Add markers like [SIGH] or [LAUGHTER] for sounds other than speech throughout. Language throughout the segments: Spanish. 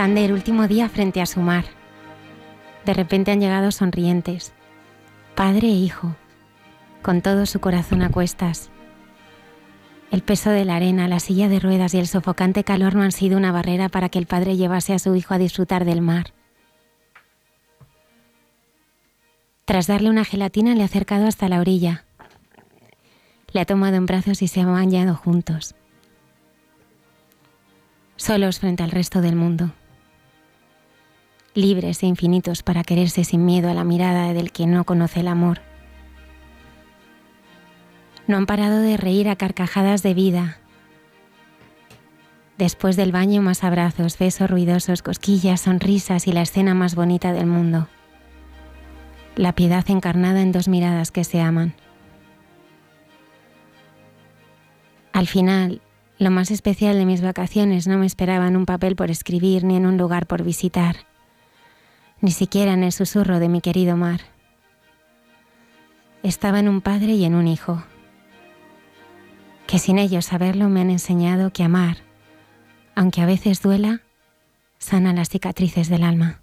Santander, último día frente a su mar. De repente han llegado sonrientes, padre e hijo, con todo su corazón a cuestas. El peso de la arena, la silla de ruedas y el sofocante calor no han sido una barrera para que el padre llevase a su hijo a disfrutar del mar. Tras darle una gelatina le ha acercado hasta la orilla. Le ha tomado en brazos y se han bañado juntos, solos frente al resto del mundo libres e infinitos para quererse sin miedo a la mirada del que no conoce el amor. No han parado de reír a carcajadas de vida. Después del baño más abrazos, besos ruidosos, cosquillas, sonrisas y la escena más bonita del mundo. La piedad encarnada en dos miradas que se aman. Al final, lo más especial de mis vacaciones no me esperaba en un papel por escribir ni en un lugar por visitar ni siquiera en el susurro de mi querido mar. Estaba en un padre y en un hijo, que sin ellos saberlo me han enseñado que amar, aunque a veces duela, sana las cicatrices del alma.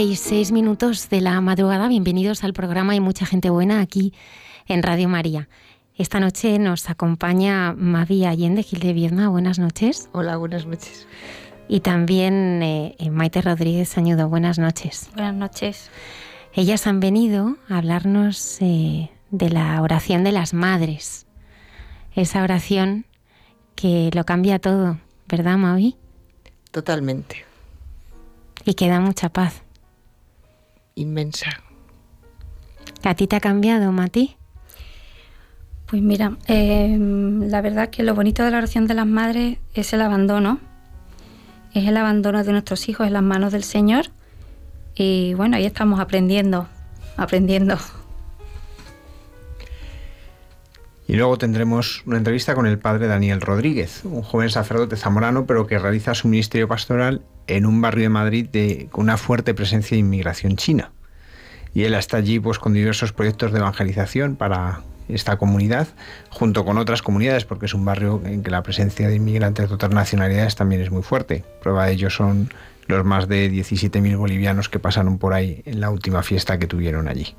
Y seis minutos de la madrugada. Bienvenidos al programa Hay mucha gente buena aquí en Radio María. Esta noche nos acompaña Mavi Allende Gil de Viedma. Buenas noches. Hola, buenas noches. Y también eh, eh, Maite Rodríguez Añudo. Buenas noches. Buenas noches. Ellas han venido a hablarnos eh, de la oración de las madres. Esa oración que lo cambia todo, ¿verdad, Mavi? Totalmente Y que da mucha paz. Inmensa. ¿A ti te ha cambiado, Mati? Pues mira, em, la verdad que lo bonito de la oración de las madres es el abandono. Es el abandono de nuestros hijos en las manos del Señor. Y bueno, ahí estamos aprendiendo, aprendiendo. Y luego tendremos una entrevista con el padre Daniel Rodríguez, un joven sacerdote zamorano, pero que realiza su ministerio pastoral en un barrio de Madrid con una fuerte presencia de inmigración china. Y él está allí pues, con diversos proyectos de evangelización para esta comunidad, junto con otras comunidades, porque es un barrio en que la presencia de inmigrantes de otras nacionalidades también es muy fuerte. Prueba de ello son los más de 17.000 bolivianos que pasaron por ahí en la última fiesta que tuvieron allí.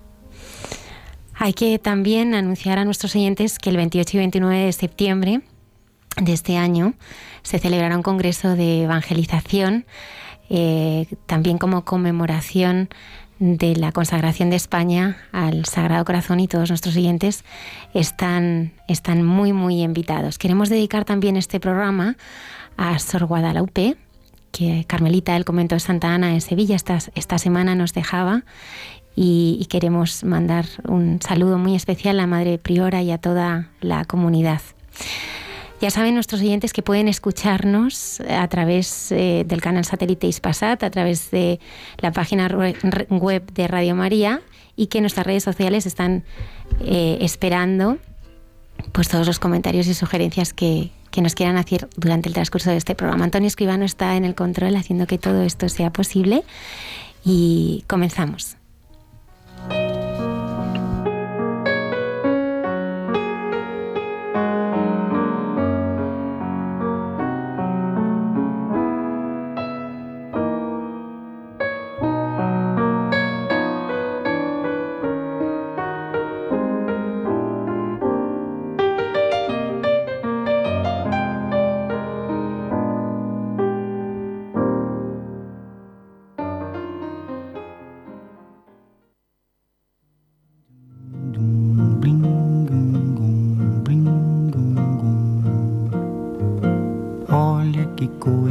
Hay que también anunciar a nuestros oyentes que el 28 y 29 de septiembre de este año se celebrará un congreso de evangelización, eh, también como conmemoración de la consagración de España al Sagrado Corazón y todos nuestros oyentes están, están muy, muy invitados. Queremos dedicar también este programa a Sor Guadalupe, que Carmelita del convento de Santa Ana en Sevilla esta, esta semana nos dejaba y, queremos mandar un saludo muy especial a Madre Priora y a toda la comunidad. Ya saben nuestros oyentes que pueden escucharnos a través eh, del canal satélite Ispasat, a través de la página web de Radio María y que nuestras redes sociales están eh, esperando pues todos los comentarios y sugerencias que, que nos quieran hacer durante el transcurso de este programa. Antonio Escribano está en el control haciendo que todo esto sea posible y comenzamos.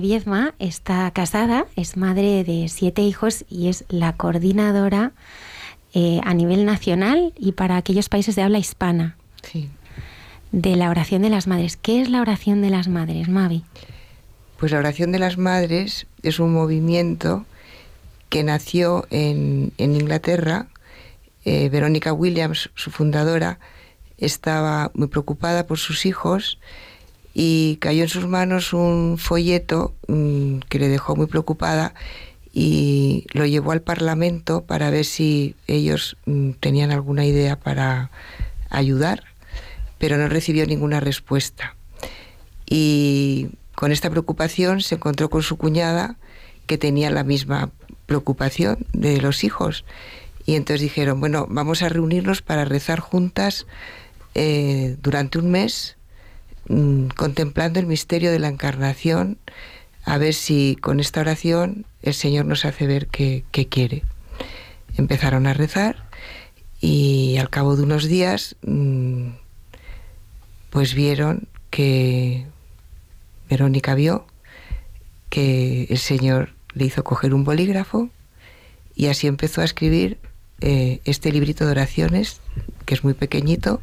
De Viezma, está casada, es madre de siete hijos y es la coordinadora eh, a nivel nacional y para aquellos países de habla hispana de la oración de las madres. ¿Qué es la oración de las madres, Mavi? Pues la oración de las madres es un movimiento que nació en, Inglaterra. Eh, Verónica Williams, su fundadora, estaba muy preocupada por sus hijos y cayó en sus manos un folleto mm, que le dejó muy preocupada y lo llevó al Parlamento para ver si ellos mm, tenían alguna idea para ayudar, pero no recibió ninguna respuesta. Y con esta preocupación se encontró con su cuñada que tenía la misma preocupación de los hijos. Y entonces dijeron, bueno, vamos a reunirnos para rezar juntas eh, durante un mes Mm, contemplando el misterio de la encarnación a ver si con esta oración el Señor nos hace ver qué, quiere. Empezaron a rezar y al cabo de unos días mm, pues vieron que Verónica vio que el Señor le hizo coger un bolígrafo y así empezó a escribir eh, este librito de oraciones, que es muy pequeñito,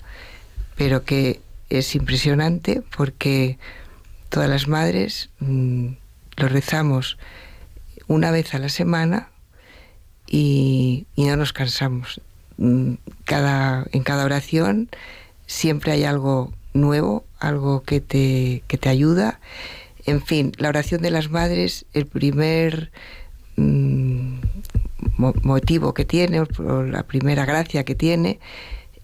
pero que es impresionante porque todas las madres mm, lo rezamos una vez a la semana y, no nos cansamos. Mm, cada, en cada oración siempre hay algo nuevo, algo que te, que te ayuda. En fin, la oración de las madres, el primer mm, motivo que tiene, o la primera gracia que tiene,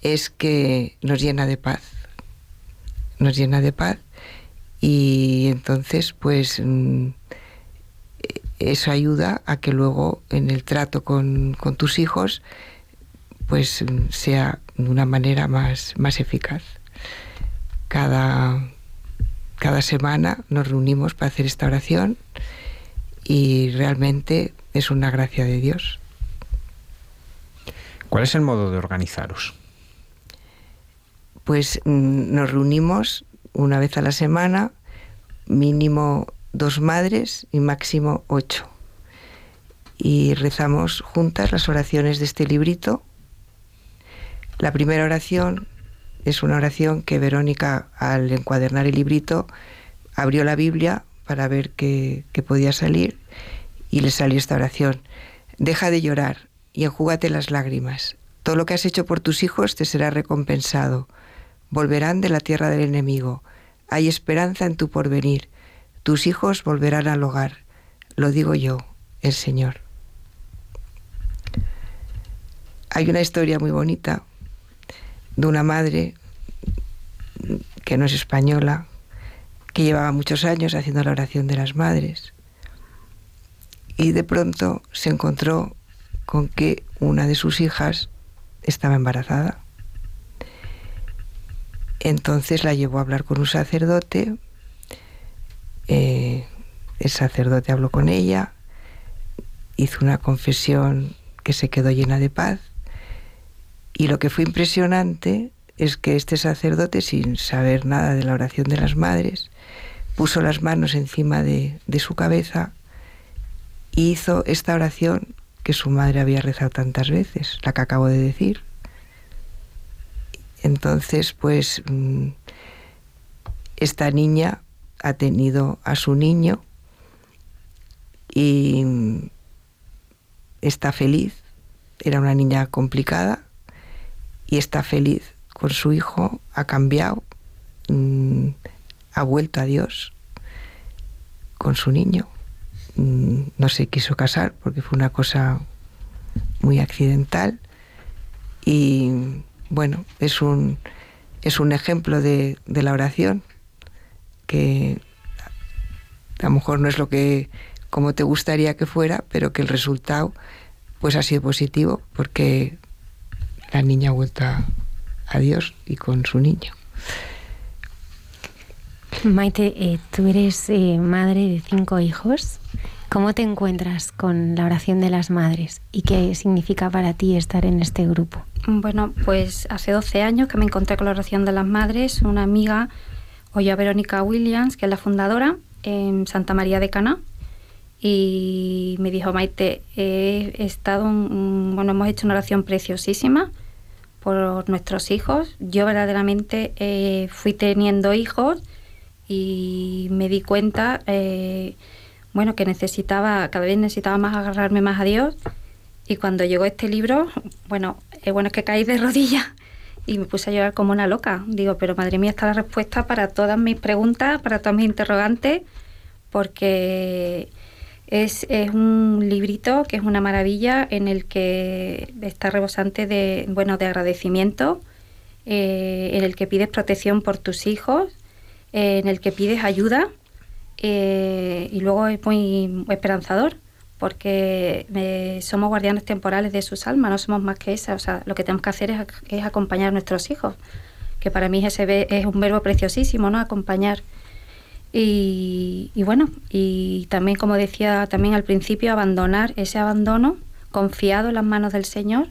es que nos llena de paz. Nos llena de paz y entonces pues mm, eso ayuda a que luego en el trato con, tus hijos pues sea de una manera más, más eficaz. Cada, cada semana nos reunimos para hacer esta oración y realmente es una gracia de Dios. ¿Cuál es el modo de organizaros? Pues mm, nos reunimos una vez a la semana, mínimo dos madres y máximo ocho. Y rezamos juntas las oraciones de este librito. La primera oración es una oración que Verónica, al encuadernar el librito, abrió la Biblia para ver qué, podía salir y le salió esta oración. Deja de llorar y enjúgate las lágrimas. Todo lo que has hecho por tus hijos te será recompensado. Volverán de la tierra del enemigo. Hay esperanza en tu porvenir. Tus hijos volverán al hogar. Lo digo yo, el Señor. Hay una historia muy bonita de una madre que no es española, que llevaba muchos años haciendo la oración de las madres y de pronto se encontró con que una de sus hijas estaba embarazada. Entonces la llevó a hablar con un sacerdote eh, el sacerdote habló con ella, hizo una confesión que se quedó llena de paz. Y lo que fue impresionante es que este sacerdote, sin saber nada de la oración de las madres, puso las manos encima de, de su cabeza y hizo esta oración que su madre había rezado tantas veces, la que acabo de decir. Entonces, pues, mm, esta niña ha tenido a su niño y está feliz. Era una niña complicada y está feliz con su hijo, ha cambiado, mm, ha vuelto a Dios con su niño. Mm, no se quiso casar porque fue una cosa muy accidental y bueno, es un, es un ejemplo de, de la oración que a lo mejor no es lo que como te gustaría que fuera, pero que el resultado pues ha sido positivo porque la niña ha vuelto a, Dios y con su niño. Maite, eh, tú eres eh, madre de cinco hijos. ¿Cómo te encuentras con la oración de las madres y qué significa para ti estar en este grupo? Bueno, pues hace 12 años que me encontré con la oración de las madres. Una amiga Oye Verónica Williams, que es la fundadora, en Santa María de Cana. Y me dijo, Maite, he estado, bueno, hemos hecho una oración preciosísima por nuestros hijos. Yo verdaderamente eh, fui teniendo hijos y me di cuenta, eh, bueno, que necesitaba, cada vez necesitaba más agarrarme más a Dios. Y cuando llegó este libro, bueno, es bueno, es que caí de [LAUGHS] rodillas y me puse a llorar como una loca. Digo, pero madre mía, está la respuesta para todas mis preguntas, para todas mis interrogantes, porque es, un librito que es una maravilla en el que está rebosante de, bueno, de agradecimiento, eh, en el que pides protección por tus hijos, eh, en el que pides ayuda eh, y luego es muy esperanzador porque eh, somos guardianes temporales de sus almas, no somos más que esa. O sea, lo que tenemos que hacer es, acompañar a nuestros hijos, que para mí ese es un verbo preciosísimo, ¿no? Acompañar. Y, y, bueno, y también, como decía también al principio, abandonar ese abandono confiado en las manos del Señor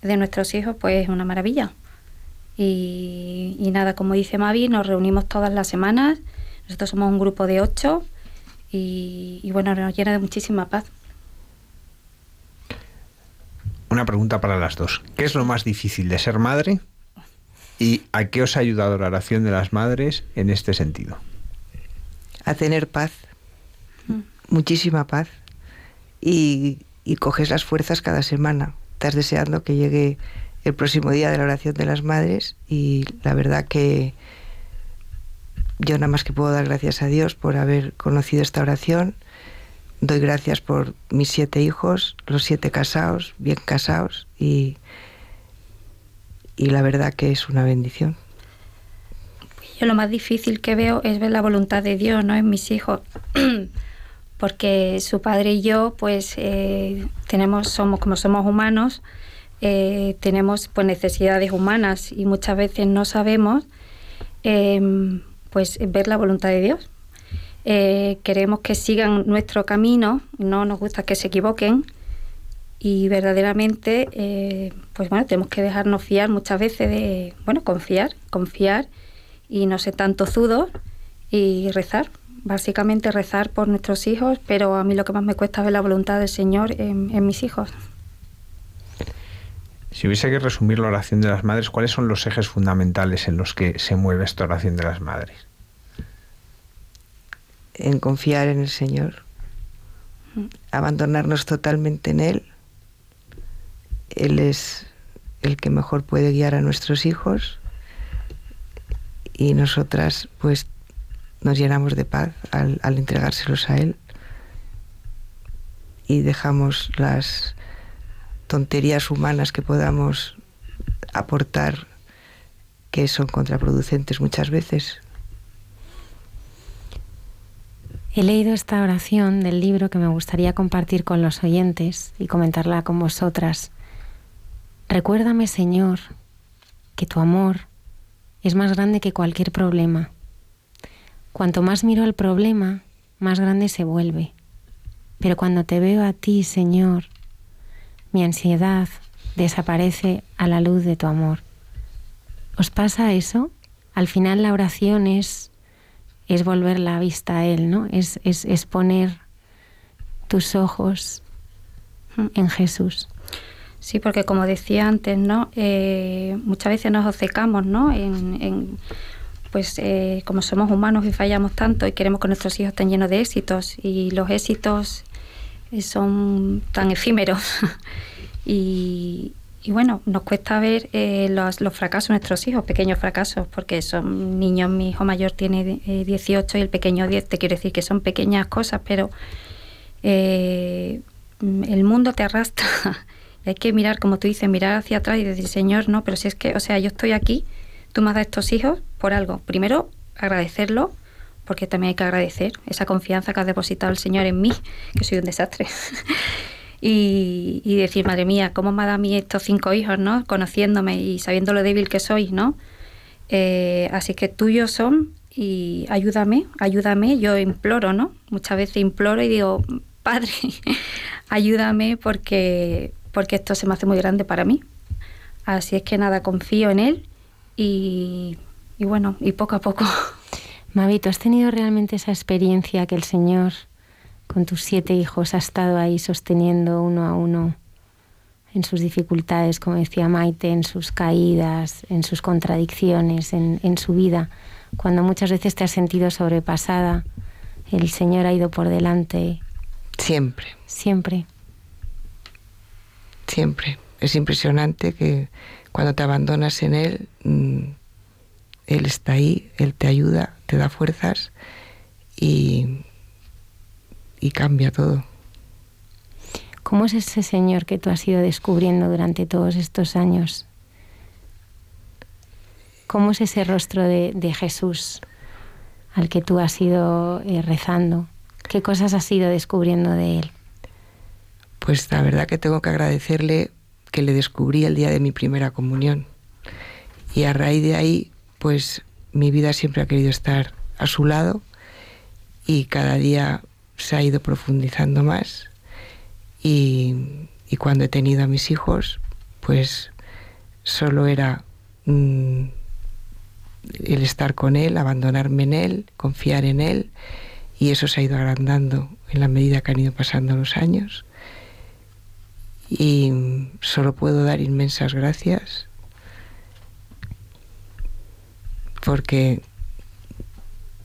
de nuestros hijos, pues es una maravilla. Y, y nada, como dice Mavi, nos reunimos todas las semanas. Nosotros somos un grupo de ocho y, y bueno, nos llena de muchísima paz. Una pregunta para las dos. ¿Qué es lo más difícil de ser madre? ¿Y a qué os ha ayudado la oración de las madres en este sentido? A tener paz, muchísima paz. Y, y coges las fuerzas cada semana. Estás deseando que llegue el próximo día de la oración de las madres y la verdad que yo nada más que puedo dar gracias a Dios por haber conocido esta oración. Doy gracias por mis siete hijos, los siete casados, bien casados y, y la verdad que es una bendición. Yo lo más difícil que veo es ver la voluntad de Dios, ¿no? En mis hijos. [CLEARS THROAT] Porque su padre y yo, pues, eh, tenemos, somos, como somos humanos, eh, tenemos pues necesidades humanas y muchas veces no sabemos eh, pues ver la voluntad de Dios. Eh, queremos que sigan nuestro camino, no nos gusta que se equivoquen y verdaderamente eh, pues bueno, tenemos que dejarnos fiar muchas veces de, bueno, confiar, confiar y no ser tanto zudos y rezar, básicamente rezar por nuestros hijos, pero a mí lo que más me cuesta es ver la voluntad del Señor en, en mis hijos. Si hubiese que resumir la oración de las madres, ¿cuáles son los ejes fundamentales en los que se mueve esta oración de las madres? En confiar en el Señor, abandonarnos totalmente en Él. Él es el que mejor puede guiar a nuestros hijos y nosotras pues nos llenamos de paz al, al entregárselos a Él y dejamos las tonterías humanas que podamos aportar que son contraproducentes muchas veces. He leído esta oración del libro que me gustaría compartir con los oyentes y comentarla con vosotras. Recuérdame, Señor, que tu amor es más grande que cualquier problema. Cuanto más miro el problema, más grande se vuelve. Pero cuando te veo a ti, Señor, mi ansiedad desaparece a la luz de tu amor. ¿Os pasa eso? Al final la oración es, es volver la vista a Él, ¿no? Es, es, es poner tus ojos en Jesús. Sí, porque como decía antes, ¿no? Eh, muchas veces nos obcecamos, ¿no? En, pues eh, como somos humanos y fallamos tanto y queremos que nuestros hijos estén llenos de éxitos y los éxitos son tan efímeros [LAUGHS] y, y, bueno, nos cuesta ver eh, los, los, fracasos de nuestros hijos, pequeños fracasos, porque son niños, mi hijo mayor tiene eh, 18 y el pequeño 10, te quiero decir que son pequeñas cosas, pero eh, el mundo te arrastra. [LAUGHS] hay que mirar, como tú dices, mirar hacia atrás y decir, Señor, no, pero si es que, o sea, yo estoy aquí, tú me has dado estos hijos por algo. Primero, agradecerlo, porque también hay que agradecer esa confianza que ha depositado el Señor en mí, que soy un desastre. [LAUGHS] y, decir, madre mía, ¿cómo me ha dado a mí estos cinco hijos, ¿no? Conociéndome y sabiendo lo débil que soy, ¿no? Eh, así que tuyos son y ayúdame, ayúdame, yo imploro, ¿no? Muchas veces imploro y digo, Padre, [LAUGHS] ayúdame porque, porque esto se me hace muy grande para mí. Así es que nada, confío en Él y bueno, y poco a poco [LAUGHS] Mavi, ¿tú has tenido realmente esa experiencia que el Señor con tus siete hijos ha estado ahí sosteniendo uno a uno en sus dificultades, como decía Maite, en sus caídas, en sus contradicciones, en, en su vida? Cuando muchas veces te has sentido sobrepasada, el Señor ha ido por delante. Siempre. Siempre. Siempre. Es impresionante que cuando te abandonas en Él, mmm, Él está ahí, Él te ayuda, te da fuerzas y, y cambia todo. ¿Cómo es ese Señor que tú has ido descubriendo durante todos estos años? ¿Cómo es ese rostro de, de Jesús al que tú has ido eh, rezando? ¿Qué cosas has ido descubriendo de Él? Pues la verdad que tengo que agradecerle que le descubrí el día de mi primera comunión. Y a raíz de ahí, pues mi vida siempre ha querido estar a su lado y cada día se ha ido profundizando más. Y, cuando he tenido a mis hijos, pues solo era mm, el estar con él, abandonarme en él, confiar en él y eso se ha ido agrandando en la medida que han ido pasando los años. Y solo puedo dar inmensas gracias porque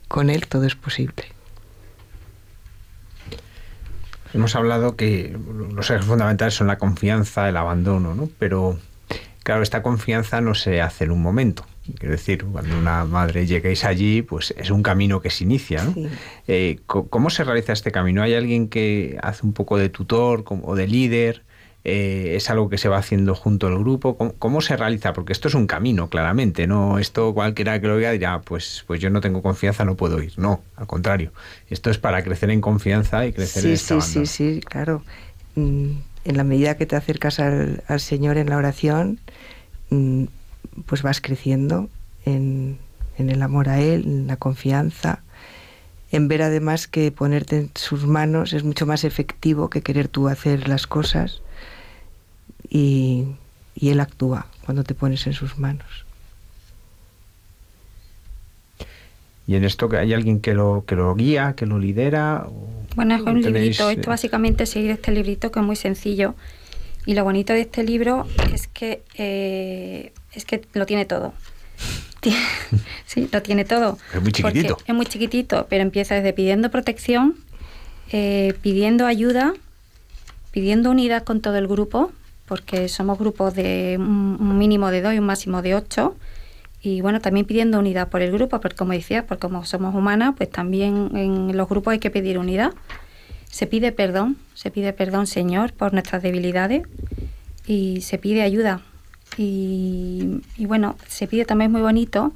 con él todo es posible. Hemos hablado que los ejes fundamentales son la confianza, el abandono, ¿no? Pero claro, esta confianza no se hace en un momento. Quiero decir, cuando una madre lleguéis allí, pues es un camino que se inicia. ¿no? Eh, ¿Cómo se realiza este camino? ¿Hay alguien que hace un poco de tutor o de líder? Eh, es algo que se va haciendo junto al grupo. ¿Cómo, se realiza? Porque esto es un camino, claramente. No, esto cualquiera que lo vea dirá, pues, pues yo no tengo confianza, no puedo ir. No, al contrario. Esto es para crecer en confianza y crecer en esta Sí, sí, sí, claro. Mm, en la medida que te acercas al, Señor en la oración, mm, pues vas creciendo en, en el amor a Él, en la confianza en ver además que ponerte en sus manos es mucho más efectivo que querer tú hacer las cosas y, Él actúa cuando te pones en sus manos. ¿Y en esto que hay alguien que lo, que lo guía, que lo lidera? Bueno, es un librito. Esto eh? básicamente es seguir este librito que es muy sencillo. Y lo bonito de este libro es que, eh, es que lo tiene todo. [LAUGHS] sí, lo tiene todo. Es muy chiquitito. Es muy chiquitito, pero empieza desde pidiendo protección, eh, pidiendo ayuda, pidiendo unidad con todo el grupo, porque somos grupos de un mínimo de dos y un máximo de ocho. Y bueno, también pidiendo unidad por el grupo, porque como decía, porque como somos humanas, pues también en los grupos hay que pedir unidad. Se pide perdón, se pide perdón, Señor, por nuestras debilidades y se pide ayuda. Y, bueno, se pide también muy bonito,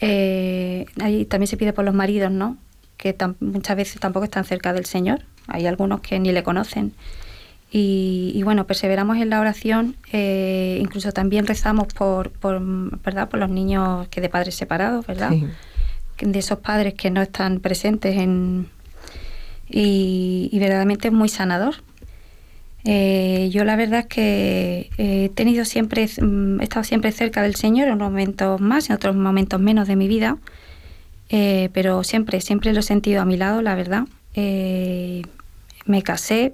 eh, también se pide por los maridos, ¿no? Que muchas veces tampoco están cerca del Señor. Hay algunos que ni le conocen. Y, bueno, perseveramos en la oración, eh, incluso también rezamos por, por, ¿verdad? por los niños que de padres separados, ¿verdad? De esos padres que no están presentes en... Y, verdaderamente es muy sanador. Eh, yo la verdad es que he tenido siempre, mm, he estado siempre cerca del Señor en unos momentos más, en otros momentos menos de mi vida, eh, pero siempre, siempre lo he sentido a mi lado, la verdad. me casé,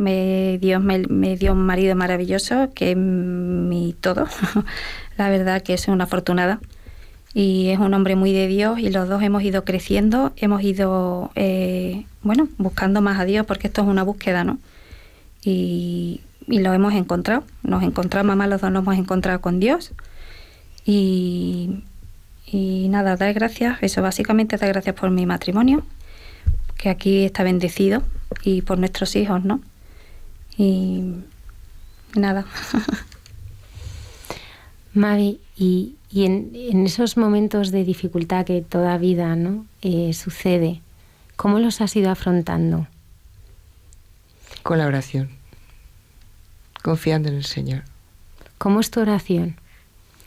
me, Dios me, dio un marido maravilloso que es mi todo. [LAUGHS] la verdad que es una afortunada. Y es un hombre muy de Dios y los dos hemos ido creciendo, hemos ido, eh, bueno, buscando más a Dios porque esto es una búsqueda, ¿no? Y, lo hemos encontrado. Nos encontramos, mamá, los dos nos hemos encontrado con Dios. Y, y nada, dar gracias, eso básicamente dar gracias por mi matrimonio, que aquí está bendecido, y por nuestros hijos, ¿no? Y nada. [LAUGHS] Mavi, y, en, esos momentos de dificultad que toda vida ¿no? Eh, sucede, ¿cómo los has ido afrontando? Con la oración, confiando en el Señor. ¿Cómo es tu oración?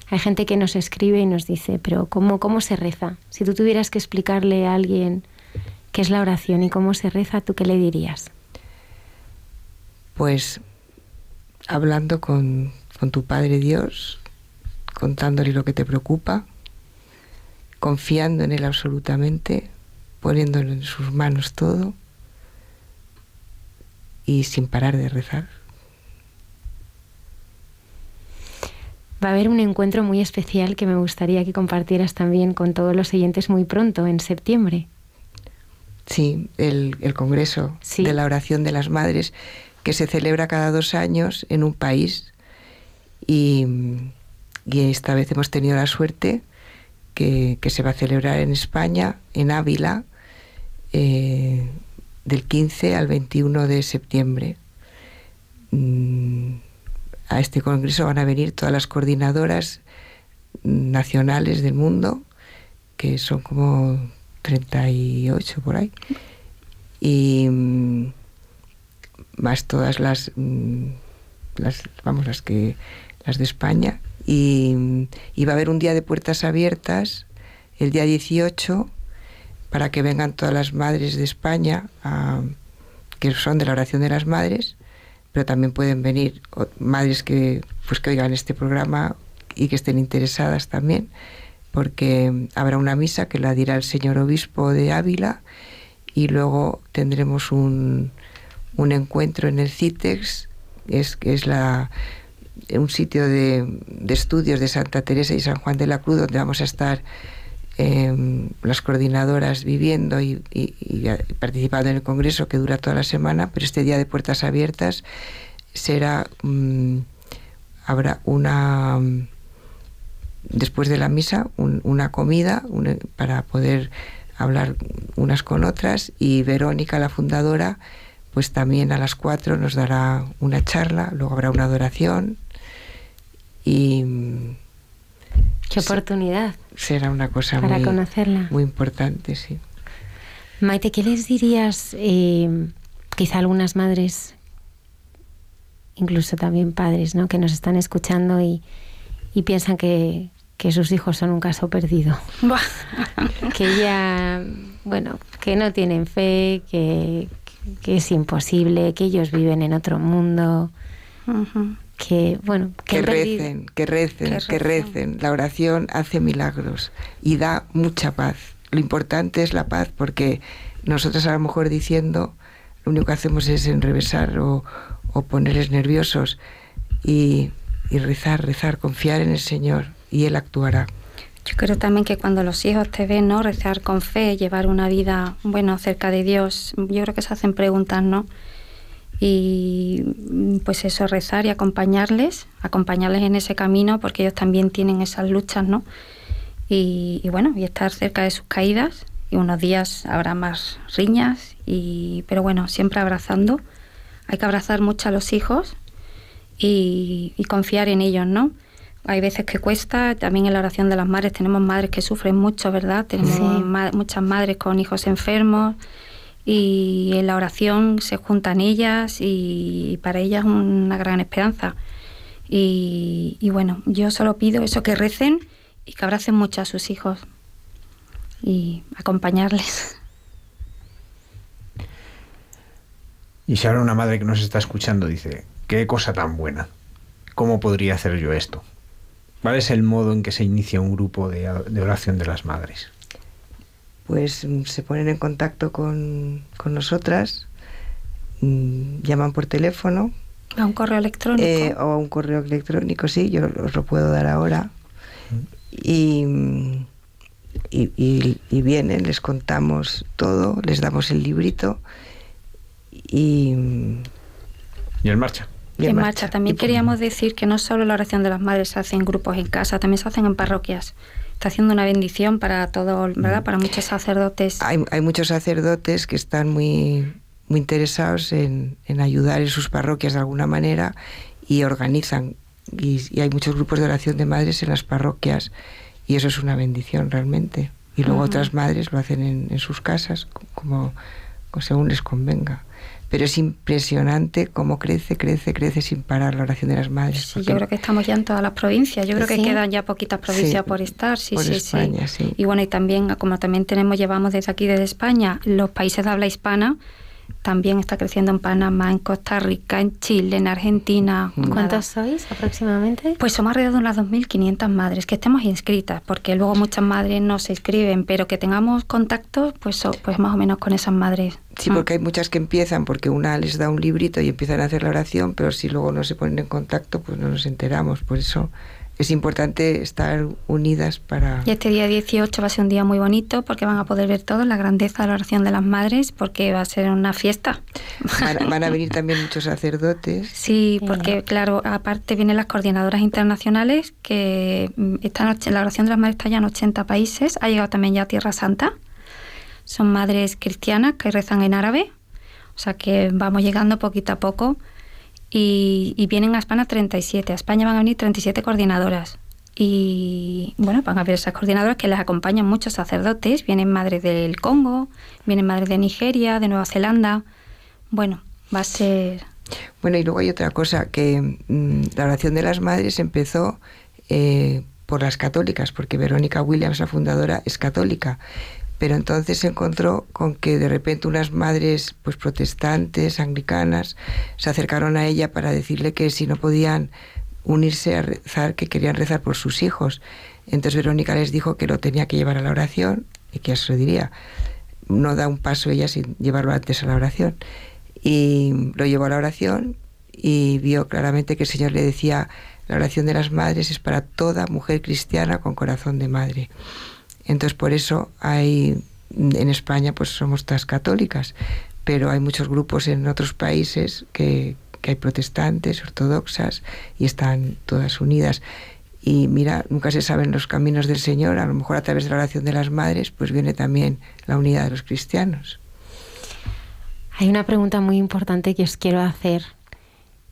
Hay gente que nos escribe y nos dice, pero ¿cómo, cómo se reza? Si tú tuvieras que explicarle a alguien qué es la oración y cómo se reza, ¿tú qué le dirías? Pues hablando con, tu Padre Dios, contándole lo que te preocupa, confiando en Él absolutamente, poniéndolo en sus manos todo y sin parar de rezar. Va a haber un encuentro muy especial que me gustaría que compartieras también con todos los oyentes muy pronto, en septiembre. Sí, el, Congreso de la Oración de las Madres que se celebra cada dos años en un país y, esta vez hemos tenido la suerte que, se va a celebrar en España, en Ávila, eh, del 15 al 21 de septiembre. Mm, a este congreso van a venir todas las coordinadoras nacionales del mundo, que son como 38 por ahí. Y mm, más todas las, mm, las vamos las que las de España. Y, va a haber un día de puertas abiertas el día 18 para que vengan todas las madres de España, que son de la oración de las madres, pero también pueden venir madres que, pues, que oigan este programa y que estén interesadas también, porque habrá una misa que la dirá el señor obispo de Ávila y luego tendremos un, un encuentro en el CITEX, es, es la, un sitio de, de, estudios de Santa Teresa y San Juan de la Cruz, donde vamos a estar eh, las coordinadoras viviendo y, participando en el Congreso que dura toda la semana, pero este día de puertas abiertas será, um, habrá una, después de la misa, un, una comida para poder hablar unas con otras y Verónica, la fundadora, pues también a las cuatro nos dará una charla, luego habrá una adoración y... Qué oportunidad. Será una cosa para muy, conocerla. muy importante, sí. Maite, ¿qué les dirías eh, quizá algunas madres, incluso también padres, ¿no? que nos están escuchando y, y piensan que, que sus hijos son un caso perdido? [LAUGHS] que ya, bueno, que no tienen fe, que, que es imposible, que ellos viven en otro mundo. Uh -huh que bueno que, que recen, que recen, que recen, que recen. La oración hace milagros y da mucha paz. Lo importante es la paz porque nosotros a lo mejor diciendo lo único que hacemos es enrevesar o, o ponerles nerviosos y, y rezar, rezar, confiar en el Señor y Él actuará. Yo creo también que cuando los hijos te ven, ¿no? Rezar con fe, llevar una vida, bueno, cerca de Dios, yo creo que se hacen preguntas, ¿no? y pues eso, rezar y acompañarles, acompañarles en ese camino porque ellos también tienen esas luchas, ¿no? Y, bueno, y estar cerca de sus caídas y unos días habrá más riñas, y, pero bueno, siempre abrazando. Hay que abrazar mucho a los hijos y confiar en ellos, ¿no? Hay veces que cuesta, también en la oración de las madres tenemos madres que sufren mucho, ¿verdad? Tenemos sí. ma muchas madres con hijos enfermos y en la oración se juntan ellas y para ellas una gran esperanza. Y, y, bueno, yo solo pido eso, que recen y que abracen mucho a sus hijos y acompañarles. Y si ahora una madre que nos está escuchando dice, qué cosa tan buena, ¿cómo podría hacer yo esto? ¿Cuál es el modo en que se inicia un grupo de, de oración de las madres? pues se ponen en contacto con, con nosotras, mmm, llaman por teléfono. ¿A un correo electrónico? Eh, o a un correo electrónico, sí, yo os lo puedo dar ahora. Y, y, y, y, vienen, les contamos todo, les damos el librito y... Y en marcha. Y en, marcha. marcha. También queríamos decir que no solo la oración de las madres se hace en grupos en casa, también se hacen en parroquias está haciendo una bendición para todo, ¿verdad? Para muchos sacerdotes. Hay, hay muchos sacerdotes que están muy, muy interesados en, en, ayudar en sus parroquias de alguna manera y organizan. Y, y, hay muchos grupos de oración de madres en las parroquias y eso es una bendición realmente. Y luego uh -huh. otras madres lo hacen en, en sus casas como, como según les convenga pero es impresionante cómo crece, crece, crece sin parar la oración de las madres. Sí, yo creo que estamos ya en todas las provincias. Yo creo ¿Sí? que quedan ya poquitas provincias sí, por estar. Sí, por sí, España, sí. sí. Y bueno, y también, como también tenemos, llevamos desde aquí, desde España, los países de habla hispana, también está creciendo en Panamá, en Costa Rica, en Chile, en Argentina. ¿Cuántos sois aproximadamente? Pues somos alrededor de unas 2.500 madres que estemos inscritas, porque luego muchas madres no se inscriben, pero que tengamos contacto, pues, pues más o menos con esas madres. Sí, porque hay muchas que empiezan porque una les da un librito y empiezan a hacer la oración, pero si luego no se ponen en contacto, pues no nos enteramos. Por eso es importante estar unidas para... Y este día 18 va a ser un día muy bonito porque van a poder ver todo la grandeza de la oración de las madres porque va a ser una fiesta. Van, van a venir también muchos sacerdotes. Sí, porque claro, aparte vienen las coordinadoras internacionales que están, la oración de las madres está ya en 80 países, ha llegado también ya a Tierra Santa. Son madres cristianas que rezan en árabe, o sea que vamos llegando poquito a poco y, y, vienen a España 37. A España van a venir 37 coordinadoras. Y bueno, van a ver esas coordinadoras que les acompañan muchos sacerdotes. Vienen madres del Congo, vienen madres de Nigeria, de Nueva Zelanda. Bueno, va a ser... Bueno, y luego hay otra cosa, que mmm, la oración de las madres empezó eh, por las católicas, porque Verónica Williams, la fundadora, es católica pero entonces se encontró con que de repente unas madres pues protestantes, anglicanas, se acercaron a ella para decirle que si no podían unirse a rezar, que querían rezar por sus hijos. Entonces Verónica les dijo que lo tenía que llevar a la oración y que eso diría. No da un paso ella sin llevarlo antes a la oración. Y lo llevó a la oración y vio claramente que el Señor le decía, la oración de las madres es para toda mujer cristiana con corazón de madre. Entonces por eso hay en España pues somos todas católicas, pero hay muchos grupos en otros países que, que hay protestantes, ortodoxas y están todas unidas. Y mira, nunca se saben los caminos del Señor, a lo mejor a través de la oración de las madres, pues viene también la unidad de los cristianos. Hay una pregunta muy importante que os quiero hacer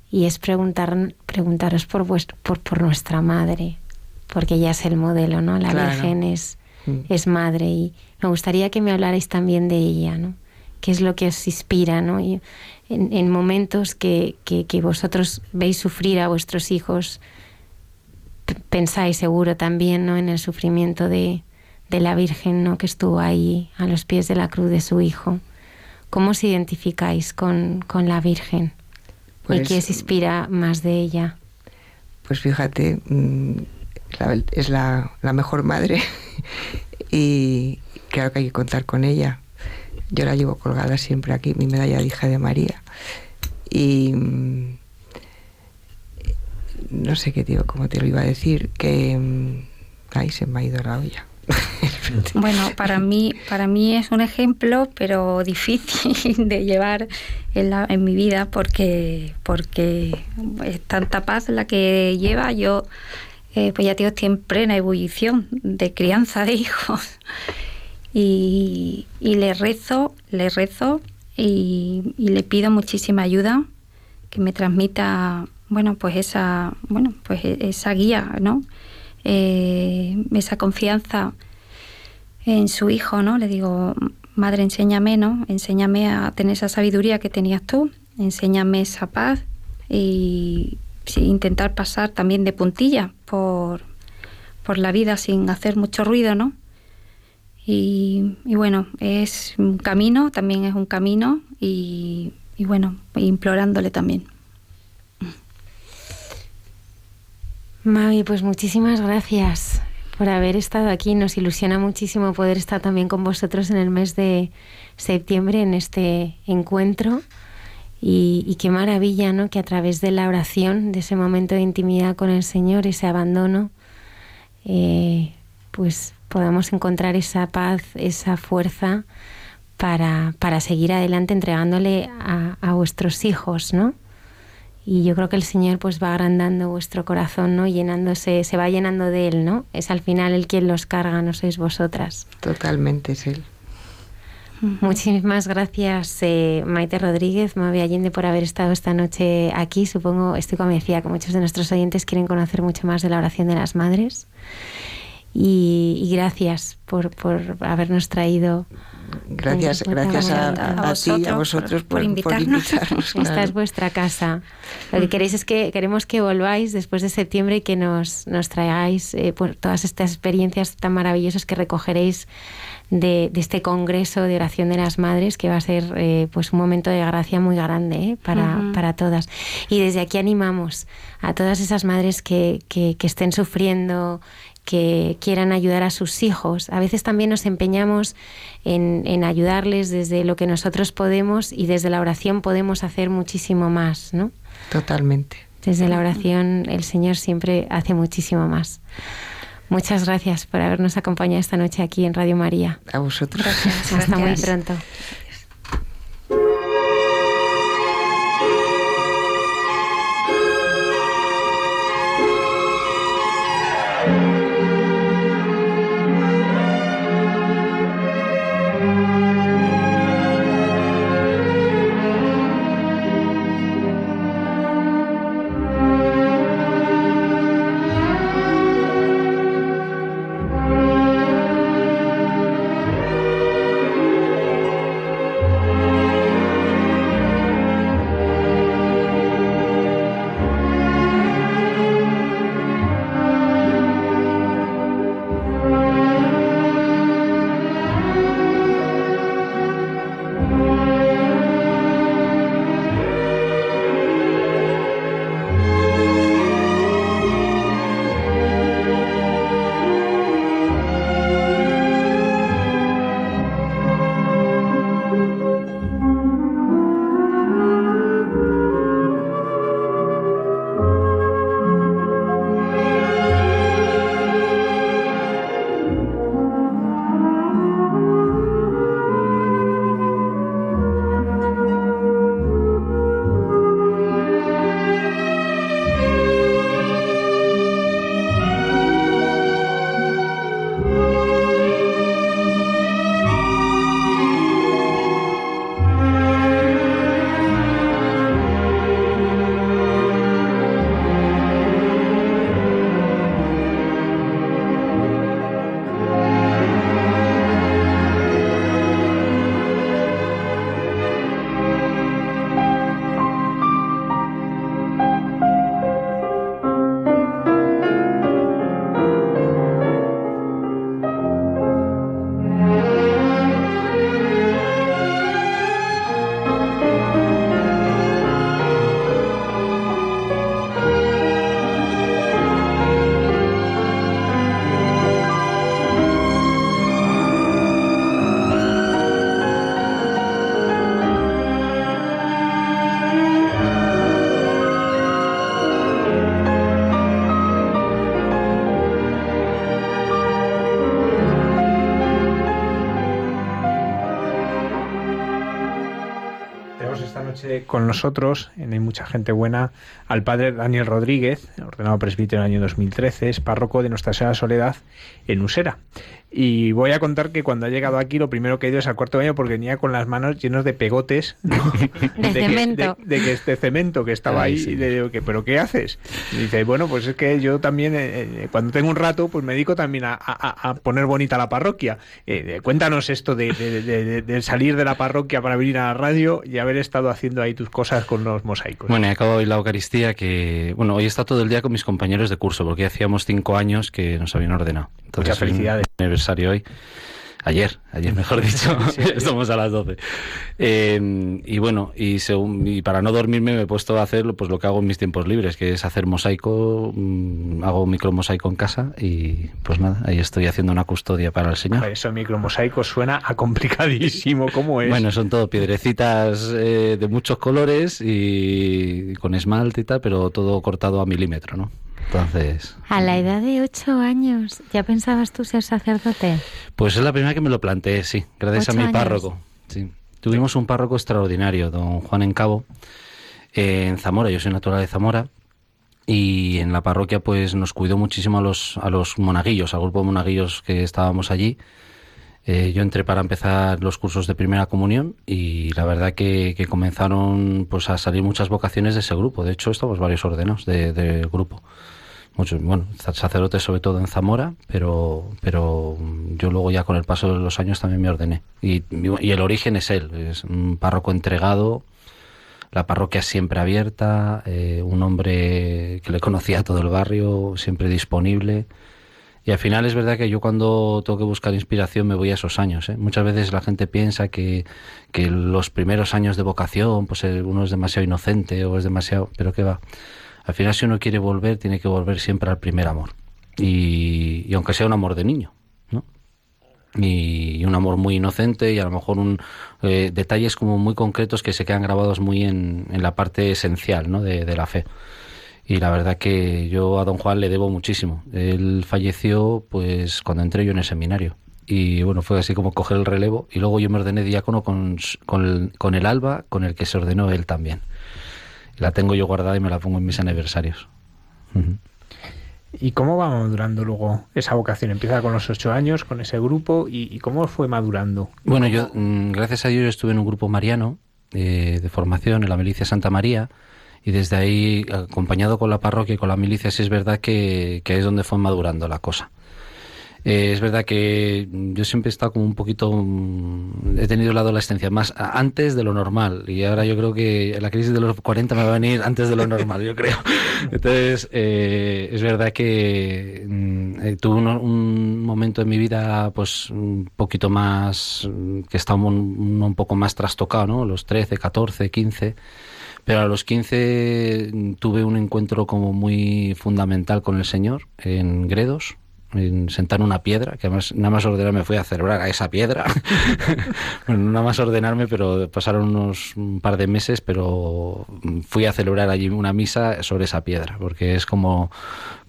y es preguntar, preguntaros por, por, por nuestra madre, porque ella es el modelo, ¿no? La Virgen es, mm. es madre y me gustaría que me hablarais también de ella, ¿no? ¿Qué es lo que os inspira, ¿no? Y en, momentos que, que, que, vosotros veis sufrir a vuestros hijos, pensáis seguro también, ¿no? En el sufrimiento de, de la Virgen, ¿no? Que estuvo ahí a los pies de la cruz de su hijo. ¿Cómo os identificáis con, con la Virgen? ¿Y pues qué os inspira más de ella? Pues fíjate, es la, la mejor madre [LAUGHS] y claro que hay que contar con ella. Yo la llevo colgada siempre aquí, mi medalla de hija de María. Y mm, no sé qué digo, cómo te lo iba a decir, que mm, ahí se me ha ido la olla. [LAUGHS] bueno, para mí, para mí es un ejemplo, pero difícil de llevar en, mi vida porque, porque es tanta paz la que lleva. Yo, eh, pues ya tengo estoy en plena ebullición de crianza de hijos. [LAUGHS] Y, le rezo, le rezo y, le pido muchísima ayuda que me transmita, bueno, pues esa, bueno, pues esa guía, ¿no? Eh, esa confianza en su hijo, ¿no? Le digo, madre, enséñame, ¿no? Enséñame a tener esa sabiduría que tenías tú, enséñame esa paz y intentar pasar también de puntilla por, por la vida sin hacer mucho ruido, ¿no? Y, bueno, es un camino, también es un camino y, y bueno, implorándole también. Mavi, pues muchísimas gracias por haber estado aquí. Nos ilusiona muchísimo poder estar también con vosotros en el mes de septiembre en este encuentro. Y, qué maravilla, ¿no? Que a través de la oración, de ese momento de intimidad con el Señor, ese abandono, eh, pues podamos encontrar esa paz, esa fuerza para, para seguir adelante entregándole a, a vuestros hijos, ¿no? y yo creo que el Señor pues va agrandando vuestro corazón, ¿no? Llenándose, se va llenando de Él, ¿no? Es al final el quien los carga, no sois vosotras. Totalmente es Él. [LAUGHS] Muchísimas gracias eh, Maite Rodríguez, Mavi Allende, por haber estado esta noche aquí. Supongo, estoy convencida que muchos de nuestros oyentes quieren conocer mucho más de la oración de las madres. Y, gracias por, por habernos traído Gracias, gracias a, ti y a vosotros por, invitarnos. [LAUGHS] Esta es vuestra casa. Lo que queréis es que queremos que volváis después de septiembre y que nos, nos traigáis eh, todas estas experiencias tan maravillosas que recogeréis de, este congreso de oración de las madres, que va a ser eh, pues un momento de gracia muy grande eh, para, para, todas. Y desde aquí animamos a todas esas madres que, que, que estén sufriendo que quieran ayudar a sus hijos. A veces también nos empeñamos en, ayudarles desde lo que nosotros podemos y desde la oración podemos hacer muchísimo más, ¿no? Totalmente. Desde la oración el Señor siempre hace muchísimo más. Muchas gracias por habernos acompañado esta noche aquí en Radio María. A vosotros. Hasta muy pronto. Con nosotros, en Hay mucha gente buena, al padre Daniel Rodríguez, ordenado presbítero en el año 2013, es párroco de Nuestra Señora Soledad en Usera. Y voy a contar que cuando ha llegado aquí lo primero que he ido es al cuarto baño porque venía con las manos llenos de pegotes [LAUGHS] de, cemento. de, que este cemento que estaba ahí, y le digo, que, ¿pero qué haces? Y dice, bueno, pues es que yo también, eh, eh, cuando tengo un rato, pues me dedico también a, poner bonita la parroquia. Eh, cuéntanos esto de, salir de la parroquia para venir a la radio y haber estado haciendo ahí tus cosas con los mosaicos. Bueno, he acabado hoy la Eucaristía que, bueno, hoy estado todo el día con mis compañeros de curso porque hacíamos cinco años que nos habían ordenado. Muchas felicidades hoy. Ayer, ayer mejor [LAUGHS] dicho, estamos [LAUGHS] a las 12. Em, y bueno, y, según, y para no dormirme me he puesto a hacer pues, lo que hago en mis tiempos libres, que es hacer mosaico, mm, hago micromosaico en casa y pues nada, ahí estoy haciendo una custodia para el Señor. Eso micromosaico suena a complicadísimo, ¿cómo es? Bueno, son todo piedrecitas eh, de muchos colores y con esmalte y tal, pero todo cortado a milímetro, ¿no? Entonces. A la edad de ocho años, ¿ya pensabas tú ser sacerdote? Pues es la primera que me lo planteé, sí, gracias a mi párroco. Sí. Tuvimos un párroco extraordinario, don Juan Encabo, en Zamora. Yo soy natural de Zamora. Y en la parroquia, pues nos cuidó muchísimo a los, a los monaguillos, al grupo de monaguillos que estábamos allí. Eh, yo entré para empezar los cursos de primera comunión y la verdad que, comenzaron pues a salir muchas vocaciones de ese grupo. De hecho, estamos varios ordenos del grupo muchos, bueno, sacerdotes sobre todo en Zamora, pero, pero yo luego ya con el paso de los años también me ordené. Y, y el origen es él, es un párroco entregado, la parroquia siempre abierta, eh, un hombre que le conocía a todo el barrio, siempre disponible. Y al final es verdad que yo cuando tengo que buscar inspiración me voy a esos años. ¿eh? Muchas veces la gente piensa que, que los primeros años de vocación, pues eh, uno es demasiado inocente o es demasiado... Pero qué va al final, si uno quiere volver, tiene que volver siempre al primer amor. Y, aunque sea un amor de niño, ¿no? Y, un amor muy inocente y a lo mejor un, eh, detalles como muy concretos que se quedan grabados muy en, la parte esencial ¿no? de, la fe y la verdad que yo a don Juan le debo muchísimo. Él falleció pues cuando entré yo en el seminario y bueno, fue así como coger el relevo y luego yo me ordené diácono con, con, con el alba con el que se ordenó él también la tengo yo guardada y me la pongo en mis aniversarios. ¿Y cómo va madurando luego esa vocación? Empieza con los ocho años, con ese grupo, ¿y, cómo fue madurando? Bueno, yo, mm, gracias a Dios, estuve en un grupo mariano eh, de formación en la milicia Santa María, y desde ahí, acompañado con la parroquia y con la milicia, sí es verdad que, que es donde fue madurando la cosa. Eh, es verdad que yo siempre he estado como un poquito. Mm, he tenido la adolescencia más antes de lo normal. Y ahora yo creo que la crisis de los 40 me va a venir antes de lo normal, yo creo. [LAUGHS] Entonces, eh, es verdad que mm, eh, tuve un, momento en mi vida, pues un poquito más. que estaba un, un poco más trastocado, ¿no? Los 13, 14, 15. Pero a los 15 mm, tuve un encuentro como muy fundamental con el Señor en Gredos en sentar una piedra, que además nada más ordenarme fui a celebrar a esa piedra. [LAUGHS] bueno, nada más ordenarme, pero pasaron unos un par de meses, pero fui a celebrar allí una misa sobre esa piedra, porque es como,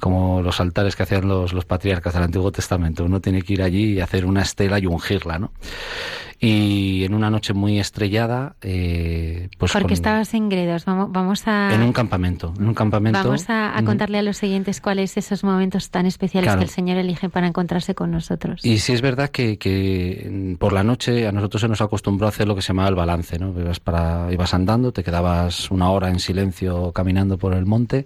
como los altares que hacían los, los patriarcas del Antiguo Testamento. Uno tiene que ir allí y hacer una estela y ungirla, ¿no? Y en una noche muy estrellada eh, pues porque estabas en Gredos. Vamos, vamos a en un campamento en un campamento. Vamos a, contarle a los siguientes cuáles esos momentos tan especiales que el Señor elige para encontrarse con nosotros. Y sí es verdad que, que, por la noche a nosotros se nos acostumbró a hacer lo que se llamaba el balance no ibas para ibas andando te quedabas una hora en silencio caminando por el monte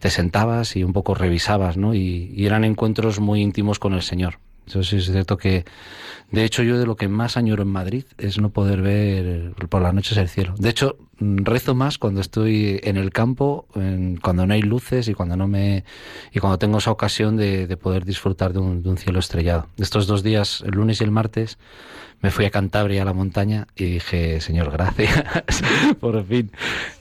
te sentabas y un poco revisabas no y, y eran encuentros muy íntimos con el Señor sí es cierto que, de hecho, yo de lo que más añoro en Madrid es no poder ver por las noches el cielo. De hecho, rezo más cuando estoy en el campo, cuando no hay luces y cuando no me y cuando tengo esa ocasión de, poder disfrutar de un, de un cielo estrellado. Estos dos días, el lunes y el martes, me fui a Cantabria, a la montaña, y dije, Señor, gracias, [LAUGHS] por fin.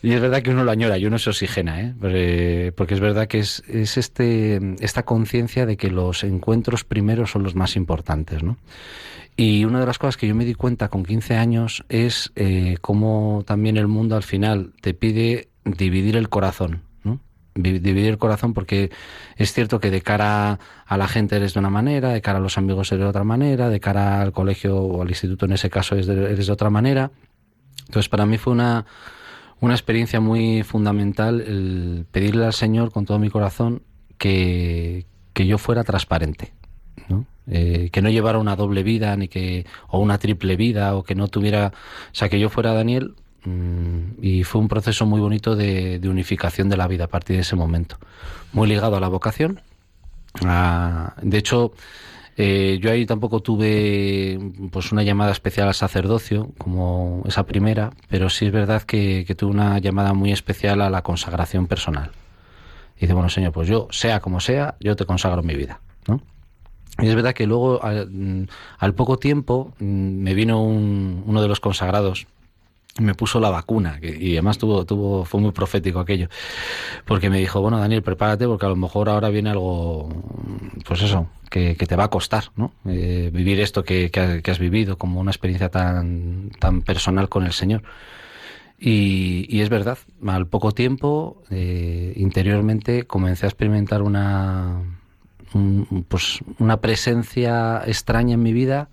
Y es verdad que uno lo añora y uno se oxigena, ¿eh? porque es verdad que es, es este, esta conciencia de que los encuentros primeros son los más importantes, ¿no? Y una de las cosas que yo me di cuenta con 15 años es eh, cómo también el mundo al final te pide dividir el corazón dividir el corazón porque es cierto que de cara a la gente eres de una manera, de cara a los amigos eres de otra manera, de cara al colegio o al instituto en ese caso eres de, otra manera. Entonces para mí fue una, una experiencia muy fundamental el pedirle al Señor con todo mi corazón que, que yo fuera transparente. Eh, que no llevara una doble vida ni que o una triple vida o que no tuviera o sea que yo fuera Daniel mm, y fue un proceso muy bonito de, unificación de la vida a partir de ese momento muy ligado a la vocación de hecho eh, yo ahí tampoco tuve pues una llamada especial al sacerdocio como esa primera pero sí es verdad que, que tuve una llamada muy especial a la consagración personal y dice bueno señor pues yo sea como sea yo te consagro mi vida ¿no? Y es verdad que luego, al, mm, poco tiempo, mm, me vino uno de los consagrados y me puso la vacuna, y además tuvo, tuvo, fue muy profético aquello, porque me dijo, bueno, Daniel, prepárate, porque a lo mejor ahora viene algo, pues eso, que, te va a costar, ¿no? Eh, vivir esto que, has vivido como una experiencia tan, tan personal con el Señor. Y, es verdad, al poco tiempo, eh, interiormente, comencé a experimentar una pues una presencia extraña en mi vida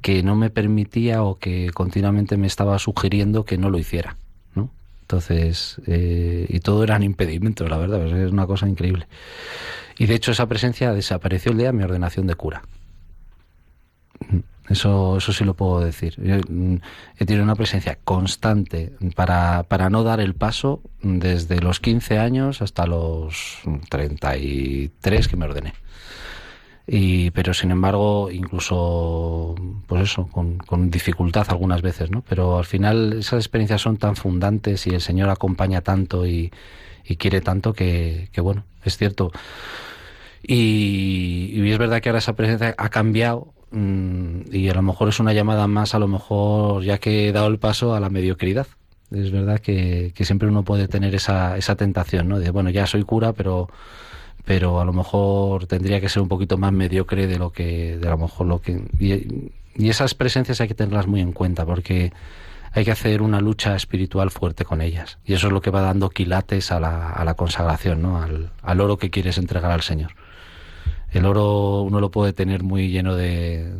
que no me permitía o que continuamente me estaba sugiriendo que no lo hiciera. ¿no? Entonces, eh, y todo eran impedimentos, la verdad, es una cosa increíble. Y de hecho esa presencia desapareció el día de mi ordenación de cura. Eso, eso sí lo puedo decir. Mm, he tenido una presencia constante para, para no dar el paso desde los 15 años hasta los 33 que me ordené. Y, pero sin embargo, incluso, pues eso, con, dificultad algunas veces, ¿no? Pero al final esas experiencias son tan fundantes y el Señor acompaña tanto y, quiere tanto que, que, bueno, es cierto. Y, y, es verdad que ahora esa presencia ha cambiado y a lo mejor es una llamada más, a lo mejor ya que he dado el paso a la mediocridad. Es verdad que, siempre uno puede tener esa, esa tentación, ¿no? De, bueno, ya soy cura, pero pero a lo mejor tendría que ser un poquito más mediocre de lo que, de a lo mejor lo que... Y, esas presencias hay que tenerlas muy en cuenta porque hay que hacer una lucha espiritual fuerte con ellas. Y eso es lo que va dando quilates a la, a la consagración, ¿no? Al oro que quieres entregar al Señor el oro uno lo puede tener muy lleno de,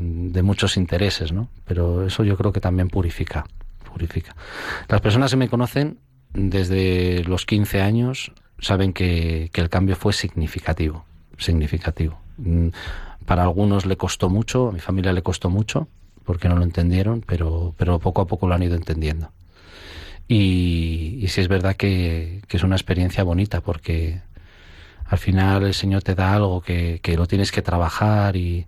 muchos intereses, ¿no? Pero eso yo creo que también purifica, purifica. Las personas que me conocen desde los 15 años saben que, el cambio fue significativo, significativo. Mm, para algunos le costó mucho, a mi familia le costó mucho, porque no lo entendieron, pero, pero poco a poco lo han ido entendiendo. Y, y sí es verdad que, que es una experiencia bonita, porque al final el Señor te da algo que, lo tienes que trabajar y,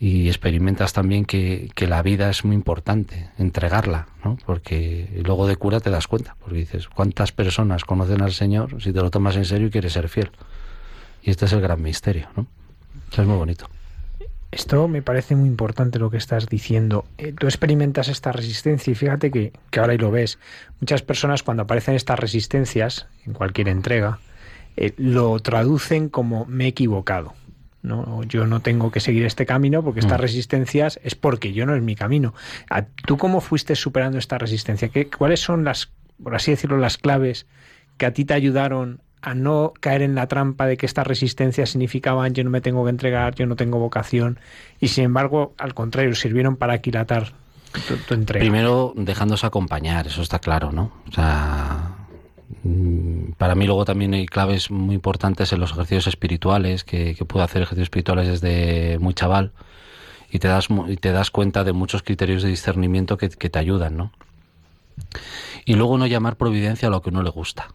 experimentas también que, la vida es muy importante, entregarla, ¿no? Porque luego de cura te das cuenta, porque dices, ¿cuántas personas conocen al Señor si te lo tomas en serio y quieres ser fiel? Y este es el gran misterio, ¿no? Eso es muy bonito. Esto me parece muy importante lo que estás diciendo. Eh, tú experimentas esta resistencia y fíjate que, que ahora y lo ves. Muchas personas cuando aparecen estas resistencias en cualquier entrega, eh, lo traducen como me he equivocado. ¿no? Yo no tengo que seguir este camino porque estas mm. resistencias es porque yo no es mi camino. ¿Tú cómo fuiste superando esta resistencia? ¿Qué, ¿Cuáles son las, por así decirlo, las claves que a ti te ayudaron a no caer en la trampa de que estas resistencias significaban yo no me tengo que entregar, yo no tengo vocación y sin embargo, al contrario, sirvieron para aquilatar tu, tu entrega? Primero, dejándose acompañar, eso está claro, ¿no? O sea, para mí luego también hay claves muy importantes en los ejercicios espirituales, que, que puedo hacer ejercicios espirituales desde muy chaval y te das, y te das cuenta de muchos criterios de discernimiento que, te ayudan, ¿no? Y luego no llamar providencia a lo que uno le gusta.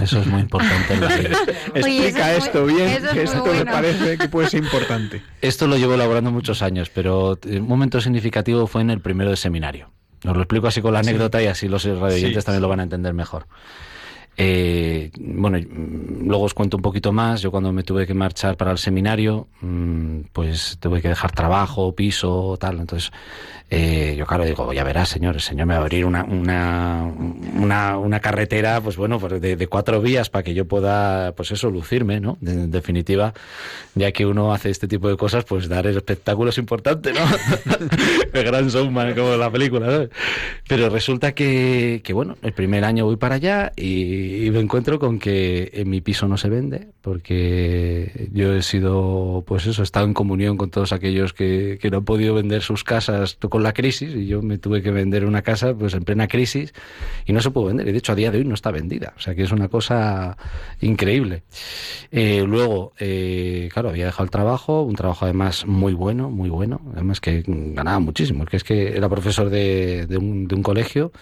Eso es muy importante en la vida. [LAUGHS] Explica esto bien, que esto me parece que puede ser importante. Esto lo llevo elaborando muchos años, pero un momento significativo fue en el primero de seminario. Os lo explico así con la anécdota y así los radioyentes también lo van a entender mejor. Eh, bueno, luego os cuento un poquito más. Yo cuando me tuve que marchar para el seminario, mm, pues tuve que dejar trabajo, piso, tal. Entonces eh, yo claro digo, ya verás, señor, el señor me va a abrir una, una, una, una carretera, pues bueno, pues de, cuatro vías para que yo pueda, pues eso, lucirme, ¿no? en definitiva, ya que uno hace este tipo de cosas, pues dar el espectáculo es importante, ¿no? [LAUGHS] el gran showman, como la película. Pero resulta que, que, bueno, el primer año voy para allá y y, me encuentro con que en mi piso no se vende, porque yo he sido, pues eso, he estado en comunión con todos aquellos que, que no han podido vender sus casas con la crisis, y yo me tuve que vender una casa pues en plena crisis y no se puede vender. Y de hecho a día de hoy no está vendida. O sea que es una cosa increíble. Eh, luego, eh, claro, había dejado el trabajo, un trabajo además muy bueno, muy bueno, además que ganaba muchísimo, que es que era profesor de, de, un, de un colegio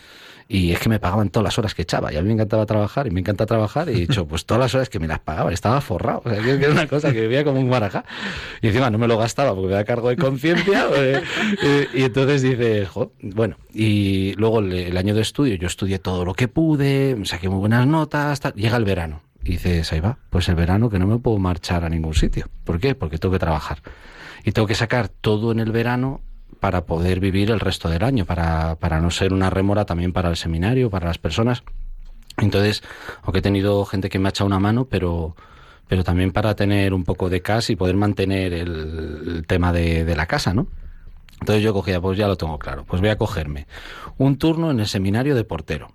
y es que me pagaban todas las horas que echaba. Y a mí me encantaba trabajar y me encanta trabajar. Y he dicho, pues todas las horas que me las pagaban, estaba forrado. O sea, que era una cosa que vivía como un marajá. Y encima no me lo gastaba porque me da cargo de conciencia. [LAUGHS] Eh, eh, y, entonces dice, bueno, y luego el, año de estudio, yo estudié todo lo que pude, saqué muy buenas notas, llega el verano. Y dices, ahí va, pues el verano que no me puedo marchar a ningún sitio. ¿Por qué? Porque tengo que trabajar. Y tengo que sacar todo en el verano para poder vivir el resto del año, para, para no ser una rémora también para el seminario, para las personas. Entonces, aunque he tenido gente que me ha echado una mano, pero, pero también para tener un poco de casa y poder mantener el, tema de, de, la casa, ¿no? Entonces yo cogía, pues ya lo tengo claro, pues voy a cogerme un turno en el seminario de portero.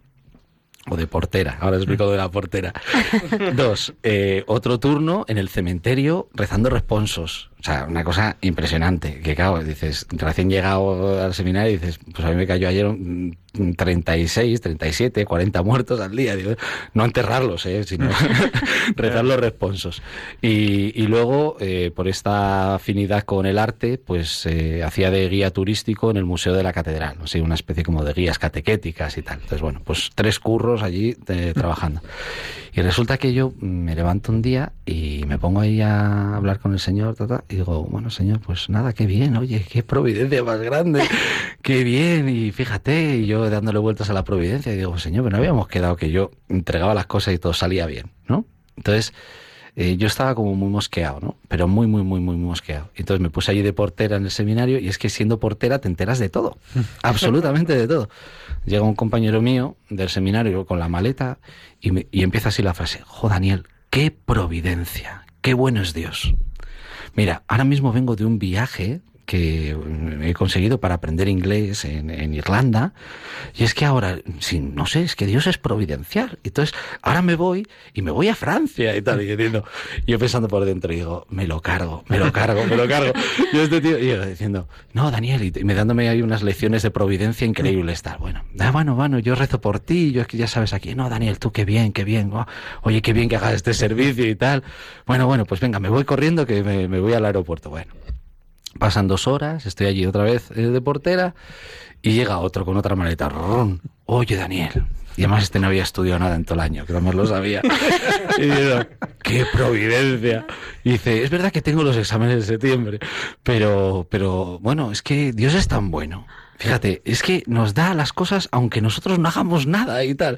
O de portera, ahora explico de la portera. [LAUGHS] Dos, eh, otro turno en el cementerio rezando responsos. O sea, una cosa impresionante. Que claro, dices, recién llegado al seminario, dices, pues a mí me cayó ayer 36, 37, 40 muertos al día. Digo, no enterrarlos, ¿eh? sino [LAUGHS] rezar los responsos. Y, y luego, eh, por esta afinidad con el arte, pues eh, hacía de guía turístico en el Museo de la Catedral. ¿no? una especie como de guías catequéticas y tal. Entonces, bueno, pues tres curros allí eh, trabajando. Y resulta que yo me levanto un día y me pongo ahí a hablar con el Señor y digo, bueno, Señor, pues nada, qué bien, oye, qué providencia más grande, qué bien. Y fíjate, y yo dándole vueltas a la providencia y digo, Señor, pero no habíamos quedado que yo entregaba las cosas y todo salía bien, ¿no? Entonces, eh, yo estaba como muy mosqueado, ¿no? Pero muy, muy, muy, muy mosqueado. Entonces me puse allí de portera en el seminario y es que siendo portera te enteras de todo, [LAUGHS] absolutamente de todo. Llega un compañero mío del seminario con la maleta y, y empieza así la frase, jo Daniel, qué providencia, qué bueno es Dios. Mira, ahora mismo vengo de un viaje que he conseguido para aprender inglés en, Irlanda. Y es que ahora, si, no sé, es que Dios es providencial. Entonces, ahora me voy y me voy a Francia y tal. Y diciendo, yo pensando por dentro, digo, me lo cargo, me lo cargo, me lo cargo. Y este tío, y yo diciendo, no, Daniel, y me dándome ahí unas lecciones de providencia increíbles. Tal. Bueno, ah, bueno, bueno, yo rezo por ti, yo es que ya sabes aquí, no, Daniel, tú qué bien, qué bien. oye, qué bien que hagas este servicio y tal. Bueno, bueno, pues venga, me voy corriendo que me, me voy al aeropuerto. Bueno. Pasan dos horas, estoy allí otra vez eh, de portera y llega otro con otra maleta. Oye, Daniel. Y además este no había estudiado nada en todo el año, que no lo sabía. y digo, ¡qué providencia! Y dice, es verdad que tengo los exámenes de septiembre, pero, pero bueno, es que Dios es tan bueno Fíjate, es que nos da las cosas aunque nosotros no hagamos nada y tal.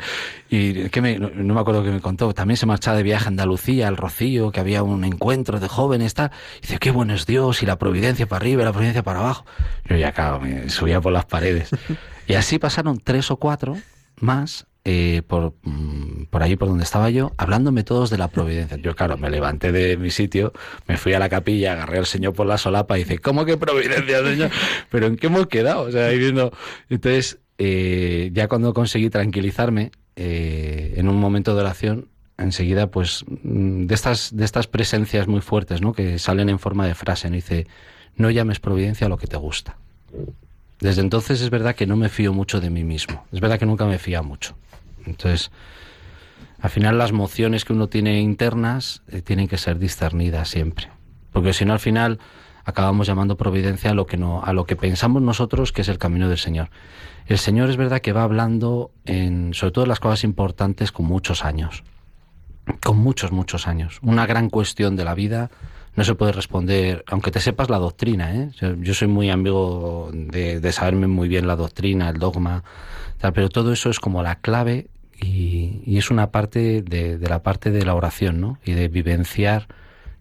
Y que me, no, me acuerdo que me contó, también se marchaba de viaje a Andalucía, al Rocío, que había un encuentro de jóvenes, tal. Y dice, qué bueno es Dios, y la providencia para arriba y la providencia para abajo. Yo ya, claro, me subía por las paredes. [LAUGHS] Y así pasaron tres o cuatro más eh, por, mm, por allí por donde estaba yo, hablándome todos de la providencia. Yo, claro, me levanté de mi sitio, me fui a la capilla, agarré al Señor por la solapa y dice, ¿cómo que providencia, Señor? ¿Pero en qué hemos quedado? O sea, ahí. Entonces, eh, ya cuando conseguí tranquilizarme, eh, en un momento de oración, enseguida, pues, mm, de estas, de estas presencias muy fuertes, ¿no? Que salen en forma de frase, ¿no? Dice, no llames providencia a lo que te gusta. Desde entonces es verdad que no me fío mucho de mí mismo. Es verdad que nunca me fía mucho. Entonces, al final las mociones que uno tiene internas eh, tienen que ser discernidas siempre. Porque si no, al final acabamos llamando providencia a lo que no, a lo que pensamos nosotros que es el camino del Señor. El Señor es verdad que va hablando en, sobre todo las cosas importantes con muchos años. Con muchos, muchos años. Una gran cuestión de la vida no se puede responder, aunque te sepas la doctrina. ¿eh? Yo soy muy amigo de saberme muy bien la doctrina, el dogma, pero todo eso es como la clave y, es una parte de, la parte de la oración, ¿no? Y de vivenciar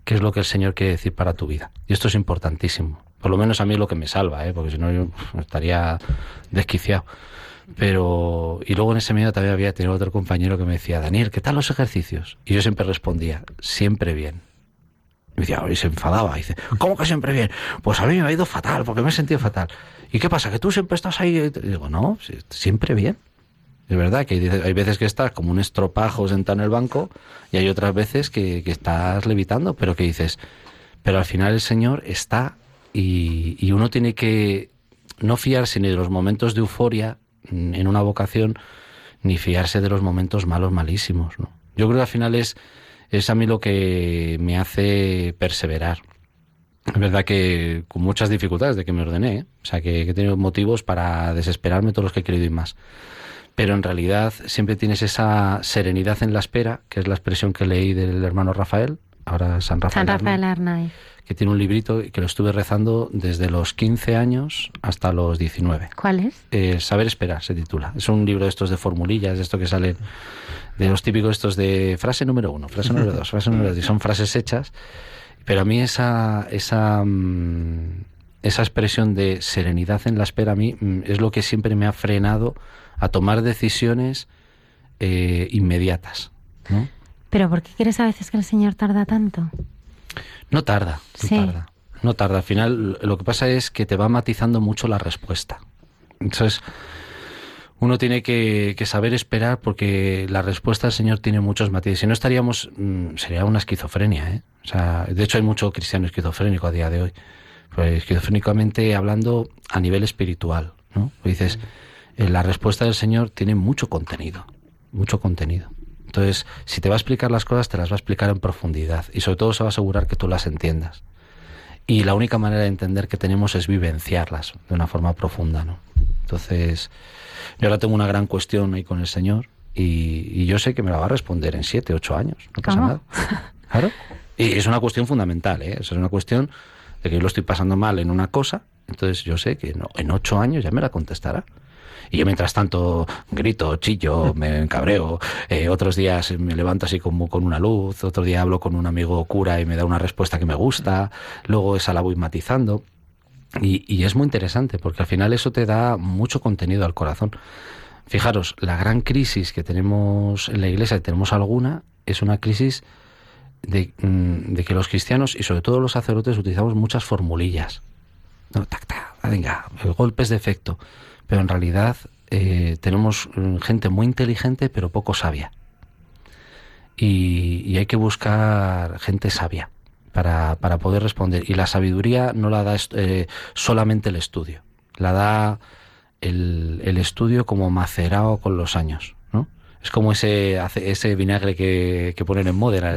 qué es lo que el Señor quiere decir para tu vida. Y esto es importantísimo. Por lo menos a mí es lo que me salva, ¿eh? Porque si no yo estaría desquiciado. Pero, y luego en ese medio también había tenido otro compañero que me decía, Daniel, ¿qué tal los ejercicios? Y yo siempre respondía, siempre bien. Y me decía, y se enfadaba, y dice, ¿cómo que siempre bien? Pues a mí me ha ido fatal, porque me he sentido fatal. ¿Y qué pasa? ¿Que tú siempre estás ahí? Y digo, no, siempre bien Es verdad que hay, veces que estás como un estropajo sentado en el banco y hay otras veces que, estás levitando, pero que dices, pero al final el Señor está y, uno tiene que no fiarse ni de los momentos de euforia en una vocación, ni fiarse de los momentos malos malísimos. ¿no? Yo creo que al final es, es a mí lo que me hace perseverar. Es verdad que con muchas dificultades de que me ordené, ¿eh? o sea que, he tenido motivos para desesperarme todos los que he querido ir más. Pero en realidad siempre tienes esa serenidad en la espera, que es la expresión que leí del hermano Rafael, ahora San Rafael, San Rafael Arnay, que tiene un librito que lo estuve rezando desde los 15 años hasta los 19. ¿Cuál es? Eh, Saber esperar se titula. Es un libro de estos de formulillas, de esto que salen de los típicos estos de frase número uno, frase número dos, frase número dos, y son frases hechas pero a mí esa, esa, mm, esa expresión de serenidad en la espera a mí mm, es lo que siempre me ha frenado a tomar decisiones eh, inmediatas. ¿no? ¿Pero por qué crees a veces que el Señor tarda tanto? No tarda, no tarda. No tarda. Al final lo que pasa es que te va matizando mucho la respuesta. Entonces, uno tiene que, saber esperar porque la respuesta del Señor tiene muchos matices. Si no estaríamos, mm, sería una esquizofrenia. ¿eh? O sea, de hecho hay mucho cristiano esquizofrénico a día de hoy. Pues esquizofrénicamente hablando a nivel espiritual. ¿no? Pues dices, la respuesta del Señor tiene mucho contenido. Mucho contenido. Entonces, si te va a explicar las cosas, te las va a explicar en profundidad. Y sobre todo se va a asegurar que tú las entiendas. Y la única manera de entender que tenemos es vivenciarlas de una forma profunda. ¿no? Entonces, yo ahora tengo una gran cuestión ahí con el Señor y, yo sé que me la va a responder en siete, ocho años. No pasa nada. Claro. Y es una cuestión fundamental, ¿eh? Es una cuestión de que yo lo estoy pasando mal en una cosa, entonces yo sé que no, en ocho años ya me la contestará. Y yo mientras tanto grito, chillo, [LAUGHS] me cabreo, eh, otros días me levanto así como con una luz, otro día hablo con un amigo cura y me da una respuesta que me gusta, luego esa la voy matizando. Y, es muy interesante porque al final eso te da mucho contenido al corazón. Fijaros, la gran crisis que tenemos en la iglesia, y tenemos alguna, es una crisis de, mm, que los cristianos y sobre todo los sacerdotes utilizamos muchas formulillas. No, tac, tac, venga, golpes de efecto. Pero en realidad eh, tenemos mm, gente muy inteligente pero poco sabia. y hay que buscar gente sabia para, para poder responder. Y la sabiduría no la da eh, solamente el estudio, la da el, el, estudio como macerado con los años. ¿no? Es como ese, ese vinagre que, que ponen en moda,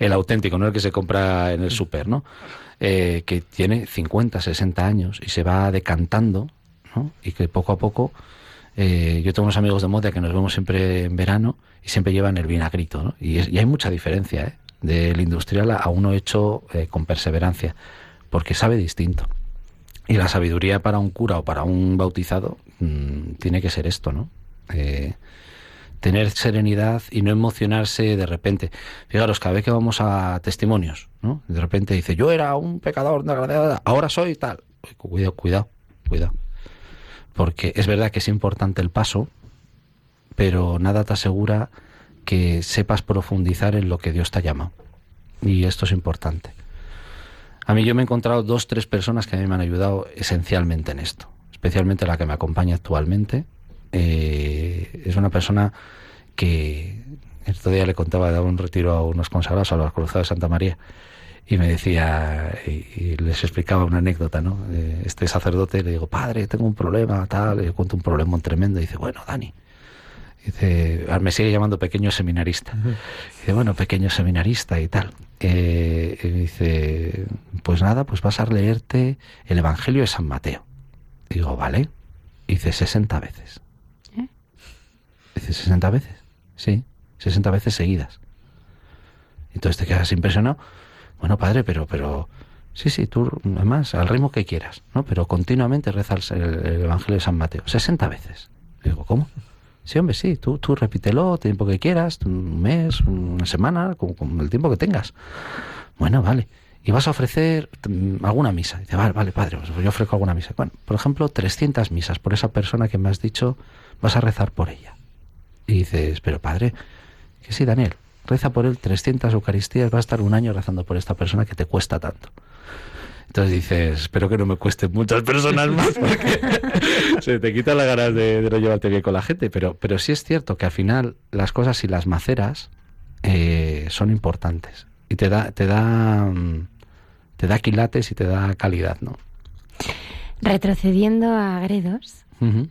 el, auténtico, no el que se compra en el súper, ¿no? Eh, que tiene 50, 60 años y se va decantando ¿no? y que poco a poco... Eh, yo tengo unos amigos de moda que nos vemos siempre en verano y siempre llevan el vinagrito, ¿no? Y, hay mucha diferencia, ¿eh? del industrial a uno hecho eh, con perseverancia, porque sabe distinto. Y la sabiduría para un cura o para un bautizado mm, tiene que ser esto, ¿no? Eh, tener serenidad y no emocionarse de repente. Fijaros, cada vez que vamos a testimonios. De repente dice, yo era un pecador, ahora soy tal. Cuidado, cuidado, cuidado. Porque es verdad que es importante el paso, pero nada te asegura que sepas profundizar en lo que Dios te ha llamado. Y esto es importante. A mí yo me he encontrado dos, tres personas que a mí me han ayudado esencialmente en esto, especialmente la que me acompaña actualmente. Eh, es una persona que el otro día le contaba, daba un retiro a unos consagrados, a los cruzados de Santa María, y me decía, y, les explicaba una anécdota, ¿no? Este sacerdote le digo, padre, tengo un problema, tal, le cuento un problema tremendo, y dice, bueno, Dani, Dice, ah, me sigue llamando pequeño seminarista. Dice, bueno, pequeño seminarista y tal. Eh, dice, pues nada, pues vas a leerte el Evangelio de San Mateo. Digo, vale. Dice, 60 veces. ¿Eh? Dice, 60 veces. Sí, 60 veces seguidas. Entonces te quedas impresionado. Bueno, padre, pero, pero, sí, sí, tú, además, al ritmo que quieras, ¿no? Pero continuamente rezas el, el Evangelio de San Mateo. 60 veces. Digo, ¿cómo? Sí, hombre, sí, tú, tú repítelo, tiempo que quieras, un mes, una semana, con, el tiempo que tengas. Bueno, vale. Y vas a ofrecer mm, alguna misa. Dice, vale, vale, padre, pues yo ofrezco alguna misa. Bueno, por ejemplo, 300 misas por esa persona que me has dicho, vas a rezar por ella. Y dices, pero padre, que sí, Daniel, reza por él 300 Eucaristías, va a estar un año rezando por esta persona que te cuesta tanto. Entonces dices, espero que no me cueste muchas personas [LAUGHS] más, porque se te quitan las ganas de, no llevarte bien con la gente, pero, pero sí es cierto que al final las cosas y las maceras eh, son importantes y te da, te da, mm, te da quilates y te da calidad, ¿no? Retrocediendo a Gredos,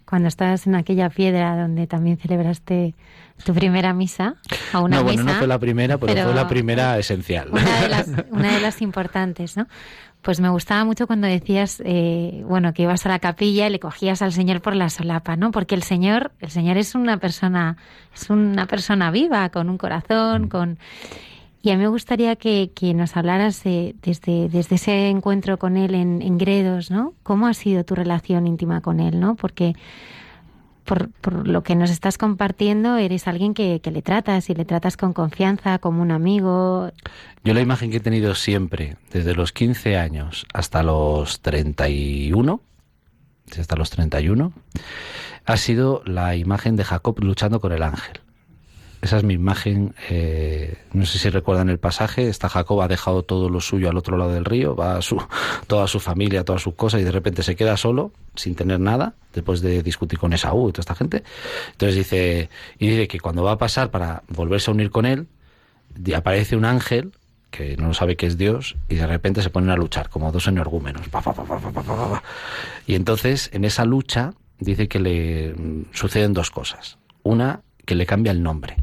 cuando estabas en aquella piedra donde también celebraste tu primera misa, a una no, bueno, no fue la primera, pero, fue la primera esencial. Una de, las, una de las importantes, ¿no? Pues me gustaba mucho cuando decías, eh, bueno, que ibas a la capilla y le cogías al Señor por la solapa, ¿no? Porque el Señor, el Señor es una persona, es una persona viva, con un corazón, mm. con y a mí me gustaría que, nos hablaras desde, desde ese encuentro con él en, Gredos, ¿no? ¿Cómo ha sido tu relación íntima con él, ¿no? Porque por, por lo que nos estás compartiendo, eres alguien que, que, le tratas y le tratas con confianza, como un amigo. Yo la imagen que he tenido siempre, desde los 15 años hasta los 31, hasta los 31, ha sido la imagen de Jacob luchando con el ángel. Esa es mi imagen. Eh, no sé si recuerdan el pasaje. Está Jacob ha dejado todo lo suyo al otro lado del río, va a su, [LAUGHS] toda su familia, todas sus cosas, y de repente se queda solo, sin tener nada, después de discutir con Esaú y toda esta gente. Entonces dice, y dice que cuando va a pasar para volverse a unir con él, aparece un ángel que no sabe que es Dios, y de repente se ponen a luchar, como dos energúmenos. y entonces, en esa lucha, dice que le mm, suceden dos cosas. Una, que le cambia el nombre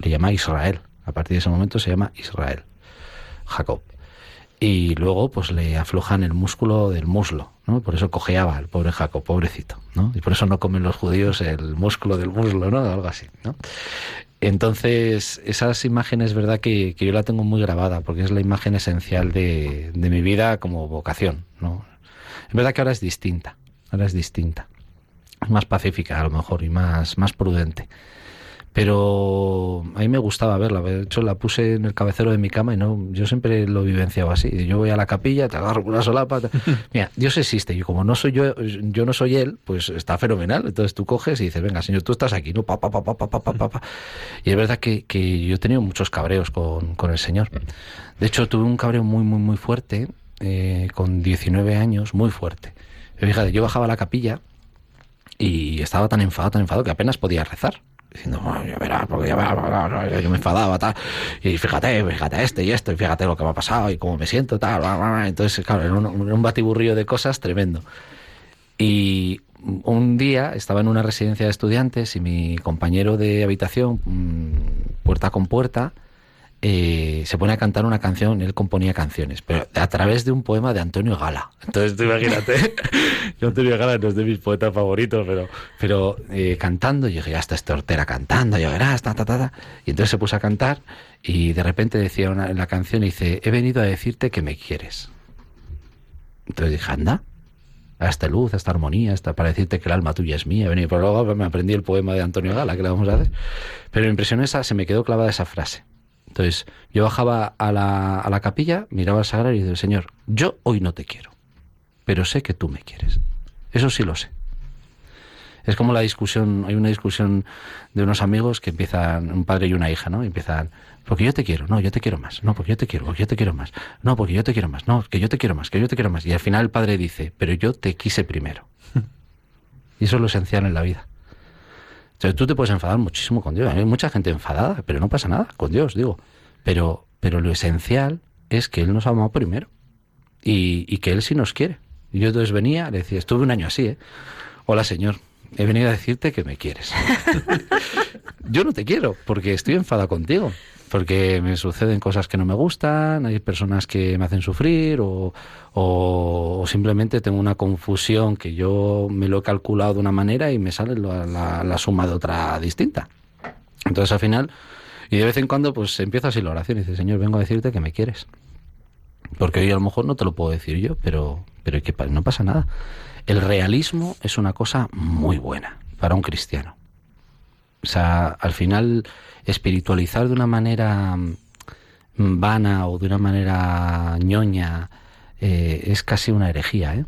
le llama Israel. A partir de ese momento se llama Israel, Jacob. Y luego pues le aflojan el músculo del muslo, ¿no? Por eso cojeaba el pobre Jacob, pobrecito, ¿no? Y por eso no comen los judíos el músculo del muslo, ¿no? Algo así, ¿no? Entonces, esas imágenes, verdad que, yo la tengo muy grabada, porque es la imagen esencial de, de mi vida como vocación, ¿no? Es verdad que ahora es distinta, ahora es distinta. Más pacífica a lo mejor y más, más prudente pero a mí me gustaba verla. De hecho, la puse en el cabecero de mi cama y no, yo siempre lo vivenciaba así. Yo voy a la capilla, te agarro una solapa. [LAUGHS] Mira, Dios existe y como no soy yo, yo no soy él, pues está fenomenal. Entonces tú coges y dices, venga, señor, tú estás aquí, ¿no? Pa, pa, pa, pa, pa, pa, pa, Y es verdad que, que, yo he tenido muchos cabreos con, con, el Señor. De hecho, tuve un cabreo muy, muy, muy fuerte, eh, con 19 años, muy fuerte. Fíjate, yo bajaba a la capilla y estaba tan enfadado, tan enfadado que apenas podía rezar diciendo, ya verás, porque ya verás, yo me enfadaba, tal, y fíjate, fíjate este y esto, y fíjate lo que me ha pasado y cómo me siento, tal, entonces, claro, era un, un batiburrillo de cosas tremendo. Y un día estaba en una residencia de estudiantes y mi compañero de habitación, mm, puerta con puerta, eh, se pone a cantar una canción, él componía canciones, pero a través de un poema de Antonio Gala. Entonces tú imagínate, yo [LAUGHS] Antonio Gala no es de mis poetas favoritos, pero, pero eh, cantando, yo dije, ya está este hortera cantando, ya verás, ta, ta, ta, Y entonces se puso a cantar y de repente decía en la canción, dice, he venido a decirte que me quieres. Entonces dije, anda, a esta luz, a esta armonía, hasta para decirte que el alma tuya es mía. Pero luego me aprendí el poema de Antonio Gala, que le vamos a hacer. Pero me impresionó esa, se me quedó clavada esa frase. Entonces, yo bajaba a la, a la capilla, miraba al sagrario y decía, Señor, yo hoy no te quiero, pero sé que tú me quieres. Eso sí lo sé. Es como la discusión, hay una discusión de unos amigos que empiezan, un padre y una hija, ¿no? Y empiezan, porque yo te quiero, no, yo te quiero más, no, porque yo te quiero, porque yo te quiero más, no, porque yo te quiero más, no, que yo te quiero más, que yo te quiero más. Y al final el padre dice, pero yo te quise primero. [LAUGHS] y eso es lo esencial en la vida tú te puedes enfadar muchísimo con Dios. Hay mucha gente enfadada, pero no pasa nada con Dios, digo. Pero, pero lo esencial es que Él nos amado primero y, y que Él sí nos quiere. Yo entonces venía, le decía, estuve un año así, ¿eh? Hola, Señor, he venido a decirte que me quieres. [LAUGHS] yo no te quiero porque estoy enfadado contigo porque me suceden cosas que no me gustan, hay personas que me hacen sufrir o, o, simplemente tengo una confusión que yo me lo he calculado de una manera y me sale la, la, suma de otra distinta. Entonces al final, y de vez en cuando pues empiezo así la oración y dice, Señor, vengo a decirte que me quieres. Porque hoy a lo mejor no te lo puedo decir yo, pero, pero que no pasa nada. El realismo es una cosa muy buena para un cristiano. O sea, al final espiritualizar de una manera mm, vana o de una manera ñoña eh, es casi una herejía, ¿eh?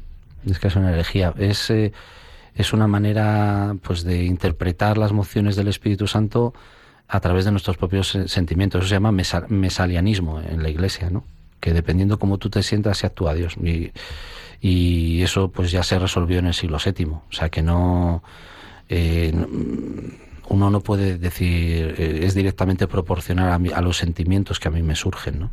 Es casi una herejía. Es, eh, es una manera pues de interpretar las mociones del Espíritu Santo a través de nuestros propios sentimientos. Eso se llama mesalianismo en la iglesia, ¿no? Que dependiendo cómo tú te sientas, se actúa Dios. Y, eso pues ya se resolvió en el siglo VII. O sea que no... Eh, uno no puede decir, eh, es directamente proporcional a, a, los sentimientos que a mí me surgen, ¿no?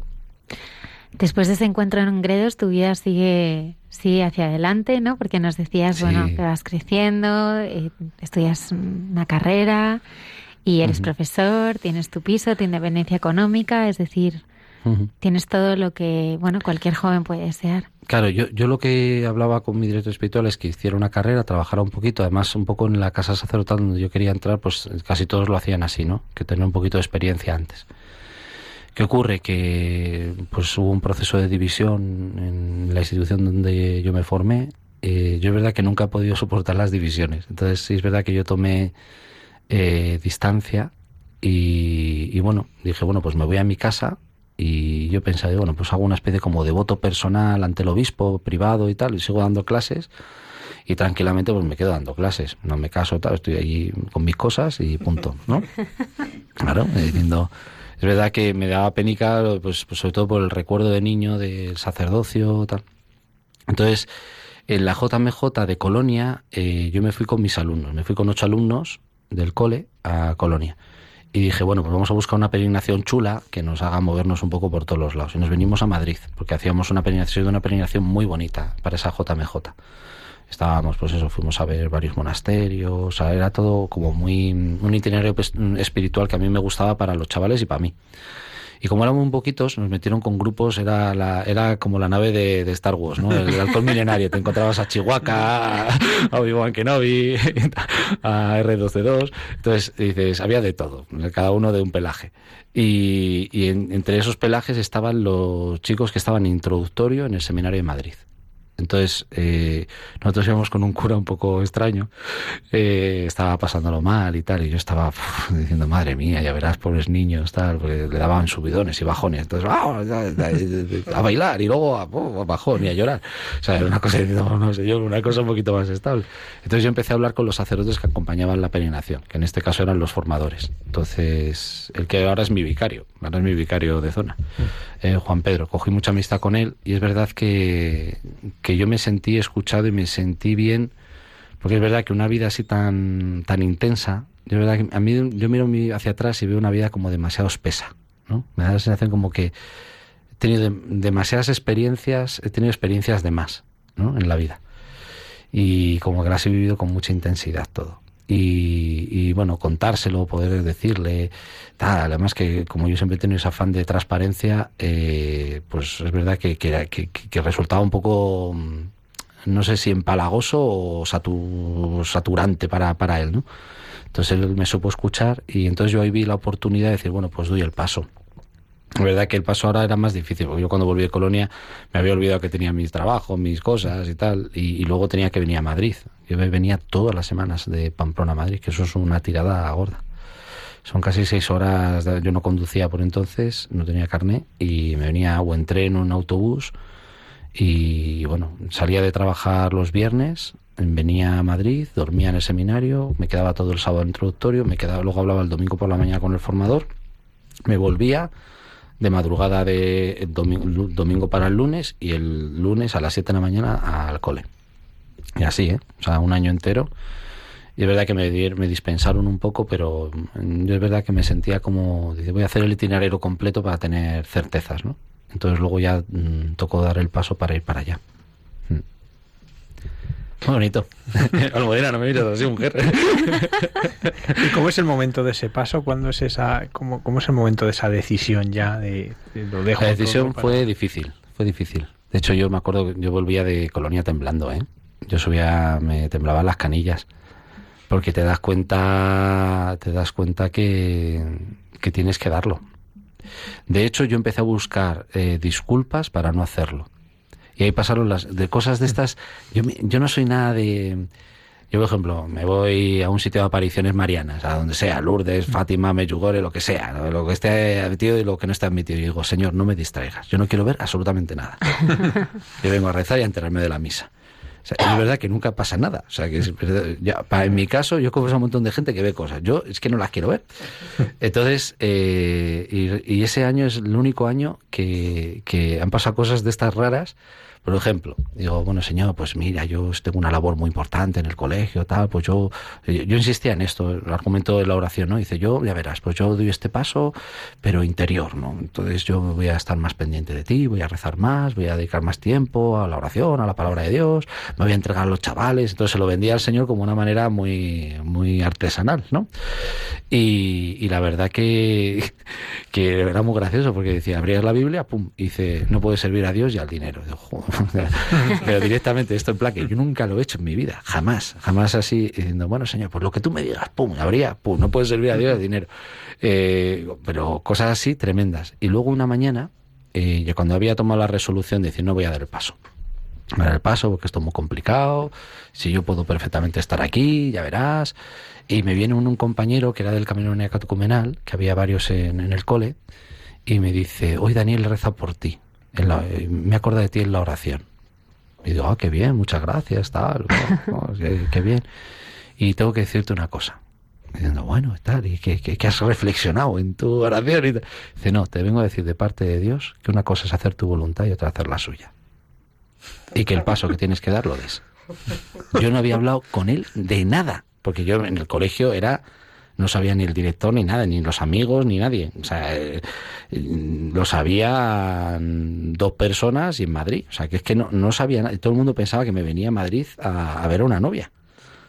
Después de ese encuentro en Gredos, tu vida sigue, sigue hacia adelante, ¿no? Porque nos decías, bueno, que vas creciendo, eh, estudias una carrera y eres profesor, tienes tu piso, tu independencia económica, es decir, tienes todo lo que, bueno, cualquier joven puede desear. Claro, yo, yo lo que hablaba con mi director espiritual es que hiciera una carrera, trabajara un poquito, además un poco en la casa sacerdotal donde yo quería entrar, pues casi todos lo hacían así, ¿no? Que tener un poquito de experiencia antes. ¿Qué ocurre? Que pues hubo un proceso de división en la institución donde yo me formé. Eh, yo es verdad que nunca he podido soportar las divisiones. Entonces sí es verdad que yo tomé eh, distancia y, y, bueno, dije, bueno, pues me voy a mi casa y yo pensé, bueno, pues hago una especie como de voto personal ante el obispo, privado y tal, y sigo dando clases y tranquilamente pues me quedo dando clases. No me caso, tal, estoy allí con mis cosas y punto, ¿no? [LAUGHS] Claro, diciendo es verdad que me daba penica, pues, pues, sobre todo por el recuerdo de niño del sacerdocio, tal. Entonces, en la JMJ de Colonia, eh, yo me fui con mis alumnos, me fui con ocho alumnos del cole a Colonia. Y dije, bueno, pues vamos a buscar una peregrinación chula que nos haga movernos un poco por todos los lados. Y nos venimos a Madrid, porque hacíamos una peregrinación, una peregrinación muy bonita para esa JMJ estábamos, pues eso, fuimos a ver varios monasterios, era todo como muy un itinerario pues, espiritual que a mí me gustaba para los chavales y para mí. Y como éramos un poquitos, nos metieron con grupos, era la, era como la nave de, Star Wars, ¿no? El, [LAUGHS] alcohol milenario. Te encontrabas a Chihuahua, a Obi-Wan Kenobi, [LAUGHS] a R12-2. Entonces, dices, había de todo, cada uno de un pelaje. Y, y entre esos pelajes estaban los chicos que estaban introductorio en el seminario de Madrid. Entonces, eh, nosotros íbamos con un cura un poco extraño, eh, estaba pasándolo mal y tal, y yo estaba diciendo, madre mía, ya verás, pobres niños, tal, porque le daban subidones y bajones. Entonces, ¡ah! a bailar y luego a, bajón y a llorar. O sea, era una cosa, [LAUGHS] no, sé, yo, una cosa un poquito más estable. Entonces yo empecé a hablar con los sacerdotes que acompañaban la peregrinación, que en este caso eran los formadores. Entonces, el que ahora es mi vicario, ahora es mi vicario de zona, mm. eh, Juan Pedro. Cogí mucha amistad con él y es verdad que que yo me sentí escuchado y me sentí bien, porque es verdad que una vida así tan, tan intensa, yo, verdad que a mí, yo miro hacia atrás y veo una vida como demasiado espesa, ¿no? Me da la sensación como que he tenido demasiadas experiencias, he tenido experiencias de más, ¿no? En la vida. Y como que las he vivido con mucha intensidad todo. Y, bueno, contárselo, poder decirle, tal, además que como yo siempre he tenido ese afán de transparencia, eh, pues es verdad que, que, resultaba un poco, mm, no sé si empalagoso o saturante para, para él, ¿no? Entonces él me supo escuchar y entonces yo ahí vi la oportunidad de decir, bueno, pues doy el paso. Es verdad que el paso ahora era más difícil, porque yo cuando volví de Colonia me había olvidado que tenía mis trabajos, mis cosas y tal, y, luego tenía que venir a Madrid. Yo venía todas las semanas de Pamplona a Madrid, que eso es una tirada gorda. Son casi seis horas, yo no conducía por entonces, no tenía carne, y me venía o en tren o en autobús, y bueno, salía de trabajar los viernes, venía a Madrid, dormía en el seminario, me quedaba todo el sábado introductorio, me quedaba, luego hablaba el domingo por la mañana con el formador, me volvía de madrugada de domingo, para el lunes y el lunes a las 7 de la mañana al cole. Y así, ¿eh? O sea, un año entero. Y es verdad que me, me dispensaron un poco, pero yo es verdad que me sentía como, dice, voy a hacer el itinerario completo para tener certezas, ¿no? Entonces luego ya mm, tocó dar el paso para ir para allá. Muy bonito. [LAUGHS] Almudena, no me mires así, mujer. [LAUGHS] ¿Y cómo es el momento de ese paso? ¿Cuándo es esa, cómo, cómo es el momento de esa decisión ya de, lo dejo? La decisión fue difícil, fue difícil. De hecho, yo me acuerdo que yo volvía de Colonia temblando, ¿eh? Yo subía, me temblaban las canillas. Porque te das cuenta, te das cuenta que, que tienes que darlo. De hecho, yo empecé a buscar eh, disculpas para no hacerlo. Y ahí pasaron las de cosas de estas. Yo, yo no soy nada de. Yo, por ejemplo, me voy a un sitio de apariciones marianas, a donde sea, Lourdes, Fátima, Meyugore, lo que sea, lo que esté admitido y lo que no esté admitido. Y digo, Señor, no me distraigas, yo no quiero ver absolutamente nada. [LAUGHS] yo vengo a rezar y a enterarme de la misa. Es verdad que nunca pasa nada. O sea, que ya, en mi caso, yo conozco a un montón de gente que ve cosas. Yo es que no las quiero ver. [LAUGHS] Entonces, eh, y, ese año es el único año que, que han pasado cosas de estas raras por ejemplo, digo, bueno, señor, pues mira, yo tengo una labor muy importante en el colegio, tal, pues yo, eh, yo insistía en esto, el argumento de la oración, ¿no? Dice, yo, ya verás, pues yo doy este paso, pero interior, ¿no? Entonces yo voy a estar más pendiente de ti, voy a rezar más, voy a dedicar más tiempo a la oración, a la palabra de Dios, me voy a entregar a los chavales, entonces se lo vendía al Señor como una manera muy, muy artesanal, ¿no? Y, la verdad que, [LAUGHS] que era muy gracioso, porque decía, abrías la Biblia, pum, y dice, no puedes servir a Dios y al dinero. [LAUGHS] Pero directamente esto en plaque, yo nunca lo he hecho en mi vida, jamás, jamás así, diciendo, bueno, señor, pues lo que tú me digas, pum, habría, pum, no puede servir a Dios el dinero. Eh, pero cosas así tremendas. Y luego una mañana, eh, cuando había tomado la resolución de decir, no voy a dar el paso, dar el paso porque esto es muy complicado, si yo puedo perfectamente estar aquí, ya verás. Y me viene un, compañero que era del Camino Neacatucumenal, que había varios en, el cole, y me dice, hoy Daniel reza por ti. Eh, me acuerdo de ti en la oración. Y digo, ah, qué bien, muchas gracias, tal, qué, bien. Y tengo que decirte una cosa. Diciendo, bueno, tal, ¿y qué, has reflexionado en tu oración? Y dice, no, te vengo a decir de parte de Dios que una cosa es hacer tu voluntad y otra hacer la suya. Y que el paso que tienes que dar lo des. Yo no había hablado con él de nada, porque yo en el colegio era no sabía ni el director ni nada, ni los amigos, ni nadie. O sea, eh, lo sabían dos personas y en Madrid. O sea, que es que no, no sabía nada. Todo el mundo pensaba que me venía a Madrid a, a ver a una novia.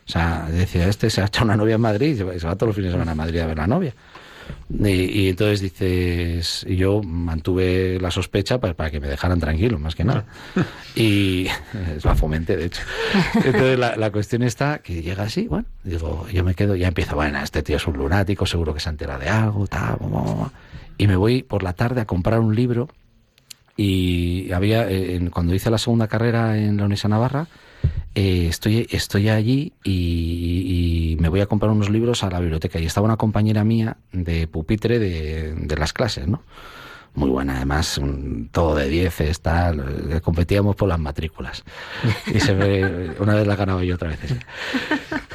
O sea, decía, este se ha hecho una novia en Madrid y se va todos los fines de semana a Madrid a ver a la novia. Y, entonces dices, y yo mantuve la sospecha para, que me dejaran tranquilo, más que nada. [LAUGHS] Y [LAUGHS] la fomente, de hecho. Entonces la, cuestión está que llega así, bueno, digo, yo me quedo, ya empiezo, bueno, este tío es un lunático, seguro que se entera de algo, tal, y me voy por la tarde a comprar un libro. Y había, eh, cuando hice la segunda carrera en la Universidad Navarra, eh, estoy, estoy allí y, me voy a comprar unos libros a la biblioteca. Y estaba una compañera mía de pupitre de, de las clases, ¿no? Muy buena, además, todo de 10, tal. Eh, competíamos por las matrículas. Y se me, [LAUGHS] una vez la ganaba yo, otra vez.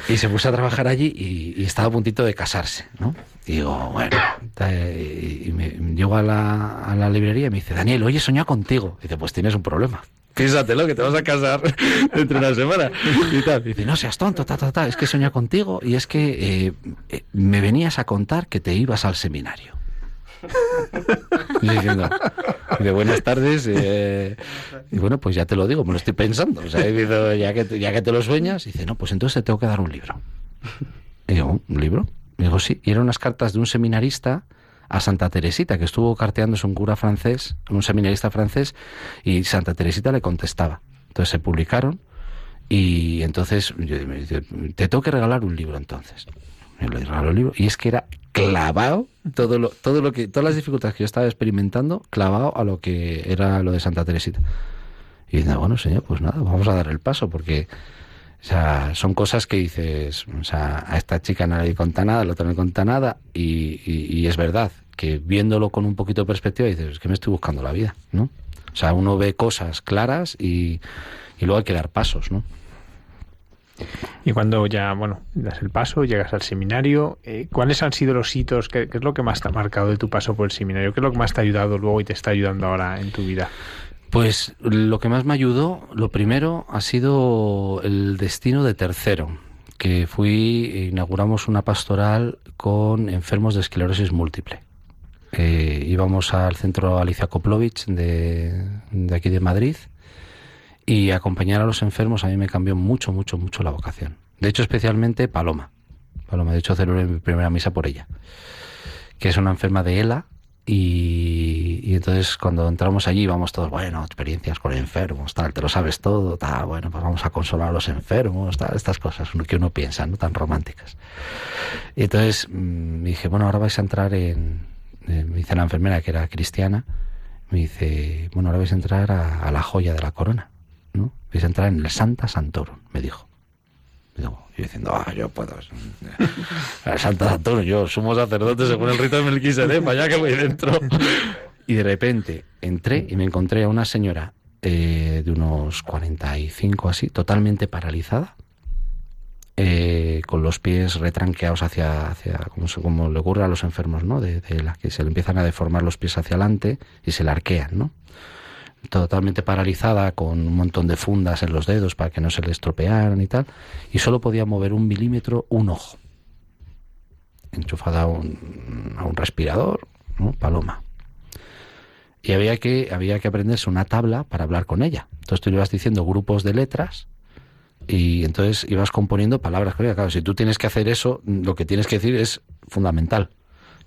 Y se puso a trabajar allí y, estaba a puntito de casarse, ¿no? Y digo, bueno, y me, llego a la, a la librería y me dice, Daniel, oye, soñado contigo. Y dice, pues tienes un problema piénsatelo, que te vas a casar [LAUGHS] dentro de una semana. Y tal. dice, no seas tonto, ta, ta, ta, es que soñé contigo y es que eh, eh, me venías a contar que te ibas al seminario. Diciendo, de buenas tardes, eh, y bueno, pues ya te lo digo, me lo estoy pensando. O sea, ya, que, ya que te lo sueñas, dice, no, pues entonces te tengo que dar un libro. Y digo, ¿un libro? Y digo, sí, y eran unas cartas de un seminarista a Santa Teresita, que estuvo carteándose un cura francés, un seminarista francés, y Santa Teresita le contestaba. Entonces se publicaron y entonces me dice, te tengo que regalar un libro entonces. Me le regaló el libro y es que era clavado todo lo, todo lo que, todas las dificultades que yo estaba experimentando, clavado a lo que era lo de Santa Teresita. Y dice, bueno, señor, pues nada, vamos a dar el paso porque o sea, son cosas que dices, o sea, a esta chica no le conta nada, al otro no le conta nada, y, es verdad que viéndolo con un poquito de perspectiva dices, es que me estoy buscando la vida, ¿no? O sea, uno ve cosas claras y, luego hay que dar pasos, ¿no? Y cuando ya, bueno, das el paso, llegas al seminario, eh, ¿cuáles han sido los hitos? ¿Qué, ¿Qué, es lo que más te ha marcado de tu paso por el seminario? ¿Qué es lo que más te ha ayudado luego y te está ayudando ahora en tu vida? Pues lo que más me ayudó, lo primero, ha sido el destino de tercero, que fui, inauguramos una pastoral con enfermos de esclerosis múltiple. Eh, íbamos al centro Alicia Koplovich de, aquí de Madrid y acompañar a los enfermos a mí me cambió mucho, mucho, mucho la vocación. De hecho, especialmente Paloma. Paloma, de hecho, celebré mi primera misa por ella, que es una enferma de ELA, y, entonces cuando entramos allí vamos todos, bueno, experiencias con enfermos, tal, te lo sabes todo, tal, bueno, pues vamos a consolar a los enfermos, tal, estas cosas que uno piensa, ¿no? Tan románticas. Y entonces mm, me dije, bueno, ahora vais a entrar en, me dice la enfermera que era cristiana, me dice, bueno, ahora vais a entrar a, a la joya de la corona, ¿no? Vais a entrar en el Santa Santorum, me dijo. Y diciendo, ah, yo puedo. [LAUGHS] Santa Antonio, yo sumo sacerdote según el rito de Melquisedec, allá que voy dentro. Y de repente entré y me encontré a una señora eh, de unos 45 así, totalmente paralizada, eh, con los pies retranqueados hacia, hacia como, como, le ocurre a los enfermos, ¿no? De, de la que se le empiezan a deformar los pies hacia adelante y se le arquean, ¿no? Totalmente paralizada, con un montón de fundas en los dedos para que no se le estropearan y tal, y solo podía mover un milímetro un ojo, enchufada a un, a un respirador. Paloma. Y había que, había que aprenderse una tabla para hablar con ella. Entonces tú le ibas diciendo grupos de letras y entonces ibas componiendo palabras con. Claro, si tú tienes que hacer eso, lo que tienes que decir es fundamental.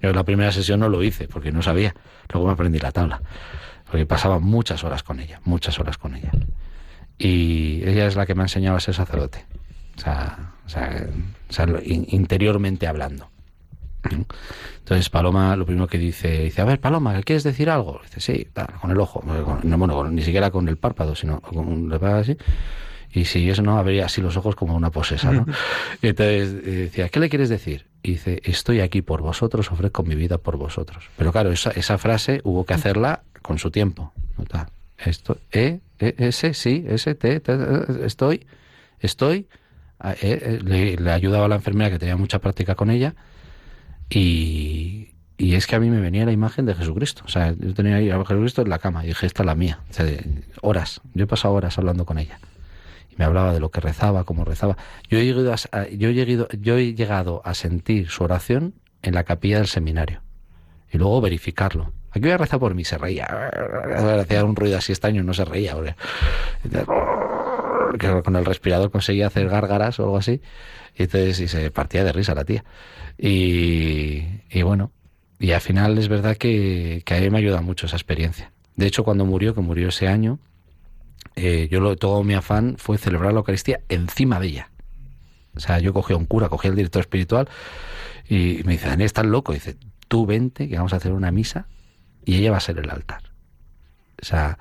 Yo en la primera sesión no lo hice porque no sabía. Luego me aprendí la tabla. Porque pasaba muchas horas con ella, muchas horas con ella. Y ella es la que me ha enseñado a ser sacerdote. O sea, o sea, interiormente hablando. Entonces Paloma lo primero que dice, dice, a ver Paloma, ¿qué ¿quieres decir algo? Dice, sí, con el ojo, no, bueno, ni siquiera con el párpado, sino con un así. Y si eso no, habría así los ojos como una posesa, ¿no? y [LAUGHS] entonces eh, decía, ¿qué le quieres decir? Y dice, estoy aquí por vosotros, ofrezco mi vida por vosotros. Pero claro, esa, esa frase hubo que hacerla con su tiempo. Esto, e, e, ese, sí, ese, te, estoy, estoy. E, le, le ayudaba a la enfermera que tenía mucha práctica con ella y, y es que a mí me venía la imagen de Jesucristo. O sea, yo tenía ahí a Jesucristo en la cama y dije, esta es la mía. O sea, horas. Yo he pasado horas hablando con ella. Me hablaba de lo que rezaba, cómo rezaba. Yo he llegado a, yo he llegado, a sentir su oración en la capilla del seminario. Y luego verificarlo. Aquí voy a rezar por mí, se reía. Hacía un ruido así extraño, no se reía. Con el respirador conseguía hacer gárgaras o algo así. Y entonces y se partía de risa la tía. Y, y bueno, y al final es verdad que, que, a mí me ayuda mucho esa experiencia. De hecho, cuando murió, que murió ese año, eh, yo lo, todo mi afán fue celebrar la Eucaristía encima de ella. O sea, yo cogí a un cura, cogí al director espiritual y me dice, Daniel, estás loco. Y dice, tú vente, que vamos a hacer una misa y ella va a ser el altar. O sea,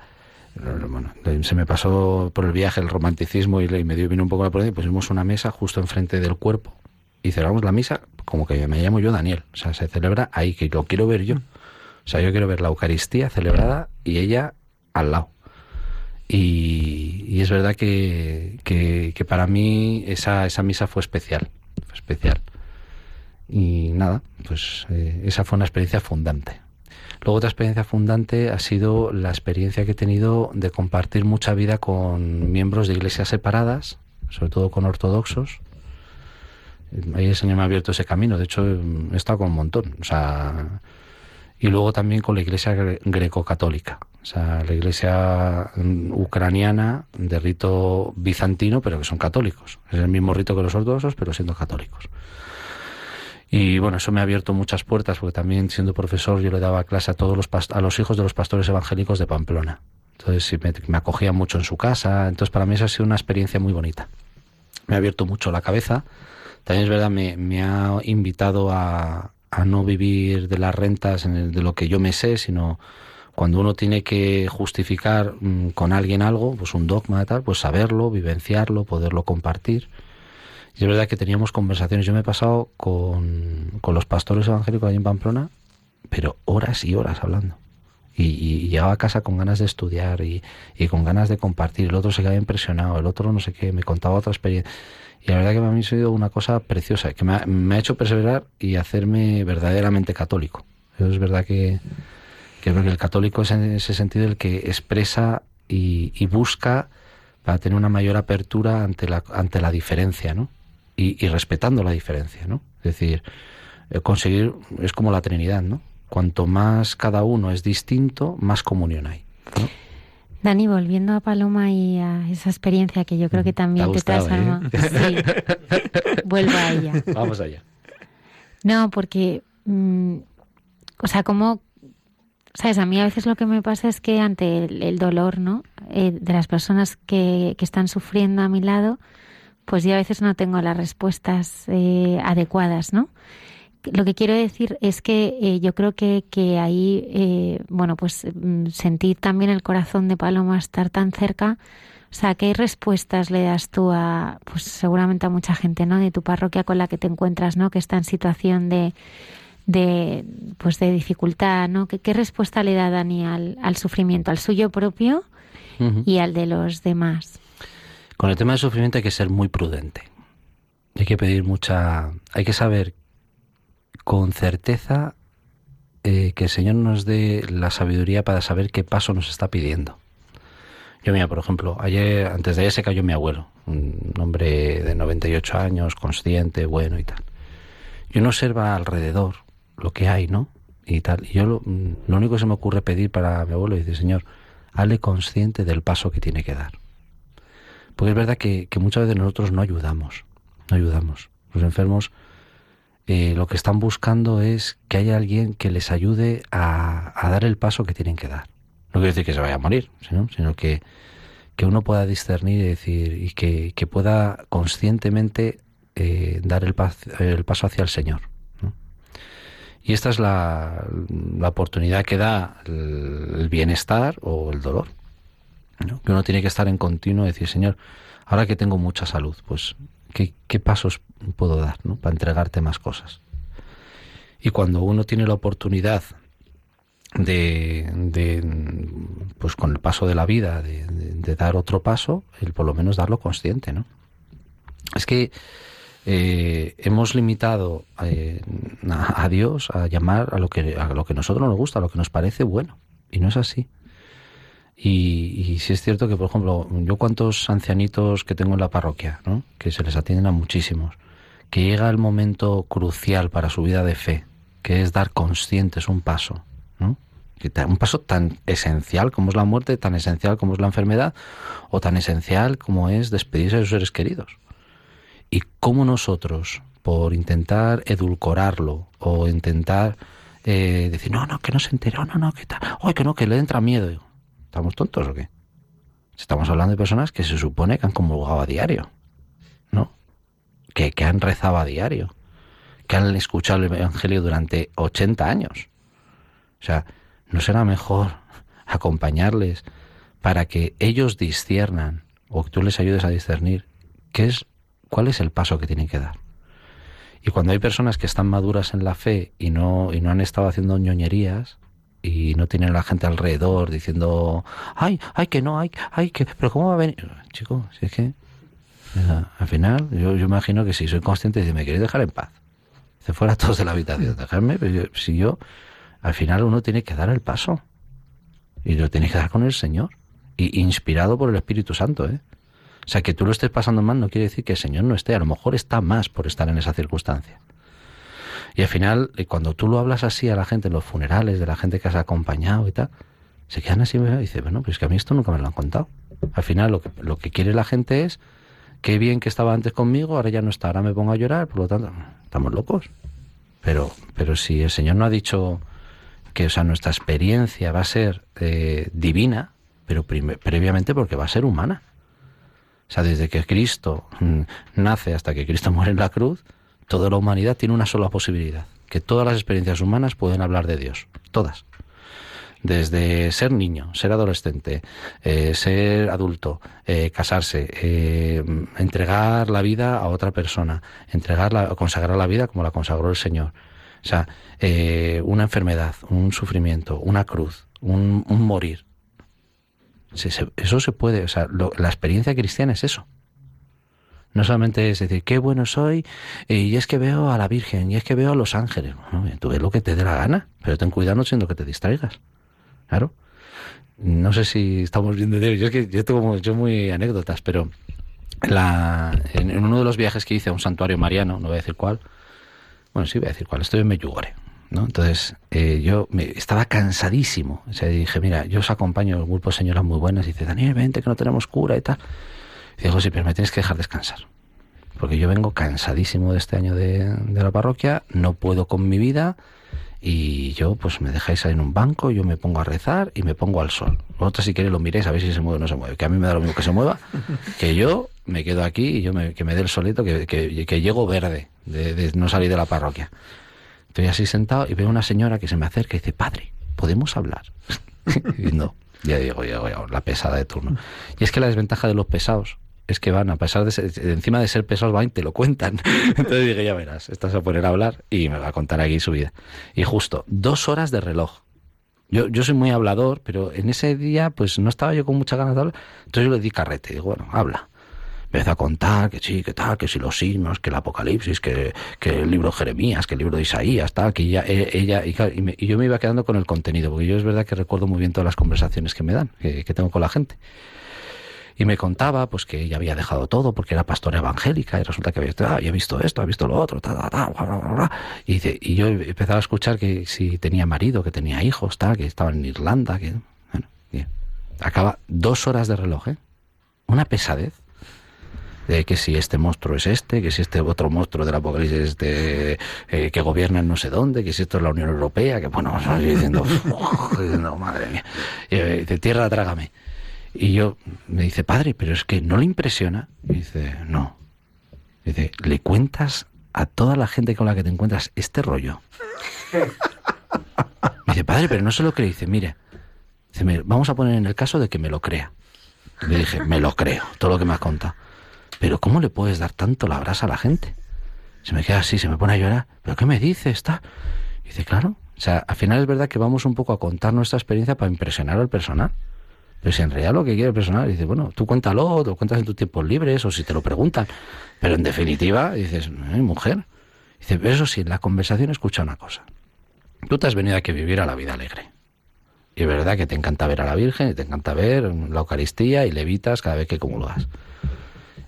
bueno, se me pasó por el viaje el romanticismo y me dio vino un poco la prueba y pusimos una mesa justo enfrente del cuerpo y cerramos la misa como que me llamo yo Daniel. O sea, se celebra ahí, que lo quiero ver yo. O sea, yo quiero ver la Eucaristía celebrada y ella al lado. Y, es verdad que, que, para mí esa, esa misa fue especial. Fue especial. Y nada, pues eh, esa fue una experiencia fundante. Luego otra experiencia fundante ha sido la experiencia que he tenido de compartir mucha vida con miembros de iglesias separadas, sobre todo con ortodoxos, ahí el Señor me ha abierto ese camino. De hecho, he estado con un montón. O sea, y luego también con la iglesia greco-católica. O sea, la iglesia mm, ucraniana de rito bizantino, pero que son católicos. Es el mismo rito que los ortodoxos, pero siendo católicos. Y bueno, eso me ha abierto muchas puertas, porque también siendo profesor yo le daba clase a todos los, a los hijos de los pastores evangélicos de Pamplona. Entonces me, me acogían mucho en su casa. Entonces para mí eso ha sido una experiencia muy bonita. Me ha abierto mucho la cabeza también es verdad, me, ha invitado a, no vivir de las rentas de lo que yo me sé, sino cuando uno tiene que justificar mm, con alguien algo, pues un dogma tal, pues saberlo, vivenciarlo, poderlo compartir. Y es verdad que teníamos conversaciones. Yo me he pasado con, los pastores evangélicos allí en Pamplona, pero horas y horas hablando. Y, y, llegaba a casa con ganas de estudiar y, y, con ganas de compartir. El otro se quedaba impresionado, el otro no sé qué, me contaba otra experiencia. Y la verdad que para mí ha sido una cosa preciosa, que me ha, hecho perseverar y hacerme verdaderamente católico. es verdad que, que creo que el católico es en ese sentido el que expresa y, busca para tener una mayor apertura ante la, ante la diferencia, ¿no? Y, respetando la diferencia, ¿no? Es decir, eh, conseguir, es como la Trinidad, ¿no? Cuanto más cada uno es distinto, más comunión hay. Dani, volviendo a Paloma y a esa experiencia que yo creo que también te, transforma. ¿eh? Sí, [LAUGHS] vuelvo a ella. Vamos allá. No, porque, mm, o sea, como, sabes, a mí a veces lo que me pasa es que ante el, dolor, ¿no? Eh, de las personas que, que, están sufriendo a mi lado, pues yo a veces no tengo las respuestas eh, adecuadas, ¿no? Lo que quiero decir es que eh, yo creo que, que ahí, eh, bueno, pues mm, sentir también el corazón de Paloma estar tan cerca. O sea, ¿qué respuestas le das tú a, pues seguramente a mucha gente, ¿no? De tu parroquia con la que te encuentras, ¿no? Que está en situación de, de pues de dificultad, ¿no? ¿Qué, qué respuesta le da Dani al, al, sufrimiento, al suyo propio y al de los demás. Con el tema del sufrimiento hay que ser muy prudente. Hay que pedir mucha... Hay que saber con certeza eh, que el Señor nos dé la sabiduría para saber qué paso nos está pidiendo. Yo mira, por ejemplo, ayer, antes de ayer se cayó mi abuelo, un hombre de 98 años, consciente, bueno y tal. Y uno observa alrededor lo que hay, ¿no? Y tal. Y yo lo, único que se me ocurre pedir para mi abuelo es decir, Señor, hazle consciente del paso que tiene que dar. Porque es verdad que muchas veces nosotros no ayudamos, no ayudamos. Los enfermos eh, lo que están buscando es que haya alguien que les ayude a, dar el paso que tienen que dar. No quiere decir que se vaya a morir, sino, que, que, uno pueda discernir y decir y que, pueda conscientemente eh, dar el, el, paso hacia el Señor. Y esta es la, oportunidad que da el, bienestar o el dolor. Que uno tiene que estar en continuo y decir, Señor, ahora que tengo mucha salud, pues ¿qué, pasos puedo dar ¿no? para entregarte más cosas? Y cuando uno tiene la oportunidad de, de, pues con el paso de la vida, de, dar otro paso, el por lo menos darlo consciente, ¿no? Es que eh, hemos limitado eh, a, a, Dios a llamar a lo que a lo que a nosotros nos gusta, a lo que nos parece bueno, y no es así. Y, y sí es cierto que, por ejemplo, yo cuántos ancianitos que tengo en la parroquia, ¿no? que se les atienden a muchísimos, que llega el momento crucial para su vida de fe, que es dar conscientes un paso, ¿no? un paso tan esencial como es la muerte, tan esencial como es la enfermedad, o tan esencial como es despedirse de sus seres queridos. Y cómo nosotros, por intentar edulcorarlo o intentar eh, decir, no, no, que no se enteró, no, no, que tal, que no, que le entra miedo. ¿Estamos tontos o qué? Estamos hablando de personas que se supone que han comulgado a diario, ¿no? Que, que han rezado a diario, que han escuchado el Evangelio durante 80 años. O sea, ¿no será mejor [LAUGHS] acompañarles para que ellos disciernan o que tú les ayudes a discernir qué es, cuál es el paso que tienen que dar? Y cuando hay personas que están maduras en la fe y no, y no han estado haciendo ñoñerías, y no tienen a la gente alrededor diciendo, ay, ay, que no, ay, ay, que, pero ¿cómo va a venir? Chico, si es que, al final, yo, yo imagino que si soy consciente, dice, me queréis dejar en paz. Se fuera todos de la habitación, dejarme, pero yo, si yo, al final uno tiene que dar el paso. Y lo tiene que dar con el Señor. Y inspirado por el Espíritu Santo, ¿eh? O sea, que tú lo estés pasando mal no quiere decir que el Señor no esté. A lo mejor está más por estar en esa circunstancia. Y al final, cuando tú lo hablas así a la gente en los funerales, de la gente que has acompañado y tal, se quedan así y dicen, bueno, pues que a mí esto nunca me lo han contado. Al final lo que, lo que quiere la gente es, qué bien que estaba antes conmigo, ahora ya no está, ahora me pongo a llorar, por lo tanto, estamos locos. Pero, pero si el Señor no ha dicho que o sea, nuestra experiencia va a ser eh, divina, pero previamente porque va a ser humana. O sea, desde que Cristo mm, nace hasta que Cristo muere en la cruz, toda la humanidad tiene una sola posibilidad, que todas las experiencias humanas pueden hablar de Dios, todas. Desde ser niño, ser adolescente, eh, ser adulto, eh, casarse, eh, entregar la vida a otra persona, entregar la, consagrar la vida como la consagró el Señor. O sea, una enfermedad, un sufrimiento, una cruz, un, morir. Eso se puede, o sea, lo, la experiencia cristiana es eso. No solamente es decir, qué bueno soy, y es que veo a la Virgen, y es que veo a los ángeles. No, tú ves lo que te dé la gana, pero ten cuidado no siendo que te distraigas. Claro. No sé si estamos viendo de Yo es que yo tengo yo muy anécdotas, pero la, en, uno de los viajes que hice a un santuario mariano, no voy a decir cuál, bueno, sí voy a decir cuál, estoy en Medjugorje. ¿no? Entonces, eh, yo me, estaba cansadísimo. O sea, dije, mira, yo os acompaño, el grupo de señoras muy buenas, y dice, Daniel, vente, que no tenemos cura y tal. Digo, sí, pero me tienes que dejar descansar. Porque yo vengo cansadísimo de este año de, de, la parroquia, no puedo con mi vida y yo pues me dejáis ahí en un banco, yo me pongo a rezar y me pongo al sol. Vosotros si queréis lo miréis a ver si se mueve o no se mueve. Que a mí me da lo mismo que se mueva, que yo me quedo aquí y yo me, que me dé el solito, que, que, que llego verde de, de, no salir de la parroquia. Estoy así sentado y veo una señora que se me acerca y dice, padre, ¿podemos hablar? [LAUGHS] y no, ya digo, ya, ya, la pesada de turno. Y es que la desventaja de los pesados es que van, a pesar de, ser, encima de ser pesados, van y te lo cuentan. [LAUGHS] Entonces dije, ya verás, estás a poner a hablar y me va a contar aquí su vida. Y justo, dos horas de reloj. Yo, yo soy muy hablador, pero en ese día pues no estaba yo con mucha ganas de hablar. Entonces yo le di carrete. Digo, bueno, habla. Empezó a contar que sí, que tal, que si los signos, que el Apocalipsis, que, que el libro de Jeremías, que el libro de Isaías, tal, que ella, e, ella y, yo me iba quedando con el contenido, porque yo es verdad que recuerdo muy bien todas las conversaciones que me dan, que tengo con la gente y me contaba pues que ella había dejado todo porque era pastora evangélica y resulta que había, ah, había visto esto, había visto lo otro, ta, ta, ta, y, dice, y yo empezaba a escuchar que si tenía marido, que tenía hijos, tal, que estaba en Irlanda, que bueno, acaba dos horas de reloj, ¿eh? una pesadez de que si este monstruo es este, que si este otro monstruo del apocalipsis es este eh, que gobierna en no sé dónde, que si esto es la Unión Europea, que bueno, yo [LAUGHS] diciendo, diciendo madre mía, y, dice, tierra, trágame. Y yo, me dice, padre, pero es que no le impresiona. Y dice, no. Dice, ¿le cuentas a toda la gente con la que te encuentras este rollo? Me [LAUGHS] dice, padre, pero no sé lo que dice. Mire, vamos a poner en el caso de que me lo crea. Le dije, me lo creo, todo lo que me has contado. Pero ¿cómo le puedes dar tanto la brasa a la gente? Se me queda así, se me pone a llorar. ¿Pero qué me dice? Está. dice, claro. O sea, al final es verdad que vamos un poco a contar nuestra experiencia para impresionar al personal. Pero si en realidad lo que quiere el personal, dice, bueno, tú cuéntalo, lo cuentas en tus tiempos libres o si te lo preguntan. Pero en definitiva, dices, mujer. Dice, eso sí, en la conversación escucha una cosa. Tú te has venido aquí a vivir a la vida alegre. Y es verdad que te encanta ver a la Virgen, y te encanta ver la Eucaristía y levitas cada vez que comulgas.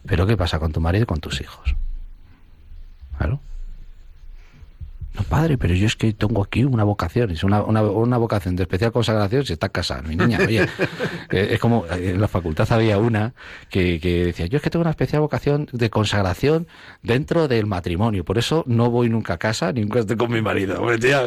Pero ¿qué pasa con tu marido y con tus hijos? Claro. No, padre, pero yo es que tengo aquí una vocación, es una, una, una vocación de especial consagración si estás casada, mi niña. Oye, [LAUGHS] eh, es como en la facultad había una que, que, decía, yo es que tengo una especial vocación de consagración dentro del matrimonio, por eso no voy nunca a casa, ni nunca estoy con mi marido. Hombre, tía,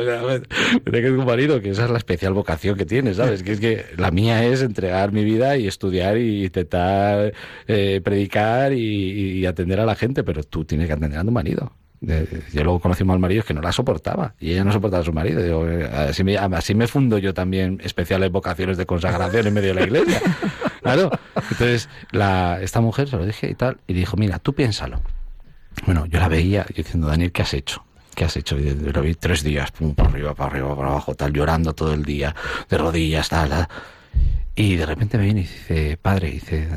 que un marido, que esa es la especial vocación que tienes, ¿sabes? Que es que la mía es entregar mi vida y estudiar y intentar eh, predicar y, y atender a la gente, pero tú tienes que atender a tu marido yo luego conocí al marido que no la soportaba y ella no soportaba a su marido. Eh, así, me, así me fundo yo también especiales vocaciones de consagración en medio de la iglesia. [LAUGHS] Claro. Entonces, la, esta mujer se lo dije y tal, y dijo, mira, tú piénsalo. Bueno, yo la veía diciendo, Daniel, ¿qué has hecho? ¿Qué has hecho? Y lo vi tres días, pum, por arriba, para arriba, para abajo, tal, llorando todo el día, de rodillas, tal, tal. Y de repente me viene y dice, padre, dice,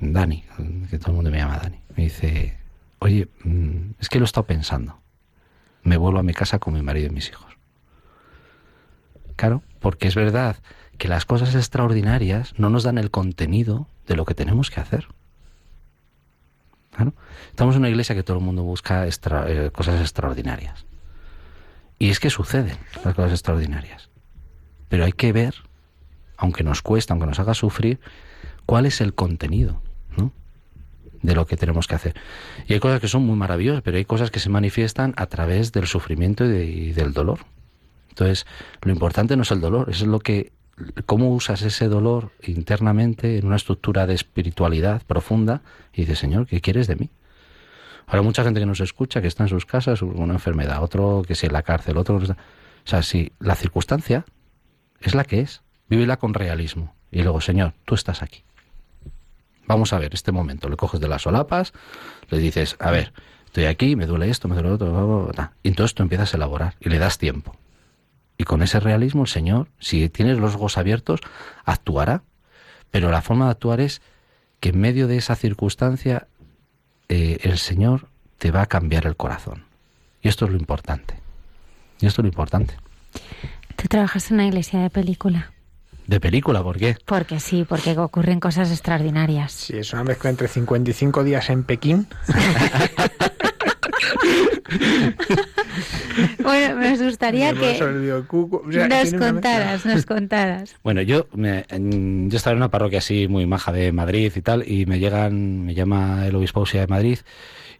Dani, que todo el mundo me llama Dani, me dice, oye, mm, es que lo he estado pensando. Me vuelvo a mi casa con mi marido y mis hijos. Claro, porque es verdad que las cosas extraordinarias no nos dan el contenido de lo que tenemos que hacer. Claro. Estamos en una iglesia que todo el mundo busca eh, cosas extraordinarias. Y es que suceden las cosas extraordinarias. Pero hay que ver, aunque nos cuesta, aunque nos haga sufrir, cuál es el contenido de lo que tenemos que hacer. Y hay cosas que son muy maravillosas, pero hay cosas que se manifiestan a través del sufrimiento y, del dolor. Entonces, lo importante no es el dolor, es lo que cómo usas ese dolor internamente en una estructura de espiritualidad profunda y dices, Señor, ¿qué quieres de mí? Ahora mucha gente que nos escucha, que está en sus casas, una enfermedad, otro que si en la cárcel, otro... O sea, si la circunstancia es la que es, vívela con realismo. Y luego, Señor, tú estás aquí. Vamos a ver este momento. Le coges de las solapas, le dices, a ver, estoy aquí, me duele esto, me duele otro, y entonces tú empiezas a elaborar y le das tiempo. Y con ese realismo el Señor, si tienes los ojos abiertos, actuará. Pero la forma de actuar es que en medio de esa circunstancia eh, el Señor te va a cambiar el corazón. Y esto es lo importante. Y esto es lo importante. Tú trabajas en una iglesia de película. De película, ¿por qué? Porque sí, porque ocurren cosas extraordinarias. Sí, es una mezcla entre 55 días en Pekín. [LAUGHS] bueno, me gustaría que nos contaras, nos contaras. Bueno, yo, me, yo estaba en una parroquia así muy maja de Madrid y tal, y me llegan, me llama el obispo de Madrid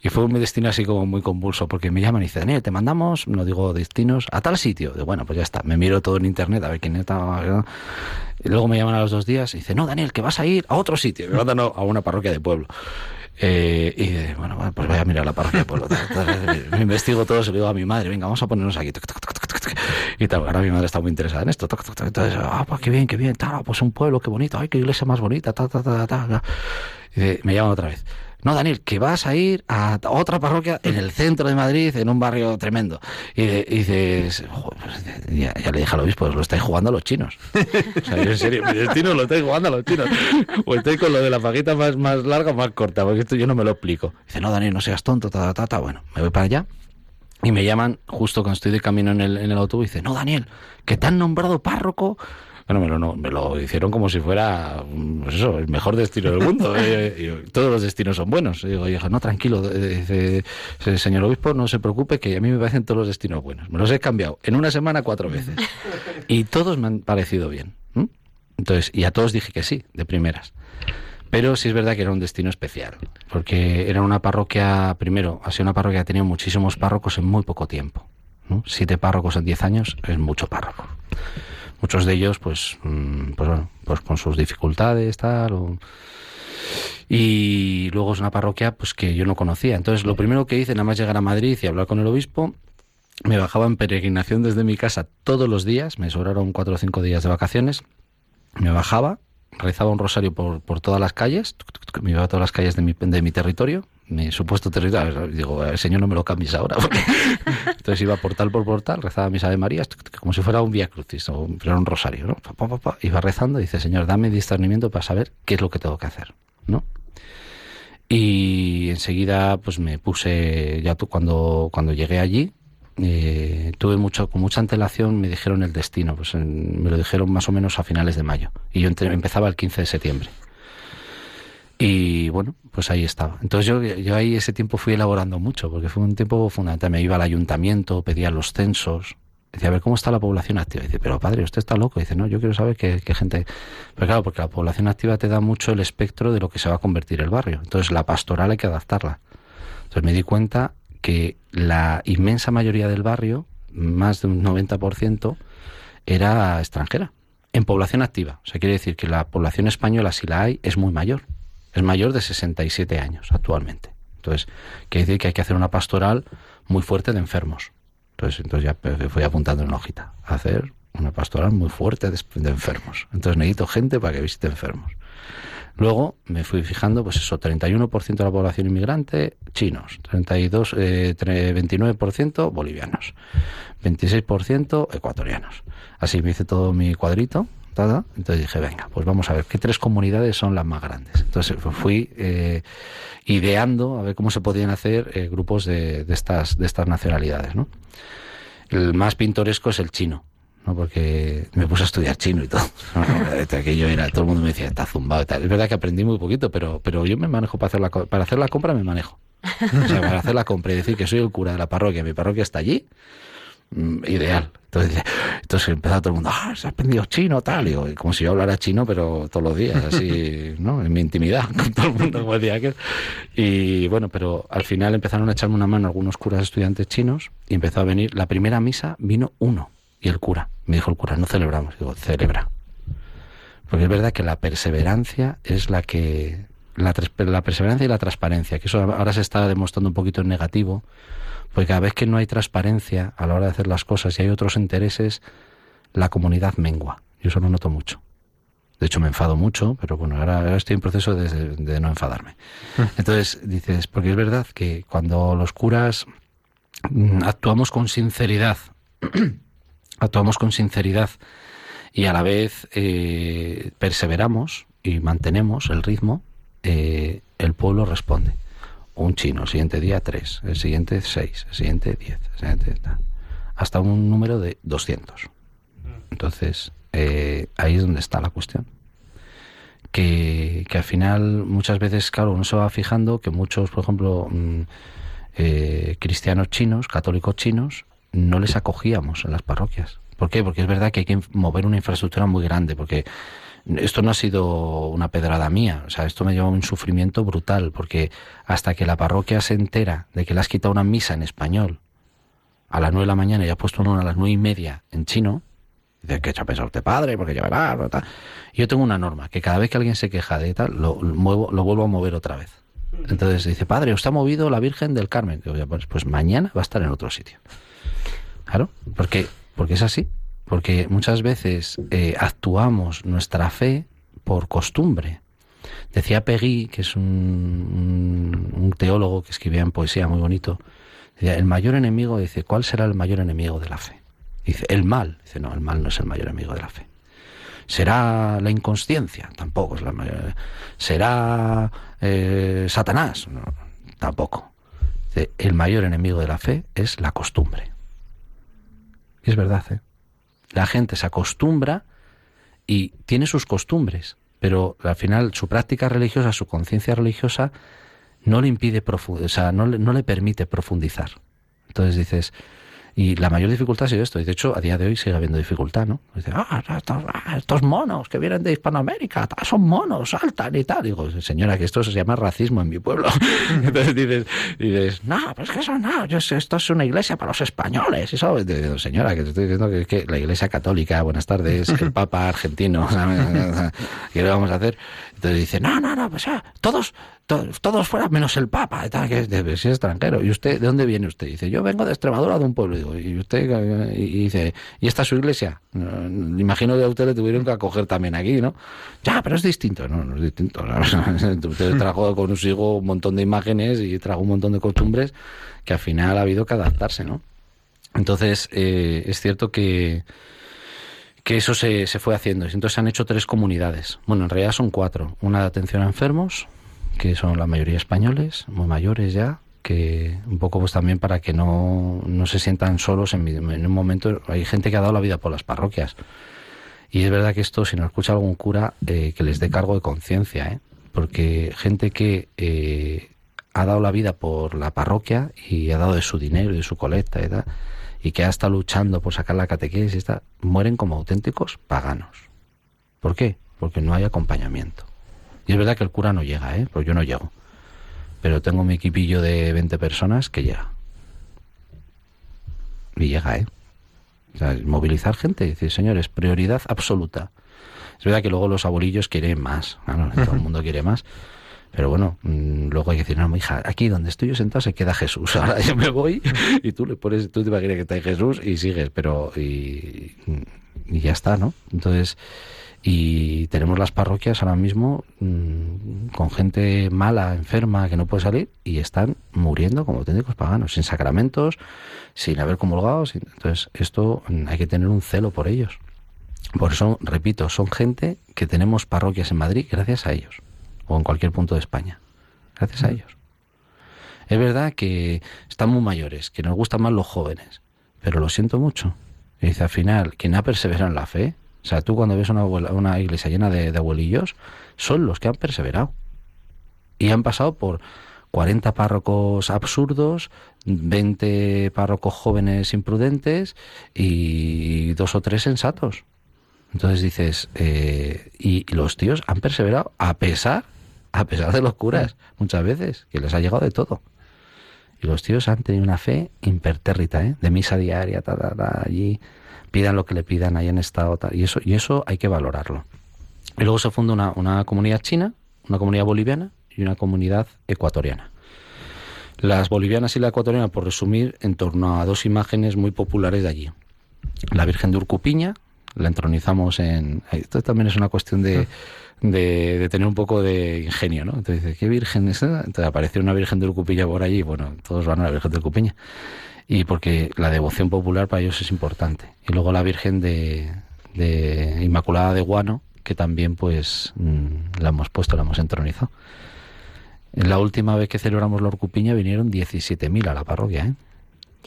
y fue un destino así como muy convulso, porque me llaman y dicen, Daniel, te mandamos, no digo destinos, a tal sitio. De bueno, pues ya está, me miro todo en internet a ver quién está. Y luego me llaman a los dos días y dicen, no, Daniel, que vas a ir a otro sitio. Me mandan a una parroquia de pueblo. Eh, y bueno, pues voy a mirar la parroquia de pueblo. me investigo todo, se lo digo a mi madre, venga, vamos a ponernos aquí. Y tal, ahora mi madre está muy interesada en esto. Entonces, ah, pues qué bien, qué bien, tal, pues un pueblo, qué bonito, ay, qué iglesia más bonita, ta, ta, ta, ta. Y me llaman otra vez no, Daniel, que vas a ir a otra parroquia en el centro de Madrid, en un barrio tremendo. Y, dices, pues, ya, le dije al obispo, [LAUGHS] lo estáis jugando a los chinos. O sea, yo en serio, mi destino lo estáis jugando a los chinos. O estoy con lo de la paguita más, más larga o más corta, porque esto yo no me lo explico. Dice, no, Daniel, no seas tonto, ta, ta, ta. Bueno, me voy para allá. Y me llaman justo cuando estoy de camino en el, en el autobús y dice, no, Daniel, que te han nombrado párroco bueno, me lo, me lo hicieron como si fuera pues eso, el mejor destino del mundo. [LAUGHS] Eh, todos los destinos son buenos. Y digo, no, tranquilo, eh, dice, señor obispo, no se preocupe, que a mí me parecen todos los destinos buenos. Me los he cambiado en una semana cuatro veces. [LAUGHS] Y todos me han parecido bien. Entonces, y a todos dije que sí, de primeras. Pero sí es verdad que era un destino especial, porque era una parroquia, primero, ha sido una parroquia que ha tenido muchísimos párrocos en muy poco tiempo. Siete párrocos en diez años es mucho párroco muchos de ellos pues, mm, pues, pues con sus dificultades, tal, y luego es una parroquia pues que yo no conocía. Entonces lo primero que hice, nada más llegar a Madrid y hablar con el obispo, me bajaba en peregrinación desde mi casa todos los días, me sobraron cuatro o cinco días de vacaciones, me bajaba, rezaba un rosario por, por todas las calles, me iba a todas las calles de mi, de mi territorio, mi supuesto territorio. Digo, el Señor no me lo cambies ahora. [LAUGHS] Entonces iba portal por portal, rezaba mis Ave Marías, como si fuera un Vía Crucis, o un rosario, ¿no? iba rezando y dice, Señor, dame discernimiento para saber qué es lo que tengo que hacer, ¿no? Y enseguida, pues me puse, ya cuando, cuando llegué allí, eh, tuve mucho, con mucha antelación, me dijeron el destino, pues me lo dijeron más o menos a finales de mayo. Y yo empezaba el 15 de septiembre. Y bueno, pues ahí estaba. Entonces yo, yo ahí ese tiempo fui elaborando mucho, porque fue un tiempo fundamental. Me iba al ayuntamiento, pedía los censos, decía, a ver, ¿cómo está la población activa? dice, pero padre, usted está loco. dice, no, yo quiero saber qué, qué, gente... Pero claro, porque la población activa te da mucho el espectro de lo que se va a convertir el barrio. Entonces la pastoral hay que adaptarla. Entonces me di cuenta que la inmensa mayoría del barrio, más de un 90%, era extranjera, en población activa. O sea, quiere decir que la población española, si la hay, es muy mayor es mayor de 67 años actualmente. Entonces, quiere decir que hay que hacer una pastoral muy fuerte de enfermos. Entonces, entonces ya fui apuntando en la hojita, hacer una pastoral muy fuerte de, enfermos. Entonces necesito gente para que visite enfermos. Luego me fui fijando, pues eso, 31% de la población inmigrante, chinos, 32, 29% eh, bolivianos, 26% ecuatorianos. Así me hice todo mi cuadrito entonces dije, venga, pues vamos a ver qué tres comunidades son las más grandes. Entonces fui eh, ideando a ver cómo se podían hacer eh, grupos de, estas, de estas nacionalidades. ¿no? El más pintoresco es el chino. ¿no? porque me puse a estudiar chino y todo. [LAUGHS] Aquello era, todo el mundo me decía, está zumbado. Es verdad que aprendí muy poquito, pero, pero yo me manejo para hacer la, para hacer la compra, me manejo. O sea, para hacer la compra y decir que soy el cura de la parroquia, mi parroquia está allí, Mm, ideal. Entonces, entonces empezó todo el mundo, ah, se ha aprendido chino, tal, y como si yo hablara chino, pero todos los días, así, [LAUGHS] ¿no? En mi intimidad, con todo el mundo, como decía que. Y bueno, pero al final empezaron a echarme una mano algunos curas estudiantes chinos y empezó a venir, la primera misa vino uno, y el cura, me dijo el cura, no celebramos, digo, celebra. Porque es verdad que la perseverancia es la que, la, la perseverancia y la transparencia, que eso ahora se está demostrando un poquito en negativo, porque cada vez que no hay transparencia a la hora de hacer las cosas y hay otros intereses, la comunidad mengua. Yo eso lo noto mucho. De hecho, me enfado mucho, pero bueno, ahora, estoy en proceso de, no enfadarme. [LAUGHS] Entonces, dices, porque es verdad que cuando los curas mm, actuamos con sinceridad, [CLEARS THROAT] actuamos con sinceridad y a la vez eh, perseveramos y mantenemos el ritmo, eh, el pueblo responde un chino, el siguiente día tres, el siguiente seis, el siguiente diez, el siguiente hasta un número de 200. Entonces, eh, ahí es donde está la cuestión. Que, que, al final, muchas veces, claro, uno se va fijando que muchos, por ejemplo, mm, eh, cristianos chinos, católicos chinos, no les acogíamos en las parroquias. ¿Por qué? Porque es verdad que hay que mover una infraestructura muy grande, porque esto no ha sido una pedrada mía, o sea, esto me lleva a un sufrimiento brutal, porque hasta que la parroquia se entera de que le has quitado una misa en español a las nueve de la mañana y ha puesto una a las nueve y media en chino, dice, ¿qué ha pensado usted padre? Porque verá, Yo tengo una norma, que cada vez que alguien se queja de tal, lo, muevo, lo vuelvo a mover otra vez. Entonces dice, padre, usted ha movido la Virgen del Carmen. Digo, pues, pues mañana va a estar en otro sitio. Claro, porque, porque es así porque muchas veces eh, actuamos nuestra fe por costumbre. Decía Peggy, que es un, teólogo que escribía en poesía muy bonito, decía, el mayor enemigo, dice, ¿cuál será el mayor enemigo de la fe? Dice, el mal. Dice, no, el mal no es el mayor enemigo de la fe. ¿Será la inconsciencia? Tampoco es la mayor. ¿Será eh, Satanás? Tampoco. Dice, el mayor enemigo de la fe es la costumbre. Y es verdad, ¿eh? La gente se acostumbra y tiene sus costumbres, pero al final su práctica religiosa, su conciencia religiosa, no le impide, o sea, no no le permite profundizar. Entonces dices, y la mayor dificultad ha sido esto. Y de hecho, a día de hoy sigue habiendo dificultad, ¿no? Dice, ah, ah, estos, monos que vienen de Hispanoamérica, son monos, saltan y tal. Digo, señora, que esto se llama racismo en mi pueblo. [LAUGHS] Entonces dices, dices, no, pues que eso no, esto es una iglesia para los españoles. Y eso, señora, que te estoy diciendo que, es que la iglesia católica, buenas tardes, el [LAUGHS] papa argentino, ¿qué le vamos a hacer? Entonces dice, no, no, no, pues ya, todos, todos, fuera menos el Papa, que es, de, es extranjero. ¿Y usted, de dónde viene usted? Dice, yo vengo de Extremadura, de un pueblo. Y usted, y dice, ¿y esta es su iglesia? imagino que a usted le tuvieron que acoger también aquí, ¿no? Ya, pero es distinto. No, no es distinto. [LAUGHS] usted trajo con hijo un montón de imágenes y trajo un montón de costumbres que al final ha habido que adaptarse, ¿no? Entonces, eh, es cierto que que eso se, se, fue haciendo. Entonces se han hecho tres comunidades. Bueno, en realidad son cuatro. Una de atención a enfermos, que son la mayoría españoles, muy mayores ya, que un poco pues también para que no, no se sientan solos en, en, un momento. Hay gente que ha dado la vida por las parroquias. Y es verdad que esto, si no escucha algún cura, eh, que les dé cargo de conciencia, ¿eh? porque gente que eh, ha dado la vida por la parroquia y ha dado de su dinero y de su colecta y y que ha estado luchando por sacar la catequesis, está, mueren como auténticos paganos. ¿Por qué? Porque no hay acompañamiento. Y es verdad que el cura no llega, ¿eh? Pues yo no llego. Pero tengo mi equipillo de 20 personas que llega. Y llega, ¿eh? O sea, movilizar gente, decir, señores, prioridad absoluta. Es verdad que luego los abuelillos quieren más, todo el [LAUGHS] mundo quiere más. Pero bueno, mm, luego hay que decir, no, hija, aquí donde estoy yo sentado se queda Jesús. [LAUGHS] Ahora yo me voy y tú le pones, tú te imaginas que está ahí Jesús y sigues, pero y, ya está, ¿no? Entonces, y tenemos las parroquias ahora mismo mm, con gente mala, enferma, que no puede salir y están muriendo como auténticos paganos, sin sacramentos, sin haber comulgado. Entonces, esto mm, hay que tener un celo por ellos. Por eso, repito, son gente que tenemos parroquias en Madrid gracias a ellos o en cualquier punto de España. Gracias a ellos. Es verdad que están muy mayores, que nos gustan más los jóvenes, pero lo siento mucho. Y dice, al final, quien ha perseverado en la fe, o sea, tú cuando ves una, una iglesia llena de, de abuelillos, son los que han perseverado. Y han pasado por 40 párrocos absurdos, 20 párrocos jóvenes imprudentes y dos o tres sensatos. Entonces dices, eh, y los tíos han perseverado a pesar a pesar de los curas, muchas veces, que les ha llegado de todo. Y los tíos han tenido una fe impertérrita, ¿eh? de misa diaria, allí, pidan lo que le pidan, ahí en estado, y eso, y eso hay que valorarlo. Y luego se funda una, una comunidad china, una comunidad boliviana y una comunidad ecuatoriana. Las bolivianas y la ecuatoriana, por resumir, en torno a dos imágenes muy populares de allí. La Virgen de Urcupiña, la entronizamos en... Esto también es una cuestión de... De, tener un poco de ingenio, ¿no? Entonces ¿qué virgen es esa? Entonces apareció una virgen de Urcupiña por allí, bueno, todos van a la virgen de Urcupiña. Y porque la devoción popular para ellos es importante. Y luego la virgen de, de Inmaculada de Guano, que también pues mm, la hemos puesto, la hemos entronizado. La última vez que celebramos la Urcupiña vinieron 17.000 a la parroquia, ¿eh?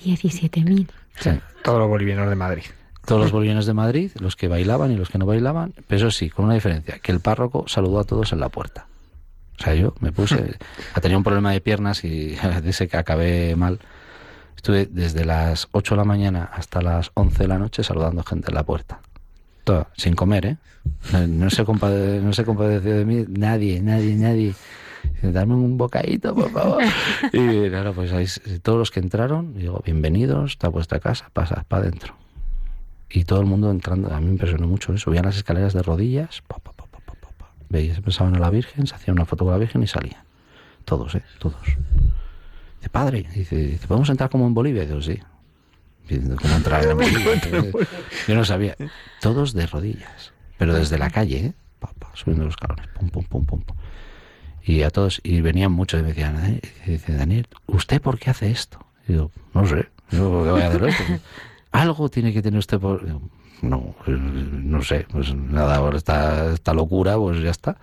17.000. Sí, todos los bolivianos de Madrid todos los bolivianos de Madrid, los que bailaban y los que no bailaban, pero eso sí, con una diferencia, que el párroco saludó a todos en la puerta. O sea, yo me puse, [LAUGHS] tenía un problema de piernas y [LAUGHS] dice que acabé mal. Estuve desde las 8 de la mañana hasta las 11 de la noche saludando gente en la puerta. Todo, sin comer, ¿eh? No, se, compade, no se compadeció de mí nadie, nadie, nadie. Dame un bocadito, por favor. [LAUGHS] Y claro, pues ahí, todos los que entraron, digo, bienvenidos, está vuestra casa, pasad para adentro y todo el mundo entrando. A mí me impresionó mucho eso. Subían las escaleras de rodillas, pa, pa, veías, pensaban a la Virgen, se hacían una foto con la Virgen y salían. Todos, ¿eh? Todos. Dice, padre, dice, ¿podemos entrar como en Bolivia? Digo, sí. ¿Cómo entrar en [LAUGHS] Bolivia? yo no sabía. Todos de rodillas, pero desde la calle, ¿eh? subiendo los escalones, pum, pum, pum, pum. Y a todos, y venían muchos y me decían, y dice, Daniel, ¿usted por qué hace esto? Y yo, no sé, yo voy a hacer esto. Algo tiene que tener usted por... no, no sé, pues nada, ahora esta, esta locura, pues ya está.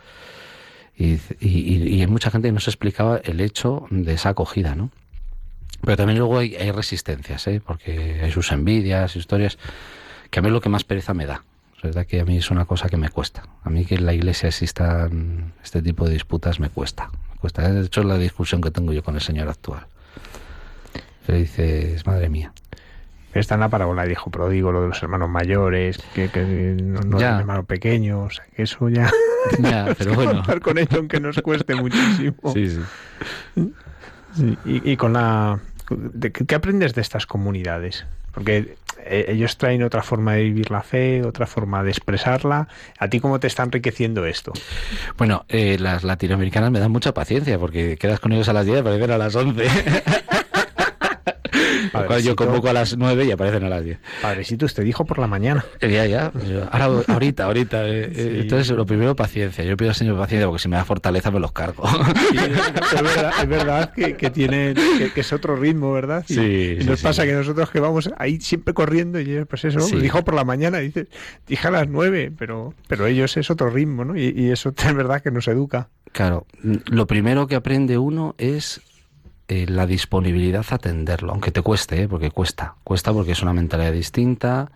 Y, y, y, hay mucha gente que no se explicaba el hecho de esa acogida, ¿no? Pero también luego hay, hay resistencias, ¿eh? porque hay sus envidias, historias, que a mí es lo que más pereza me da. Es verdad que a mí es una cosa que me cuesta. A mí que en la iglesia existan este tipo de disputas me cuesta. Me cuesta. De hecho, es la discusión que tengo yo con el Señor actual. Le dices, madre mía. Está en la parábola dijo pródigo, lo de los hermanos mayores, que, que no, no Ya. el hermano pequeño, o sea, que eso ya... [LAUGHS] Ya, [LAUGHS] pero bueno. Con ello aunque nos cueste [LAUGHS] muchísimo. Sí, sí. Sí, Y, y con la... de- ¿Qué aprendes de estas comunidades? Porque eh, ellos traen otra forma de vivir la fe, otra forma de expresarla. ¿A ti cómo te está enriqueciendo esto? Bueno, eh, las latinoamericanas me dan mucha paciencia porque quedas con ellos a las 10 y aparecen a las 11. Yo convoco a las 9 y aparecen a las 10. Padrecito, usted dijo por la mañana. Ya, ya. Ahora, ahorita, ahorita. eh, eh, Sí. Entonces, lo primero, paciencia. Yo pido al Señor paciencia porque si me da fortaleza me los cargo. Sí, es verdad, es verdad que, que tiene que, que es otro ritmo, ¿verdad? Y, Sí, y nos pasa que nosotros que vamos ahí siempre corriendo y pues eso, dijo por la mañana, dice, dije a las nueve, pero, pero ellos es otro ritmo, ¿no? Y, y eso [LAUGHS] es verdad que nos educa. Claro, lo primero que aprende uno es eh, la disponibilidad a atenderlo, aunque te cueste, ¿eh? porque cuesta, cuesta porque es una mentalidad distinta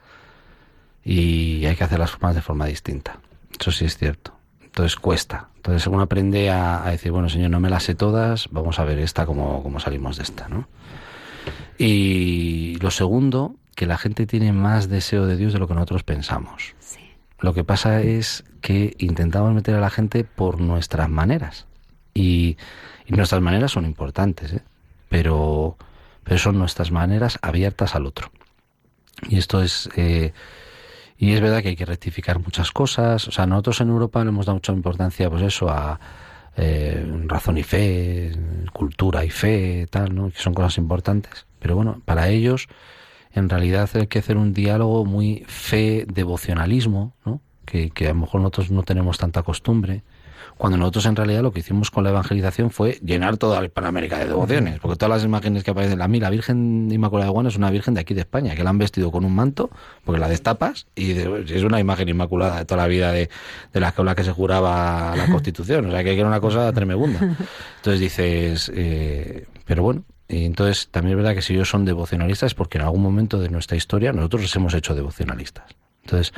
y hay que hacer las formas de forma distinta. Eso sí es cierto. Entonces cuesta. Entonces uno aprende a, a decir, bueno, señor, no me las sé todas, vamos a ver esta, cómo, cómo salimos de esta, ¿no? Y lo segundo, que la gente tiene más deseo de Dios de lo que nosotros pensamos. Sí. Lo que pasa es que intentamos meter a la gente por nuestras maneras. Y, y nuestras maneras son importantes, ¿eh? pero, pero son nuestras maneras abiertas al otro. Y esto es... eh, y es verdad que hay que rectificar muchas cosas. O sea, nosotros en Europa le hemos dado mucha importancia, pues eso, a eh, razón y fe, cultura y fe, tal, ¿no? Que son cosas importantes. Pero bueno, para ellos, en realidad hay que hacer un diálogo muy fe devocionalismo, ¿no? Que, que a lo mejor nosotros no tenemos tanta costumbre. Cuando nosotros en realidad lo que hicimos con la evangelización fue llenar toda la Hispanoamérica de devociones, porque todas las imágenes que aparecen, a mí la Virgen Inmaculada de Guana es una virgen de aquí de España, que la han vestido con un manto, porque la destapas y es una imagen inmaculada de toda la vida de, de la, con la que se juraba la [LAUGHS] Constitución, o sea que era una cosa tremenda. Entonces dices, eh, pero bueno, y entonces también es verdad que si ellos son devocionalistas es porque en algún momento de nuestra historia nosotros los hemos hecho devocionalistas. Entonces,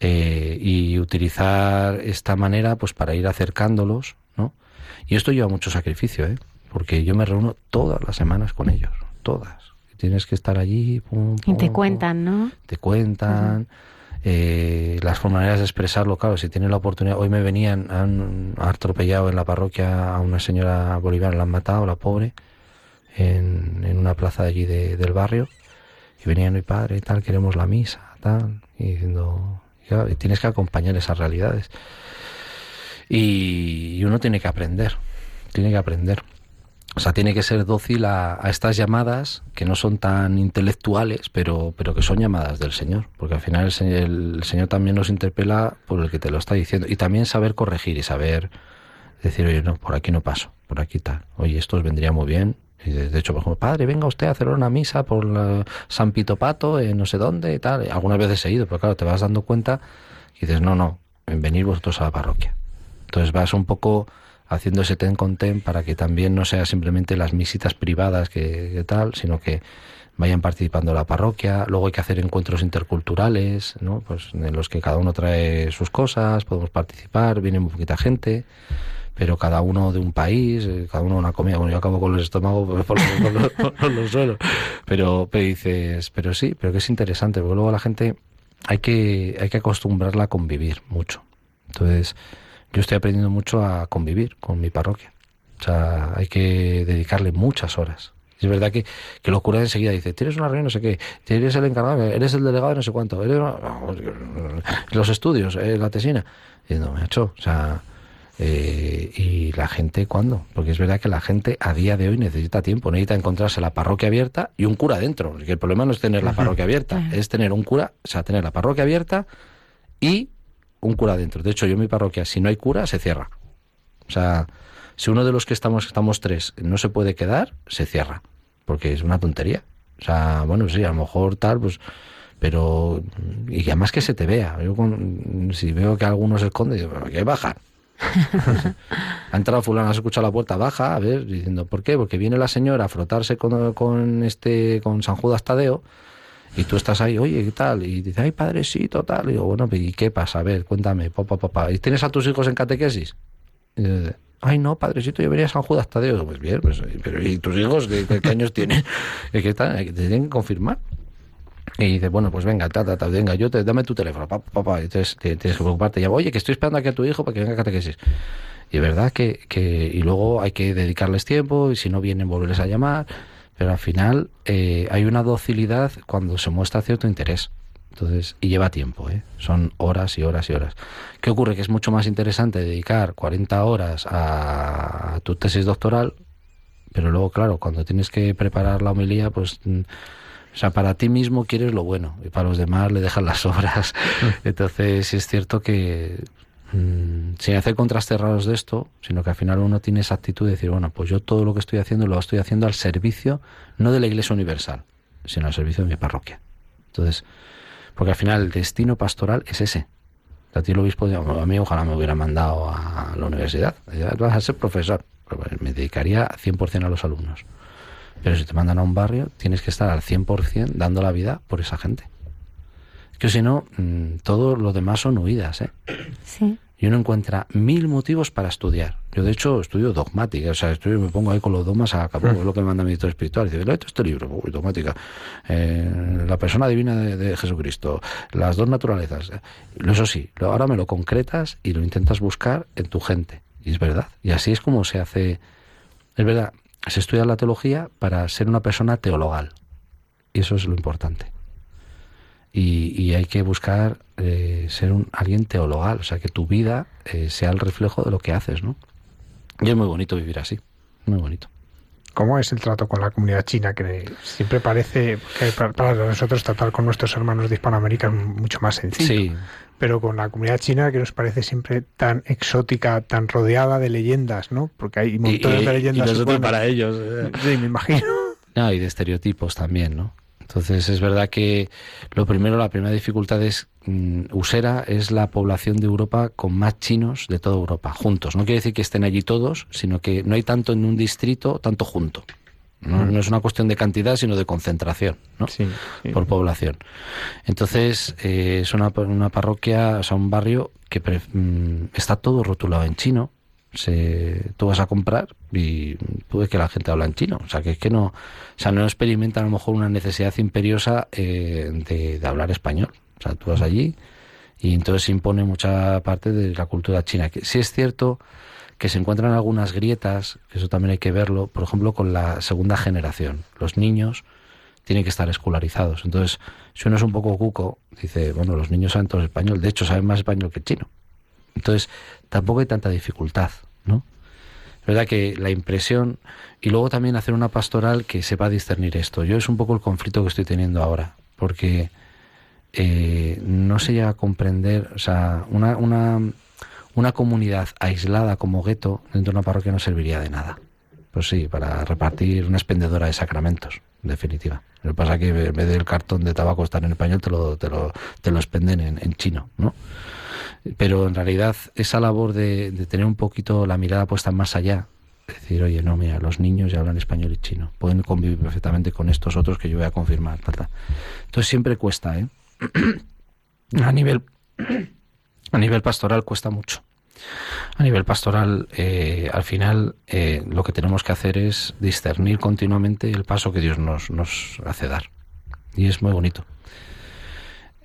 eh, y utilizar esta manera pues para ir acercándolos, ¿no? Y esto lleva mucho sacrificio, ¿eh? Porque yo me reúno todas las semanas con ellos, todas. Y Tienes que estar allí. pum, Y te pum, cuentan, ¿no? te cuentan eh, las maneras de expresarlo. Claro, si tienen la oportunidad. Hoy me venían, han atropellado en la parroquia a una señora boliviana, la han matado, la pobre, en, en una plaza de allí de- del barrio. Y venían, mi padre, tal, queremos la misa, tal. Y diciendo, tienes que acompañar esas realidades. Y, uno tiene que aprender, tiene que aprender. O sea, tiene que ser dócil a, estas llamadas que no son tan intelectuales, pero, pero que son llamadas del Señor. Porque al final el, el Señor también nos interpela por el que te lo está diciendo. Y también saber corregir y saber decir, oye, no, por aquí no paso, por aquí tal. Oye, esto os vendría muy bien. De, hecho, por ejemplo, padre, venga usted a hacer una misa por la San Pito Pato, en no sé dónde y tal. Algunas veces he ido, pero claro, te vas dando cuenta y dices, no, no, venid vosotros a la parroquia. Entonces vas un poco haciendo ese ten con ten para que también no sea simplemente las misitas privadas que, que tal, sino que vayan participando en la parroquia. Luego hay que hacer encuentros interculturales, ¿no? Pues en los que cada uno trae sus cosas, podemos participar, viene muy poquita gente, pero cada uno de un país, eh, cada uno una comida. Bueno, yo acabo con el estómago [LAUGHS] por, por- por los- por los [LAUGHS] suelos. Pero, pero dices, pero sí, pero que es interesante, porque luego la gente hay que, hay que acostumbrarla a convivir mucho. Entonces, yo estoy aprendiendo mucho a convivir con mi parroquia. O sea, hay que dedicarle muchas horas. Es verdad que, que los curas enseguida dicen, tienes una reunión, no sé qué, eres el encargado, eres el delegado, no sé cuánto, eres los estudios, eh, la tesina. Y no, me ha hecho, o sea, eh, ¿y la gente cuándo? Porque es verdad que la gente a día de hoy necesita tiempo, necesita encontrarse la parroquia abierta y un cura dentro. Porque el problema no es tener la parroquia abierta, es tener un cura, o sea, tener la parroquia abierta y un cura dentro. De hecho, yo en mi parroquia, si no hay cura, se cierra. O sea, si uno de los que estamos, estamos tres, no se puede quedar, se cierra. Porque es una tontería. O sea, bueno, sí, a lo mejor tal, pues pero y además que se te vea yo si veo que alguno se esconde digo que baja ha entrado fulano, has escuchado la puerta, baja, a ver, diciendo, ¿por qué? Porque viene la señora a frotarse con, este, con San Judas Tadeo, y tú estás ahí, oye, ¿qué tal? Y dice, ay, padrecito, tal. Y digo, bueno, ¿y qué pasa? A ver, cuéntame, papá, papá. ¿Y tienes a tus hijos en catequesis? Y dice, ay, no, padrecito, yo venía a San Judas Tadeo. Pues bien, pues, pero ¿y tus hijos qué, años tienen? [LAUGHS] Es que te tienen que confirmar. Y dice, bueno, pues venga, ta, ta, ta, venga, yo te, dame tu teléfono, papá, papá. Entonces tienes que preocuparte. Ya, oye, que estoy esperando aquí a tu hijo para que venga a catequesis. Y es verdad que, que, y luego hay que dedicarles tiempo, y si no vienen, volverles a llamar. Pero al final eh, hay una docilidad cuando se muestra cierto interés. Entonces, y lleva tiempo, ¿eh? son horas y horas y horas. ¿Qué ocurre? Que es mucho más interesante dedicar 40 horas a tu tesis doctoral, pero luego, claro, cuando tienes que preparar la homilía, pues mm, o sea, para ti mismo quieres lo bueno y para los demás le dejas las obras. [LAUGHS] Entonces es cierto que mm, sin hacer contrastes raros de esto, sino que al final uno tiene esa actitud de decir, bueno, pues yo todo lo que estoy haciendo lo estoy haciendo al servicio, no de la Iglesia Universal, sino al servicio de mi parroquia. Entonces, porque al final el destino pastoral es ese. A ti el obispo, a mí ojalá me hubiera mandado a la universidad. Vas a ser profesor. Pues me dedicaría 100% a los alumnos. Pero si te mandan a un barrio, tienes que estar al 100% dando la vida por esa gente. Que si no, mm, todo lo demás son huidas. ¿eh? Sí. Y uno encuentra mil motivos para estudiar. Yo, de hecho, estudio dogmática. O sea, estudio, me pongo ahí con los dogmas a cabo. Es lo que me manda mi director espiritual. Dice, esto este libro, dogmática. Eh, la persona divina de, Jesucristo. Las dos naturalezas. Eso sí, ahora me lo concretas y lo intentas buscar en tu gente. Y es verdad. Y así es como se hace. Es verdad, se estudia la teología para ser una persona teologal. Y eso es lo importante. Y, hay que buscar eh, ser un, alguien teologal, o sea, que tu vida eh, sea el reflejo de lo que haces, ¿no? Y es muy bonito vivir así, muy bonito. ¿Cómo es el trato con la comunidad china? Que siempre parece que para nosotros tratar con nuestros hermanos de Hispanoamérica es mucho más sencillo. Sí, pero con la comunidad china que nos parece siempre tan exótica, tan rodeada de leyendas, ¿no? Porque hay montones de leyendas. Y para ellos. Eh. Sí, me imagino. [LAUGHS] No, y de estereotipos también, ¿no? Entonces es verdad que lo primero, la primera dificultad es mm, Usera es la población de Europa con más chinos de toda Europa, juntos. No quiere decir que estén allí todos, sino que no hay tanto en un distrito, tanto junto. No, es una cuestión de cantidad, sino de concentración ¿no? por población. Entonces, eh, es una, una, parroquia, o sea, un barrio que mm, está todo rotulado en chino. Se, tú vas a comprar y puede que la gente habla en chino. O sea, que es que no, o sea, no experimenta a lo mejor una necesidad imperiosa eh, de, de, hablar español. O sea, tú vas allí y entonces se impone mucha parte de la cultura china. Que sí es cierto que se encuentran algunas grietas, eso también hay que verlo, por ejemplo, con la segunda generación. Los niños tienen que estar escolarizados. Entonces, si uno es un poco cuco, dice, bueno, los niños saben todo español, de hecho saben más español que chino. Entonces, tampoco hay tanta dificultad, ¿no? Es verdad que la impresión, y luego también hacer una pastoral que sepa discernir esto. Yo es un poco el conflicto que estoy teniendo ahora, porque eh, no se llega a comprender, o sea, una, una una comunidad aislada como gueto dentro de una parroquia no serviría de nada. Pues sí, para repartir una expendedora de sacramentos, en definitiva. Lo que pasa es que en vez del cartón de tabaco estar en español, te lo, te lo, te lo expenden en, chino, ¿no? Pero en realidad esa labor de, tener un poquito la mirada puesta más allá, decir, oye, no, mira, los niños ya hablan español y chino, pueden convivir perfectamente con estos otros que yo voy a confirmar. Entonces siempre cuesta, ¿eh? [CLEARS THROAT] a nivel a nivel pastoral cuesta mucho. A nivel pastoral, eh, al final, eh, lo que tenemos que hacer es discernir continuamente el paso que Dios nos, nos hace dar. Y es muy bonito.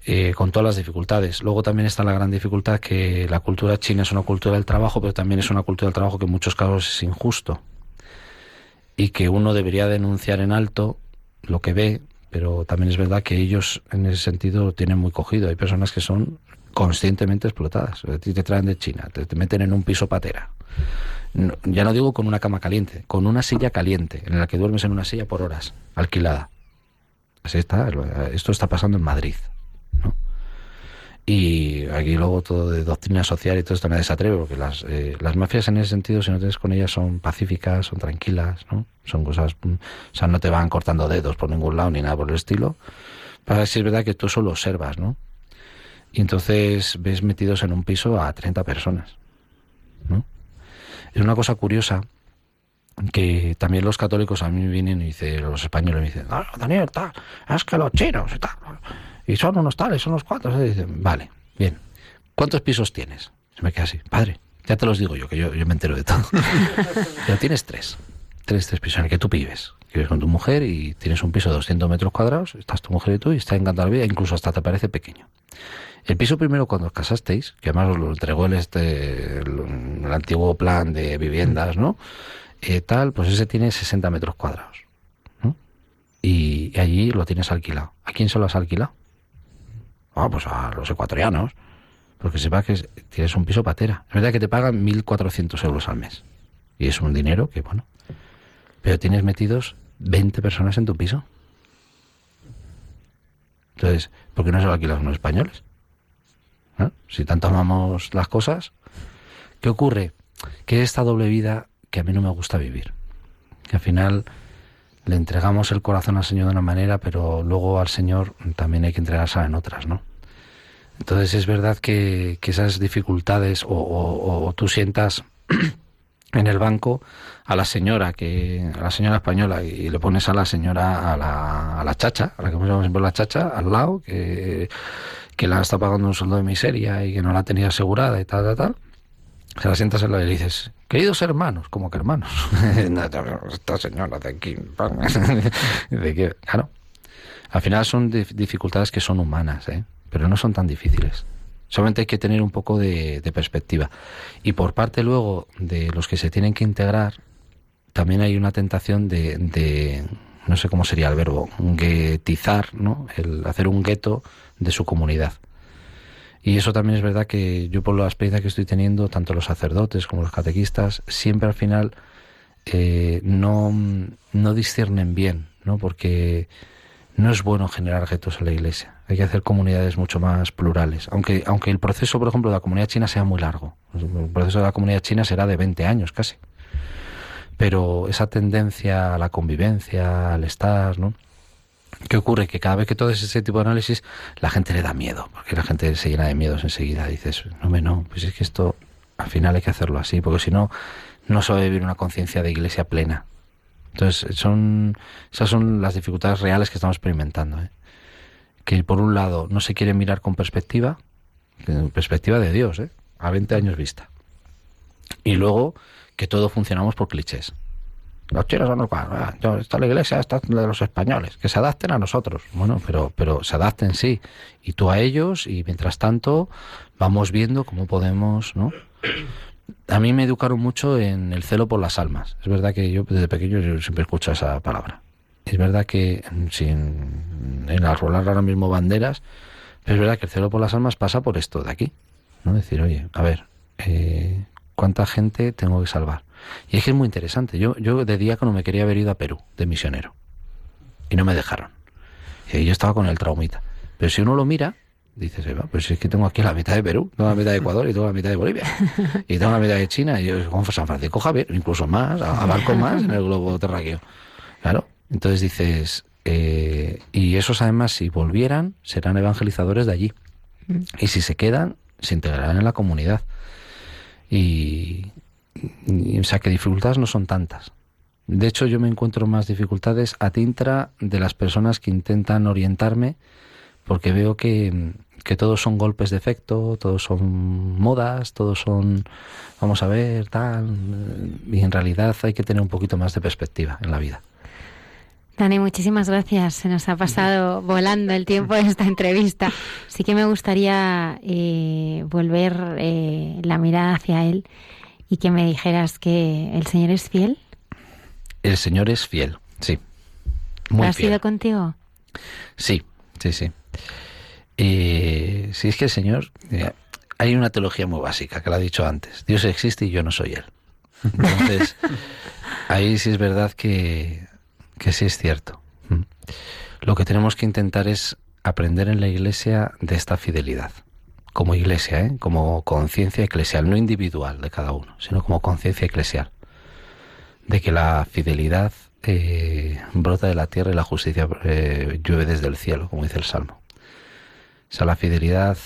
Eh, con todas las dificultades. Luego también está la gran dificultad que la cultura china es una cultura del trabajo, pero también es una cultura del trabajo que en muchos casos es injusto. Y que uno debería denunciar en alto lo que ve, pero también es verdad que ellos en ese sentido tienen muy cogido. Hay personas que son conscientemente explotadas. Te traen de China, te, meten en un piso patera. ya no digo con una cama caliente, con una silla caliente, en la que duermes en una silla por horas, alquilada. Así está, esto está pasando en Madrid. Y aquí luego todo de doctrina social y todo esto nadie se atreve, porque las, eh, las mafias en ese sentido, si no tienes con ellas, son pacíficas, son tranquilas, ¿no? Son cosas, mm, o sea, no te van cortando dedos por ningún lado ni nada por el estilo. Para si es verdad que tú solo observas, ¿no? Y entonces ves metidos en un piso a 30 personas, ¿no? Es una cosa curiosa que también los católicos a mí vienen y dicen, los españoles me dicen, ah, Daniel, tal, es que los chinos y tal y son unos tales, son unos cuantos. Y dicen, vale, bien. ¿Cuántos pisos tienes? Se me queda así, padre, ya te los digo yo, que yo, yo me entero de todo. [LAUGHS] Pero tienes tres, tres, tres pisos en el que tú vives. Vives con tu mujer y tienes un piso de 200 metros cuadrados, estás tu mujer y tú y está encantada la vida, incluso hasta te parece pequeño. El piso primero cuando os casasteis, que además os lo entregó el, este, el, antiguo plan de viviendas, ¿no? Eh, tal, pues ese tiene 60 metros cuadrados. Y, allí lo tienes alquilado. ¿A quién se lo has alquilado? Ah, pues a los ecuatorianos. Porque sepa que tienes un piso patera. Es verdad que te pagan 1.400 euros al mes. Y es un dinero que, bueno. Pero tienes metidos 20 personas en tu piso. Entonces, ¿por qué no se lo alquilan los españoles? Si tanto amamos las cosas. ¿Qué ocurre? Que esta doble vida que a mí no me gusta vivir. Que al final le entregamos el corazón al Señor de una manera, pero luego al Señor también hay que entregársela en otras, ¿no? Entonces es verdad que, esas dificultades o, tú sientas [CLEARS THROAT] en el banco a la señora que a la señora española y le pones a la señora a la, a la chacha, a la que ponemos siempre la chacha al lado que, que la está pagando un sueldo de miseria y que no la tenía asegurada y tal, tal, tal se la sientas en la y le dices, queridos hermanos, como que hermanos. [LAUGHS] Esta señora de aquí. [LAUGHS] de qué? Claro. Al final son dificultades que son humanas, ¿eh? pero no son tan difíciles. Solamente hay que tener un poco de, perspectiva. Y por parte luego de los que se tienen que integrar, también hay una tentación de, de no sé cómo sería el verbo, guetizar, ¿no? El hacer un gueto de su comunidad. Y eso también es verdad que yo por la experiencia que estoy teniendo, tanto los sacerdotes como los catequistas, siempre al final eh, no, no disciernen bien, ¿no? Porque no es bueno generar guetos en la iglesia. Hay que hacer comunidades mucho más plurales. Aunque, aunque el proceso, por ejemplo, de la comunidad china sea muy largo. El proceso de la comunidad china será de 20 años casi. Pero esa tendencia a la convivencia, al estar, ¿no? ¿Qué ocurre? Que cada vez que todo ese tipo de análisis, la gente le da miedo, porque la gente se llena de miedos enseguida. Dices, no, me no, pues es que esto al final hay que hacerlo así, porque si no, no se va vivir una conciencia de iglesia plena. Entonces, son, esas son las dificultades reales que estamos experimentando. ¿eh? Que por un lado no se quiere mirar con perspectiva, perspectiva de Dios, ¿eh? a 20 años vista. Y luego que todo funcionamos por clichés. Los chinos son los ah, está la iglesia, está de los españoles, que se adapten a nosotros. Bueno, pero, pero se adapten sí, y tú a ellos, y mientras tanto vamos viendo cómo podemos, ¿no? A mí me educaron mucho en el celo por las almas. Es verdad que yo desde pequeño yo siempre escucho esa palabra. Es verdad que sin en arrolar ahora mismo banderas, pero es verdad que el celo por las almas pasa por esto de aquí. ¿no? Decir, oye, a ver, eh, ¿cuánta gente tengo que salvar? Y es que es muy interesante. Yo, yo de día cuando me quería haber ido a Perú, de misionero. Y no me dejaron. Y yo estaba con el traumita. Pero si uno lo mira, dices, pues es que tengo aquí la mitad de Perú, tengo la mitad de Ecuador y tengo la mitad de Bolivia. Y tengo la mitad de China y yo con San Francisco Javier, incluso más, abarco más en el globo terráqueo. Claro. Entonces dices, eh, y esos además si volvieran serán evangelizadores de allí. Mm. Y si se quedan, se integrarán en la comunidad. Y, o sea que dificultades no son tantas. De hecho, yo me encuentro más dificultades a tintra de las personas que intentan orientarme, porque veo que, que todos son golpes de efecto, todos son modas, todos son, vamos a ver, tal. Y en realidad hay que tener un poquito más de perspectiva en la vida. Dani, muchísimas gracias. Se nos ha pasado volando el tiempo de esta entrevista. Sí que me gustaría eh, volver eh, la mirada hacia él y que me dijeras que el Señor es fiel. El Señor es fiel, sí. Muy ¿Ha sido contigo? Sí, sí, sí. Eh, sí, es que el Señor... hay una teología muy básica que lo ha dicho antes. Dios existe y yo no soy Él. Entonces, [LAUGHS] ahí sí es verdad que, que sí es cierto. Mm. Lo que tenemos que intentar es aprender en la Iglesia de esta fidelidad. como iglesia, ¿eh? como conciencia eclesial, no individual de cada uno, sino como conciencia eclesial, de que la fidelidad eh, brota de la tierra y la justicia eh, llueve desde el cielo, como dice el Salmo. O sea, la fidelidad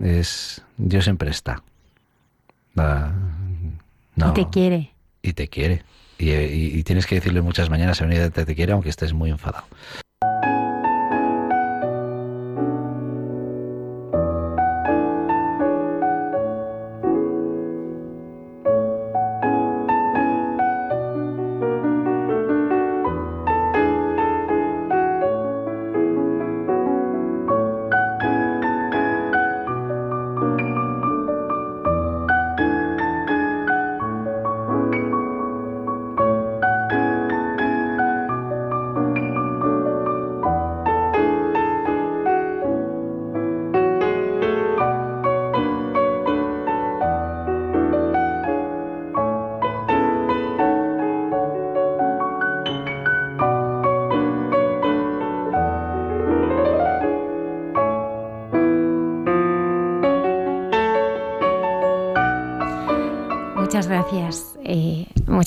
es Dios siempre está. y te quiere. Y te quiere. Y, tienes que decirle muchas mañanas a venir te quiere aunque estés muy enfadado.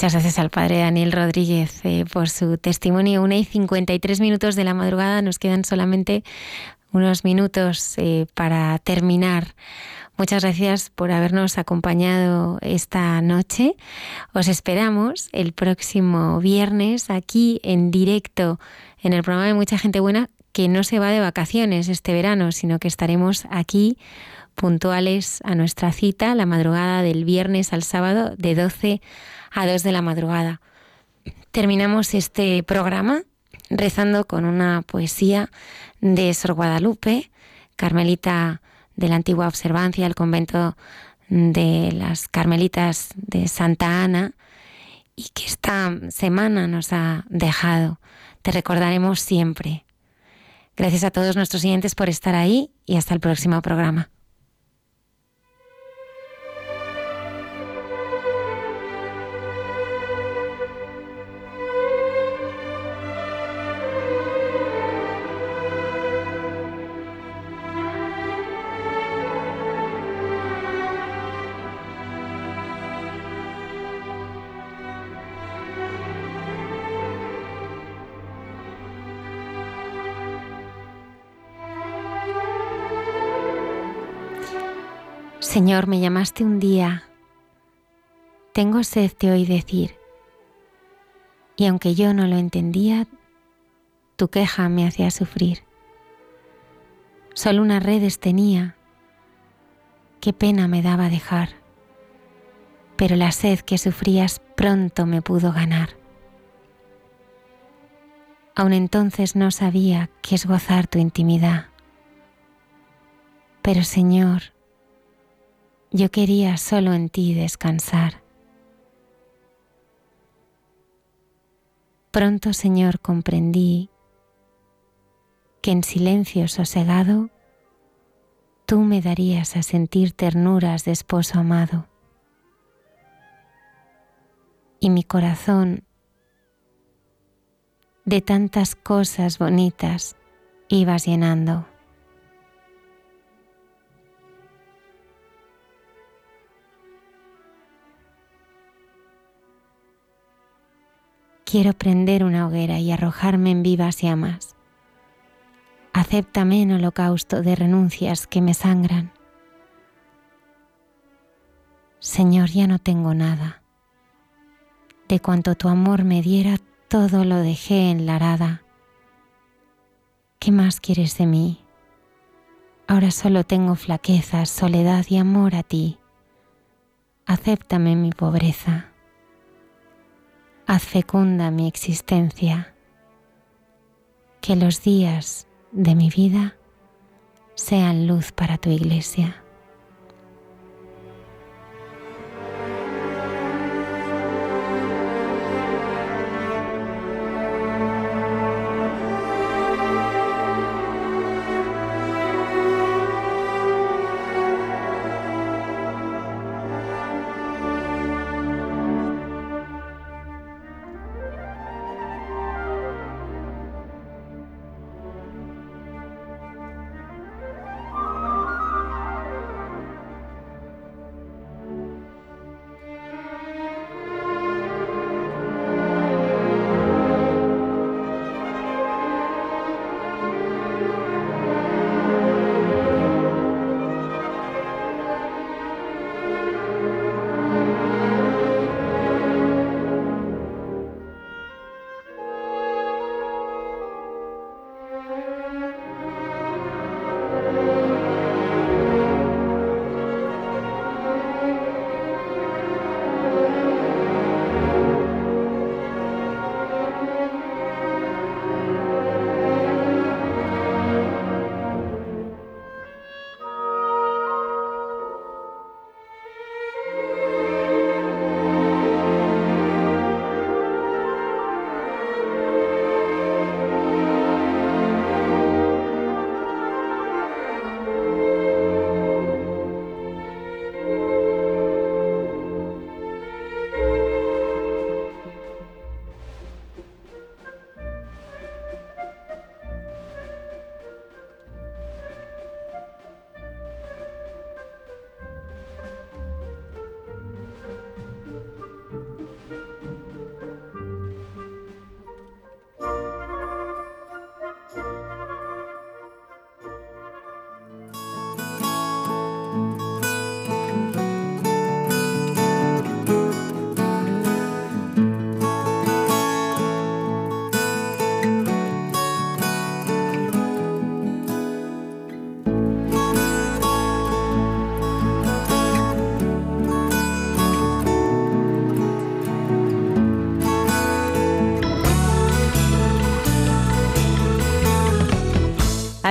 Muchas gracias al padre Daniel Rodríguez eh, por su testimonio. Una y 53 minutos de la madrugada, nos quedan solamente unos minutos eh, para terminar. Muchas gracias por habernos acompañado esta noche. Os esperamos el próximo viernes aquí en directo en el programa de Mucha Gente Buena que no se va de vacaciones este verano, sino que estaremos aquí puntuales a nuestra cita la madrugada del viernes al sábado de 12 a 2 de la madrugada. Terminamos este programa rezando con una poesía de Sor Guadalupe, carmelita de la antigua observancia, el convento de las carmelitas de Santa Ana, y que esta semana nos ha dejado. Te recordaremos siempre. Gracias a todos nuestros oyentes por estar ahí y hasta el próximo programa. Señor, me llamaste un día. Tengo sed, te oí decir. Y aunque yo no lo entendía, tu queja me hacía sufrir. Solo unas redes tenía. Qué pena me daba dejar. Pero la sed que sufrías pronto me pudo ganar. Aun entonces no sabía qué es gozar tu intimidad. Pero Señor, yo quería solo en ti descansar. Pronto, Señor, comprendí que en silencio sosegado tú me darías a sentir ternuras de esposo amado. Y mi corazón de tantas cosas bonitas ibas llenando. Quiero prender una hoguera y arrojarme en vivas llamas. Acéptame en holocausto de renuncias que me sangran. Señor, ya no tengo nada. De cuanto tu amor me diera, todo lo dejé en la arada. ¿Qué más quieres de mí? Ahora solo tengo flaqueza, soledad y amor a ti. Acéptame mi pobreza haz fecunda mi existencia, que los días de mi vida sean luz para tu iglesia.